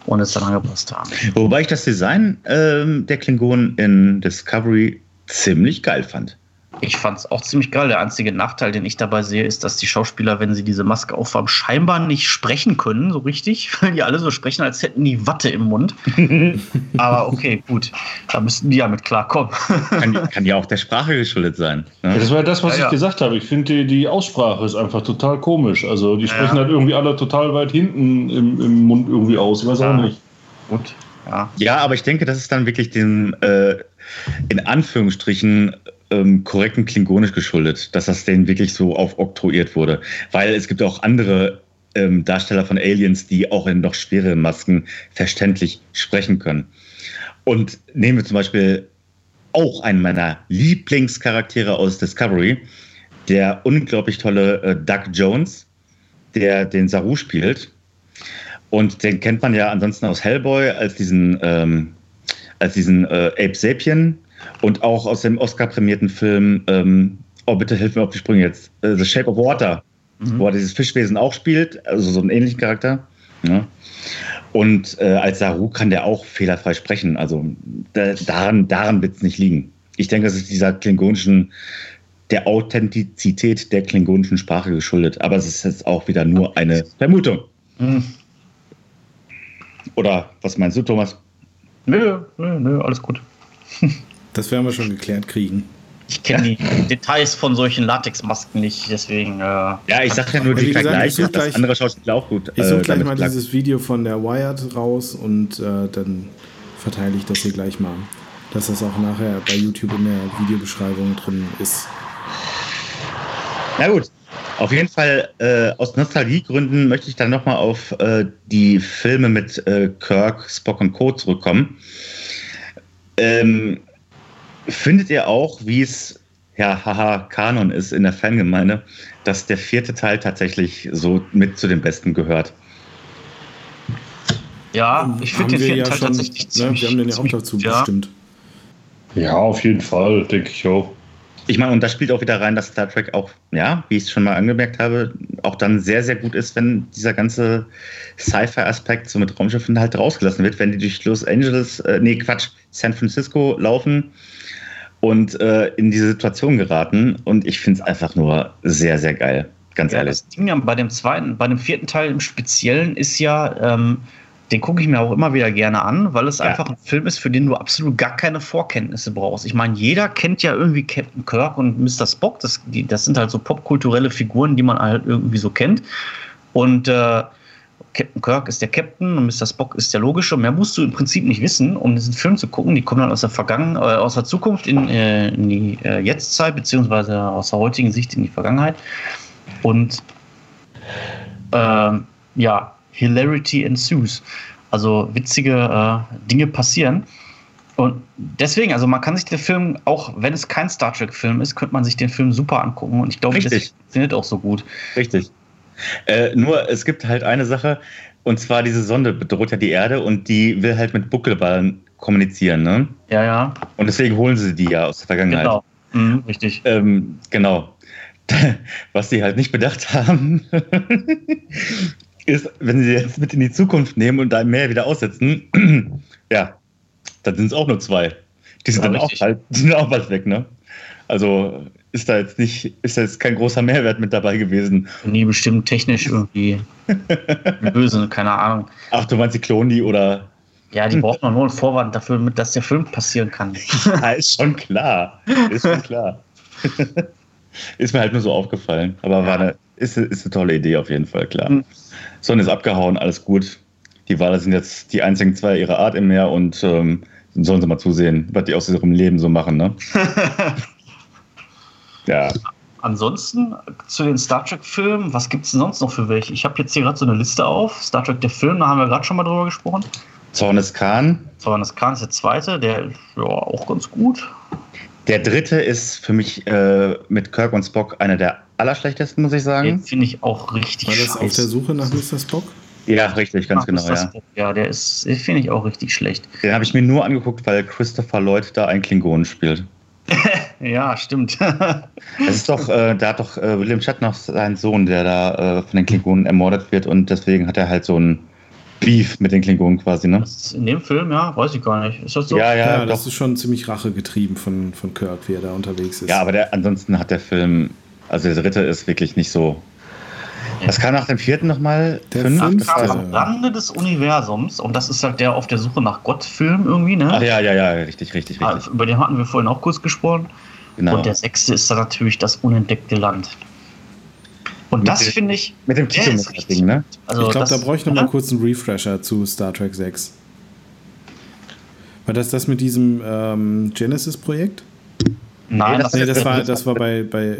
und es dann angepasst haben. Wobei ich das Design ähm, der Klingonen in Discovery ziemlich geil fand. Ich fand es auch ziemlich geil. Der einzige Nachteil, den ich dabei sehe, ist, dass die Schauspieler, wenn sie diese Maske aufhaben, scheinbar nicht sprechen können, so richtig, weil die alle so sprechen, als hätten die Watte im Mund. Aber okay, gut, da müssten die ja mit klarkommen. kann, kann ja auch der Sprache geschuldet sein. Ne? Ja, das war ja das, was ja, ich ja. gesagt habe. Ich finde, die, die, Aussprache ist einfach total komisch. Also, die sprechen halt irgendwie alle total weit hinten im, im Mund irgendwie aus. Ich weiß auch nicht. Gut. Ja. ja, aber ich denke, das ist dann wirklich dem, äh, in Anführungsstrichen, ähm, korrekten Klingonisch geschuldet, dass das denen wirklich so aufoktroyiert wurde. Weil es gibt auch andere ähm, Darsteller von Aliens, die auch in noch schwereren Masken verständlich sprechen können. Und nehmen wir zum Beispiel auch einen meiner Lieblingscharaktere aus Discovery, der unglaublich tolle äh, Doug Jones, der den Saru spielt. Und den kennt man ja ansonsten aus Hellboy als diesen, ähm, als diesen äh, Ape Sapien und auch aus dem Oscar-prämierten Film, ähm, oh bitte hilf mir auf die Sprünge jetzt, äh, The Shape of Water, mhm. wo er dieses Fischwesen auch spielt, also so einen ähnlichen Charakter. Ja. Und äh, als Saru kann der auch fehlerfrei sprechen. Also da, daran, daran wird es nicht liegen. Ich denke, das ist dieser klingonischen, der Authentizität der klingonischen Sprache geschuldet. Aber es ist jetzt auch wieder nur eine Vermutung. Mhm. Oder was meinst du, Thomas? Nö, nö, nö, alles gut. Das werden wir schon geklärt kriegen. Ich kenne die Details von solchen Latexmasken nicht, deswegen. Äh ja, ich sag ja nur die Vergleiche, das andere Schauspieler auch gut. Ich suche äh, gleich mal Plug. dieses Video von der Wired raus und äh, dann verteile ich das hier gleich mal. Dass das auch nachher bei YouTube in der Videobeschreibung drin ist. Na gut, auf jeden Fall äh, aus Nostalgiegründen möchte ich dann nochmal auf äh, die Filme mit äh, Kirk, Spock und Co. zurückkommen. Ähm, Findet ihr auch, wie es ja, haha, Kanon ist in der Fangemeinde, dass der vierte Teil tatsächlich so mit zu den besten gehört. Ja, ich finde den vierten ja Teil schon, tatsächlich ne, ziemlich. Wir haben den ja auch dazu ja. bestimmt. Ja, auf jeden Fall, denke ich auch. Ich meine, und da spielt auch wieder rein, dass Star Trek auch, ja, wie ich es schon mal angemerkt habe, auch dann sehr, sehr gut ist, wenn dieser ganze Sci-Fi-Aspekt so mit Raumschiffen halt rausgelassen wird, wenn die durch Los Angeles, äh, nee, Quatsch, San Francisco laufen und äh, in diese Situation geraten. Und ich finde es einfach nur sehr, sehr geil. Ganz Ja, ehrlich. das Ding ja bei dem zweiten, bei dem vierten Teil im Speziellen ist ja, ähm, den gucke ich mir auch immer wieder gerne an, weil es Ja. einfach ein Film ist, für den du absolut gar keine Vorkenntnisse brauchst. Ich meine, jeder kennt ja irgendwie Captain Kirk und Mr. Spock. Das, die, das sind halt so popkulturelle Figuren, die man halt irgendwie so kennt. Und äh, Captain Kirk ist der Captain und Mr. Spock ist der logische. Mehr musst du im Prinzip nicht wissen, um diesen Film zu gucken. Die kommen dann aus der Vergangenheit, äh, aus der Zukunft in, äh, in die äh, Jetztzeit, beziehungsweise aus der heutigen Sicht in die Vergangenheit. Und ähm, ja, Hilarity ensues. Also witzige äh, Dinge passieren. Und deswegen, also man kann sich den Film, auch wenn es kein Star Trek-Film ist, könnte man sich den Film super angucken. Und ich glaube, das funktioniert auch so gut. Richtig. Äh, nur, es gibt halt eine Sache, und zwar diese Sonde bedroht ja die Erde und die will halt mit Buckelballen kommunizieren, ne? Ja, ja, Und deswegen holen sie die ja aus der Vergangenheit. genau. Mhm, richtig. Ähm, genau. Was sie halt nicht bedacht haben, ist, wenn sie jetzt mit in die Zukunft nehmen und da mehr wieder aussetzen, ja, dann sind es auch nur zwei. Die sind Ja, dann auch bald, sind auch bald weg, ne? Also ist da jetzt nicht, ist da jetzt kein großer Mehrwert mit dabei gewesen. Nie bestimmt technisch irgendwie böse, keine Ahnung. Ach, du meinst die Kloni oder? Ja, die braucht man nur einen Vorwand dafür, dass der Film passieren kann. Ja, ist schon klar. Ist schon klar. Ist mir halt nur so aufgefallen. Aber war eine, ist, ist eine tolle Idee auf jeden Fall, klar. Mhm. Sonne ist abgehauen, alles gut. Die Wale sind jetzt die einzigen zwei ihrer Art im Meer und ähm, sollen sie mal zusehen, was die aus ihrem Leben so machen, ne? ja. Ansonsten zu den Star Trek-Filmen, was gibt es denn sonst noch für welche? Ich habe jetzt hier gerade so eine Liste auf. Star Trek, der Film, da haben wir gerade schon mal drüber gesprochen. Zornes Khan. Zornes Khan ist der zweite, der ja auch ganz gut. Der dritte ist für mich äh, mit Kirk und Spock einer der allerschlechtesten, muss ich Den sagen. finde ich auch richtig War das auf der scheiße. Suche nach Mr. Spock? Ja, richtig, ganz Ach, genau, ja. Ja, der ist, den finde ich auch richtig schlecht. Den habe ich mir nur angeguckt, weil Christopher Lloyd da einen Klingonen spielt. Ja, stimmt. Es ist doch, äh, da hat doch äh, William Shatner seinen Sohn, der da äh, von den Klingonen ermordet wird und deswegen hat er halt so ein Beef mit den Klingonen quasi, ne? In dem Film, ja, weiß ich gar nicht. Ist das so? Ja, Ja, ja, das doch. ist schon ziemlich rachegetrieben von, von Kirk, wie er da unterwegs ist. Ja, aber der, ansonsten hat der Film, also der dritte ist wirklich nicht so. Was kam nach dem vierten nochmal? Der Fünf? fünfte. Kam am Rande des Universums und das ist halt der auf der Suche nach Gott-Film irgendwie, ne? Ach ja, ja, ja, richtig, richtig, Ah, richtig. Über den hatten wir vorhin auch kurz gesprochen. Genau. Und der sechste ist dann natürlich das unentdeckte Land. Und Mit das finde ich. Mit dem richtig- Kito-Ding, ne? Also ich glaube, da brauche ich noch mal Ja? kurz einen Refresher zu Star Trek 6. War das das mit diesem ähm, Genesis-Projekt? Nein, Nee, das, Nee, das war, dritte. das war bei, bei, äh,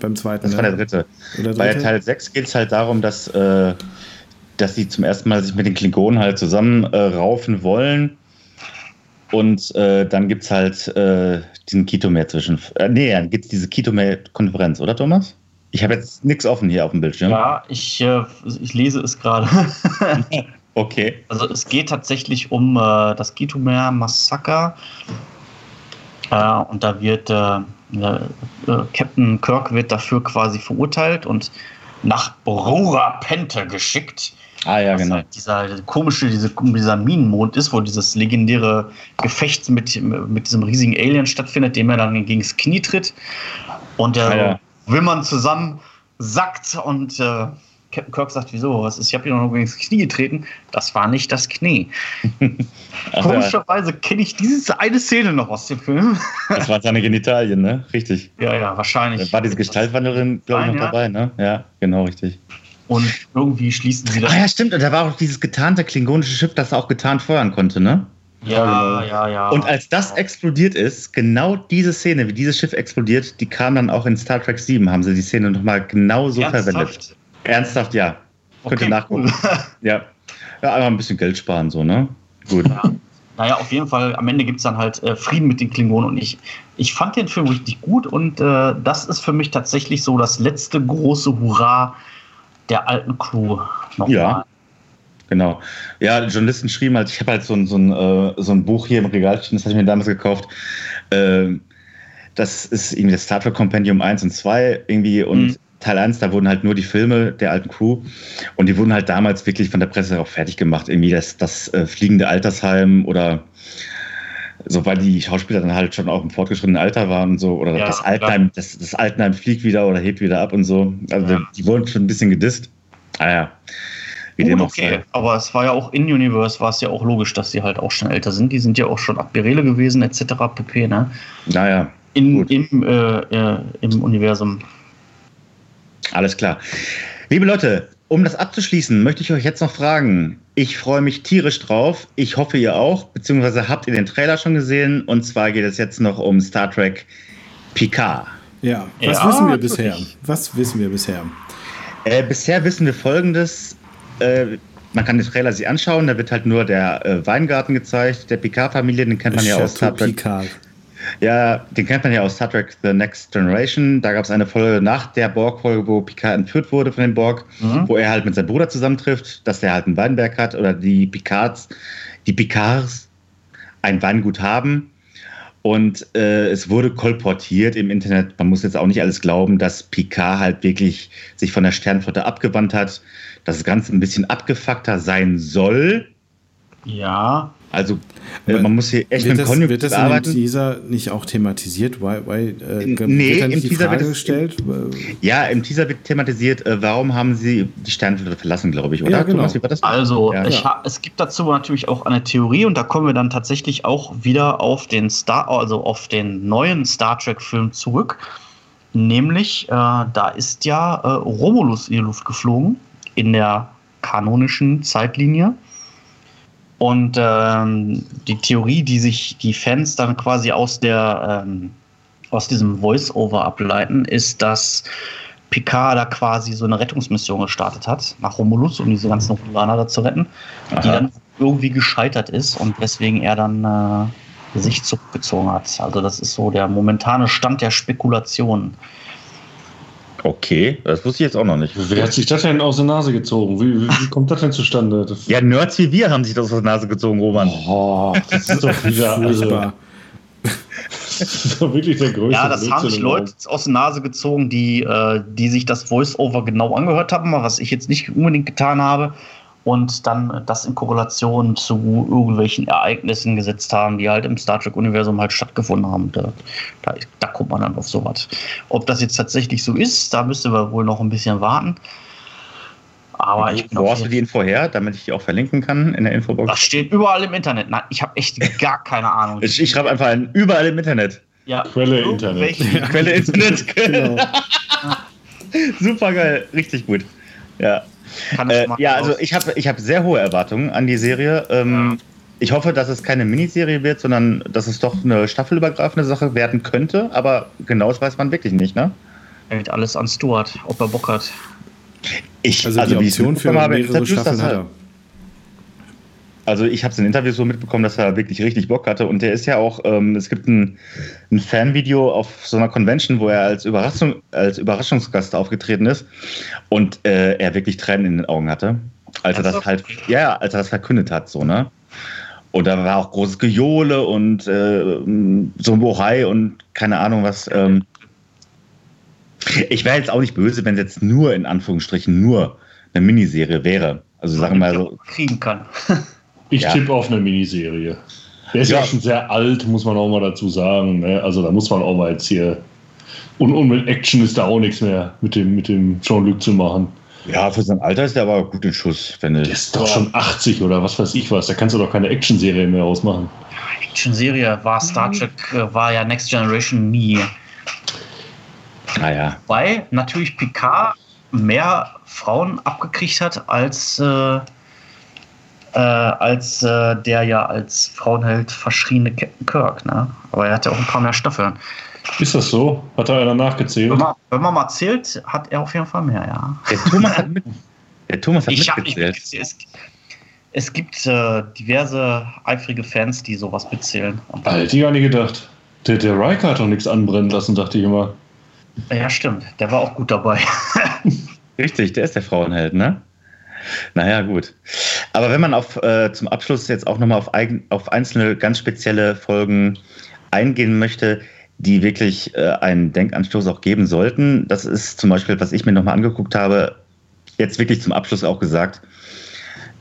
beim zweiten. Das war ne? der dritte. Oder Bei dritte? Teil 6 geht es halt darum, dass, äh, dass sie zum ersten Mal sich mit den Klingonen halt zusammen äh, raufen wollen. Und äh, dann gibt es halt äh, diesen Kitomer zwischen. Äh, nee, dann gibt es diese Kitomer-Konferenz, oder Thomas? Ich habe jetzt nichts offen hier auf dem Bildschirm. ja, ich, äh, ich lese es gerade. Okay. Also es geht tatsächlich um äh, das Gitomer Massaker. Äh, und da wird äh, äh, Captain Kirk wird dafür quasi verurteilt und nach Brora Pente geschickt. Ah, ja, genau. halt dieser komische, diese, dieser Minenmond ist, wo dieses legendäre Gefecht mit, mit diesem riesigen Alien stattfindet, dem er dann gegen das Knie tritt. Und der Ah, ja. Wimmern zusammen sackt und äh, Captain Kirk sagt, wieso? Was ist? Ich habe hier noch das Knie getreten. Das war nicht das Knie. Komischerweise kenne ich diese eine Szene noch aus dem Film. das waren seine Genitalien, ne? Richtig. ja, ja, wahrscheinlich. Da war diese Gestaltwandlerin, glaube ich, noch ja. dabei, ne? Ja, genau, richtig. Und irgendwie schließen sie das. Ah ja, stimmt. Und da war auch dieses getarnte klingonische Schiff, das auch getarnt feuern konnte, ne? Ja, ja, ja. Und als das explodiert ist, genau diese Szene, wie dieses Schiff explodiert, die kam dann auch in Star Trek 7, haben sie die Szene nochmal genau so verwendet. Ernsthaft? Ja. Könnt ihr Okay, nachgucken. cool. Ja. Ja, einfach ein bisschen Geld sparen, so, ne? Gut. Ja. naja, auf jeden Fall, am Ende gibt es dann halt äh, Frieden mit den Klingonen und ich, ich fand den Film richtig gut und äh, das ist für mich tatsächlich so das letzte große Hurra der alten Crew nochmal. Ja. Genau. Ja, Journalisten schrieben halt, ich habe halt so ein, so, ein, äh, so ein Buch hier im Regal stehen, das habe ich mir damals gekauft. Ähm, das ist irgendwie das Star Trek Compendium 1 und 2 irgendwie und mhm. Teil 1, da wurden halt nur die Filme der alten Crew und die wurden halt damals wirklich von der Presse auch fertig gemacht. Irgendwie das, das äh, fliegende Altersheim oder so, weil die Schauspieler dann halt schon auch im fortgeschrittenen Alter waren und so, oder ja, das Altenheim, das, das Altenheim fliegt wieder oder hebt wieder ab und so. Also ja. die wurden schon ein bisschen gedisst. Ah ja. Wie Gut, okay, sei. aber es war ja auch in Universe, war es ja auch logisch, dass sie halt auch schon älter sind. Die sind ja auch schon Admirale gewesen, etc. pp. Ne? Naja. In, im, äh, äh, Im Universum. Alles klar. Liebe Leute, um das abzuschließen, möchte ich euch jetzt noch fragen. Ich freue mich tierisch drauf. Ich hoffe, ihr auch. Beziehungsweise habt ihr den Trailer schon gesehen? Und zwar geht es jetzt noch um Star Trek Picard. Ja, was ja, wissen wir bisher? Was wissen wir bisher? Äh, bisher wissen wir folgendes. Äh, man kann den Trailer sich anschauen, da wird halt nur der äh, Weingarten gezeigt, der Picard-Familie, den kennt man ja aus Star Trek. Picard. Ja, den kennt man ja aus Star Trek The Next Generation. Da gab es eine Folge nach der Borg-Folge, wo Picard entführt wurde von den Borg, mhm. wo er halt mit seinem Bruder zusammentrifft, dass er halt einen Weinberg hat oder die Picards, die Picards ein Weingut haben. Und äh, es wurde kolportiert im Internet, man muss jetzt auch nicht alles glauben, dass Picard halt wirklich sich von der Sternflotte abgewandt hat, dass das Ganze ein bisschen abgefuckter sein soll. Ja. Also äh, man muss hier echt wird mit Konjunktiv Wird das arbeiten. in dem Teaser nicht auch thematisiert? Why, why, äh, nee, im Teaser wird gestellt? Ja, im Teaser wird thematisiert, äh, warum haben sie die Sternflotte verlassen, glaube ich, oder? Ja, genau. Thomas, also ja. ich, es gibt dazu natürlich auch eine Theorie und da kommen wir dann tatsächlich auch wieder auf den Star, also auf den neuen Star Trek-Film zurück. Nämlich, äh, da ist ja äh, Romulus in die Luft geflogen in der kanonischen Zeitlinie. Und ähm, die Theorie, die sich die Fans dann quasi aus der ähm, aus diesem Voice-Over ableiten, ist, dass Picard da quasi so eine Rettungsmission gestartet hat nach Romulus, um diese ganzen Romulaner da zu retten, Aha. die dann irgendwie gescheitert ist und weswegen er dann äh, sich zurückgezogen hat. Also das ist so der momentane Stand der Spekulationen. Okay, das wusste ich jetzt auch noch nicht. Wer hat sich das denn aus der Nase gezogen? Wie, wie, wie kommt das denn zustande? Das ja, Nerds wie wir haben sich das aus der Nase gezogen, Roman. Oh, das ist doch wieder furchtbar. das ist doch wirklich der größte Ja, das Blödsinn haben sich Leute aus der Nase gezogen, die, äh, die sich das Voice-Over genau angehört haben, was ich jetzt nicht unbedingt getan habe und dann das in Korrelation zu irgendwelchen Ereignissen gesetzt haben, die halt im Star Trek-Universum halt stattgefunden haben. Da, da, da, kommt man dann auf sowas. Ob das jetzt tatsächlich so ist, da müsste wir wohl noch ein bisschen warten. Aber ich Wo hast du die Info her, damit ich die auch verlinken kann in der Infobox? Das steht überall im Internet. Nein, ich habe echt gar keine Ahnung. ich, ich schreibe einfach ein, überall im Internet. Ja, Quelle Internet. Quelle Internet. genau. Super geil, richtig gut. Ja. Äh, ja, also ich habe ich hab sehr hohe Erwartungen an die Serie. Ähm, ja. Ich hoffe, dass es keine Miniserie wird, sondern dass es doch eine staffelübergreifende Sache werden könnte. Aber genau das weiß man wirklich nicht, ne? Hält alles an Stuart, ob er Bock hat. Ich, also, also die Option für mehrere Staffeln hat er. Also ich habe es in Interviews so mitbekommen, dass er wirklich richtig Bock hatte. Und der ist ja auch, ähm, es gibt ein, ein Fanvideo auf so einer Convention, wo er als, Überraschung, als Überraschungsgast aufgetreten ist und äh, er wirklich Tränen in den Augen hatte, als er das halt, ja, als er das verkündet hat, so, ne? Und da war auch großes Gejohle und äh, so ein Bohai und keine Ahnung was. Ähm. Ich wäre jetzt auch nicht böse, wenn es jetzt nur in Anführungsstrichen nur eine Miniserie wäre. Also sagen wir mal so. Kriegen kann. Ich ja. tippe auf eine Miniserie. Der ist ja. ja. schon sehr alt, muss man auch mal dazu sagen. Ne? Also da muss man auch mal jetzt hier. Und, und mit Action ist da auch nichts mehr mit dem, mit dem Jean-Luc zu machen. Ja, für sein Alter ist der aber gut in Schuss. Wenn der ist doch schon 80 oder was weiß ich was. Da kannst du doch keine Action-Serie mehr ausmachen. Action-Serie war Star Trek, äh, war ja Next Generation nie. Naja. Weil natürlich Picard mehr Frauen abgekriegt hat als äh, äh, als äh, der ja als Frauenheld verschriene Captain Kirk. Ne? Aber er hat ja auch ein paar mehr Staffeln. Ist das so? Hat er einer nachgezählt? Wenn man, wenn man mal zählt, hat er auf jeden Fall mehr, ja. Der Thomas hat, mit, der Thomas hat ich mitgezählt. Hab nicht mitgezählt. es gibt äh, diverse eifrige Fans, die sowas mitzählen. Und Hätte ich gar nicht gedacht. Der, der Riker hat doch nichts anbrennen lassen, dachte ich immer. ja, stimmt. Der war auch gut dabei. Richtig, der ist der Frauenheld, ne? Naja, gut. Aber wenn man auf, äh, zum Abschluss jetzt auch nochmal auf, eigen, auf einzelne ganz spezielle Folgen eingehen möchte, die wirklich äh, einen Denkanstoß auch geben sollten, das ist zum Beispiel, was ich mir nochmal angeguckt habe, jetzt wirklich zum Abschluss auch gesagt,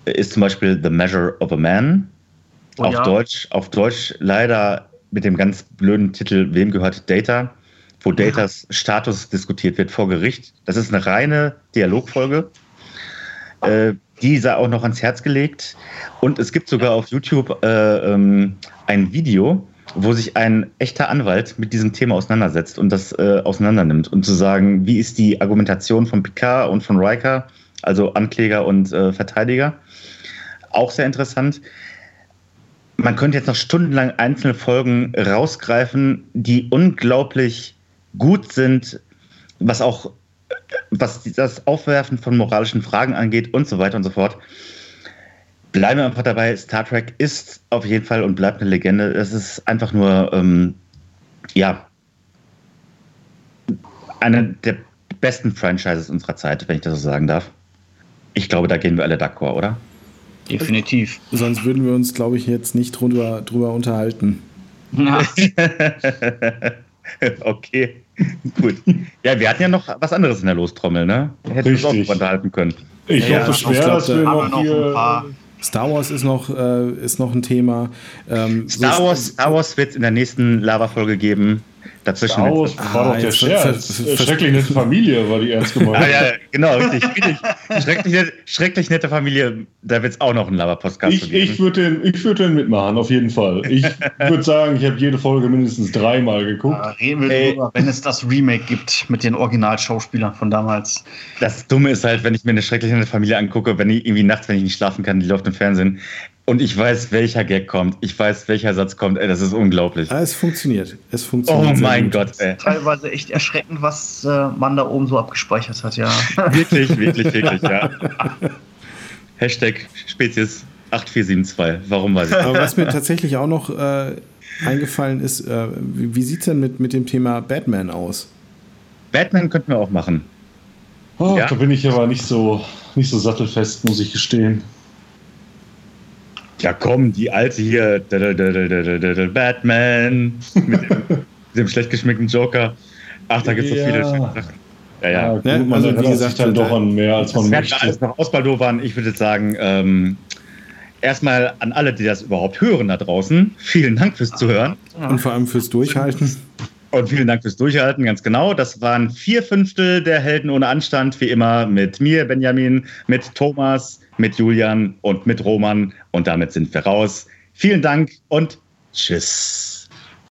ist zum Beispiel The Measure of a Man. Oh auf, ja. Deutsch, auf Deutsch leider mit dem ganz blöden Titel Wem gehört Data? Wo Datas Status diskutiert wird vor Gericht. Das ist eine reine Dialogfolge. Äh, die sei auch noch ans Herz gelegt. Und es gibt sogar auf YouTube äh, ähm, ein Video, wo sich ein echter Anwalt mit diesem Thema auseinandersetzt und das äh, auseinandernimmt. Und zu sagen, wie ist die Argumentation von Picard und von Riker, also Ankläger und äh, Verteidiger. Auch sehr interessant. Man könnte jetzt noch stundenlang einzelne Folgen rausgreifen, die unglaublich gut sind, was auch was das Aufwerfen von moralischen Fragen angeht und so weiter und so fort. Bleiben wir einfach dabei, Star Trek ist auf jeden Fall und bleibt eine Legende. Es ist einfach nur, ähm, ja, eine der besten Franchises unserer Zeit, wenn ich das so sagen darf. Ich glaube, da gehen wir alle d'accord, oder? Definitiv. Sonst würden wir uns, glaube ich, jetzt nicht drüber, drüber unterhalten. Okay, gut. Ja, wir hatten ja noch was anderes in der Lostrommel, ne? Hätten wir uns auch unterhalten können. Ich Ja, hoffe schwer, glaub, dass da wir haben wir noch noch ein paar. Star Wars ist noch, äh, ist noch ein Thema. Ähm, so- Star Wars, Star Wars wird es in der nächsten Lava-Folge geben. Dazwischen Wars war Ah, doch der jetzt ver- Scherz. Schrecklich nette Familie war die ernst gemeint. Ah, ja, genau, richtig. richtig. Schrecklich, nett- schrecklich nette Familie, da wird es auch noch einen Lava-Podcast Ich, ich würde den, ich würd den mitmachen, auf jeden Fall. Ich würde sagen, ich habe jede Folge mindestens dreimal geguckt. Da reden wir drüber, wenn es das Remake gibt mit den Originalschauspielern von damals. Das Dumme ist halt, wenn ich mir eine schrecklich nette Familie angucke, wenn ich irgendwie nachts, wenn ich nicht schlafen kann, die läuft im Fernsehen und ich weiß, welcher Gag kommt, ich weiß, welcher Satz kommt, ey, das ist unglaublich. Ah, es funktioniert. Es Oh funktioniert. sehr mein gut. Gott, ey. Teilweise echt erschreckend, was äh, man da oben so abgespeichert hat, ja. Wirklich, wirklich, wirklich, ja. Hashtag Spezies 8472. Warum weiß ich nicht. Aber was mir tatsächlich auch noch äh, eingefallen ist, äh, wie, wie sieht es denn mit, mit dem Thema Batman aus? Batman könnten wir auch machen. Oh, Ja. Da bin ich aber nicht so, nicht so sattelfest, muss ich gestehen. Ja, komm, die alte hier, Batman, mit dem, schlecht geschminkten Joker. Ach, da gibt es so Ja. viele schöne Sachen. Ja, ja. gut, Ne, man also wie erinnert gesagt, sich dann da- doch an mehr, als man wir alles möchte. noch ausbaldowern. Ich würde jetzt sagen, ähm, erstmal an alle, die das überhaupt hören da draußen, vielen Dank fürs Zuhören. Und vor allem fürs Durchhalten. Und vielen Dank fürs Durchhalten, ganz genau. Das waren vier Fünftel der Helden ohne Anstand, wie immer mit mir, Benjamin, mit Thomas, mit Julian und mit Roman. Und damit sind wir raus. Vielen Dank und tschüss.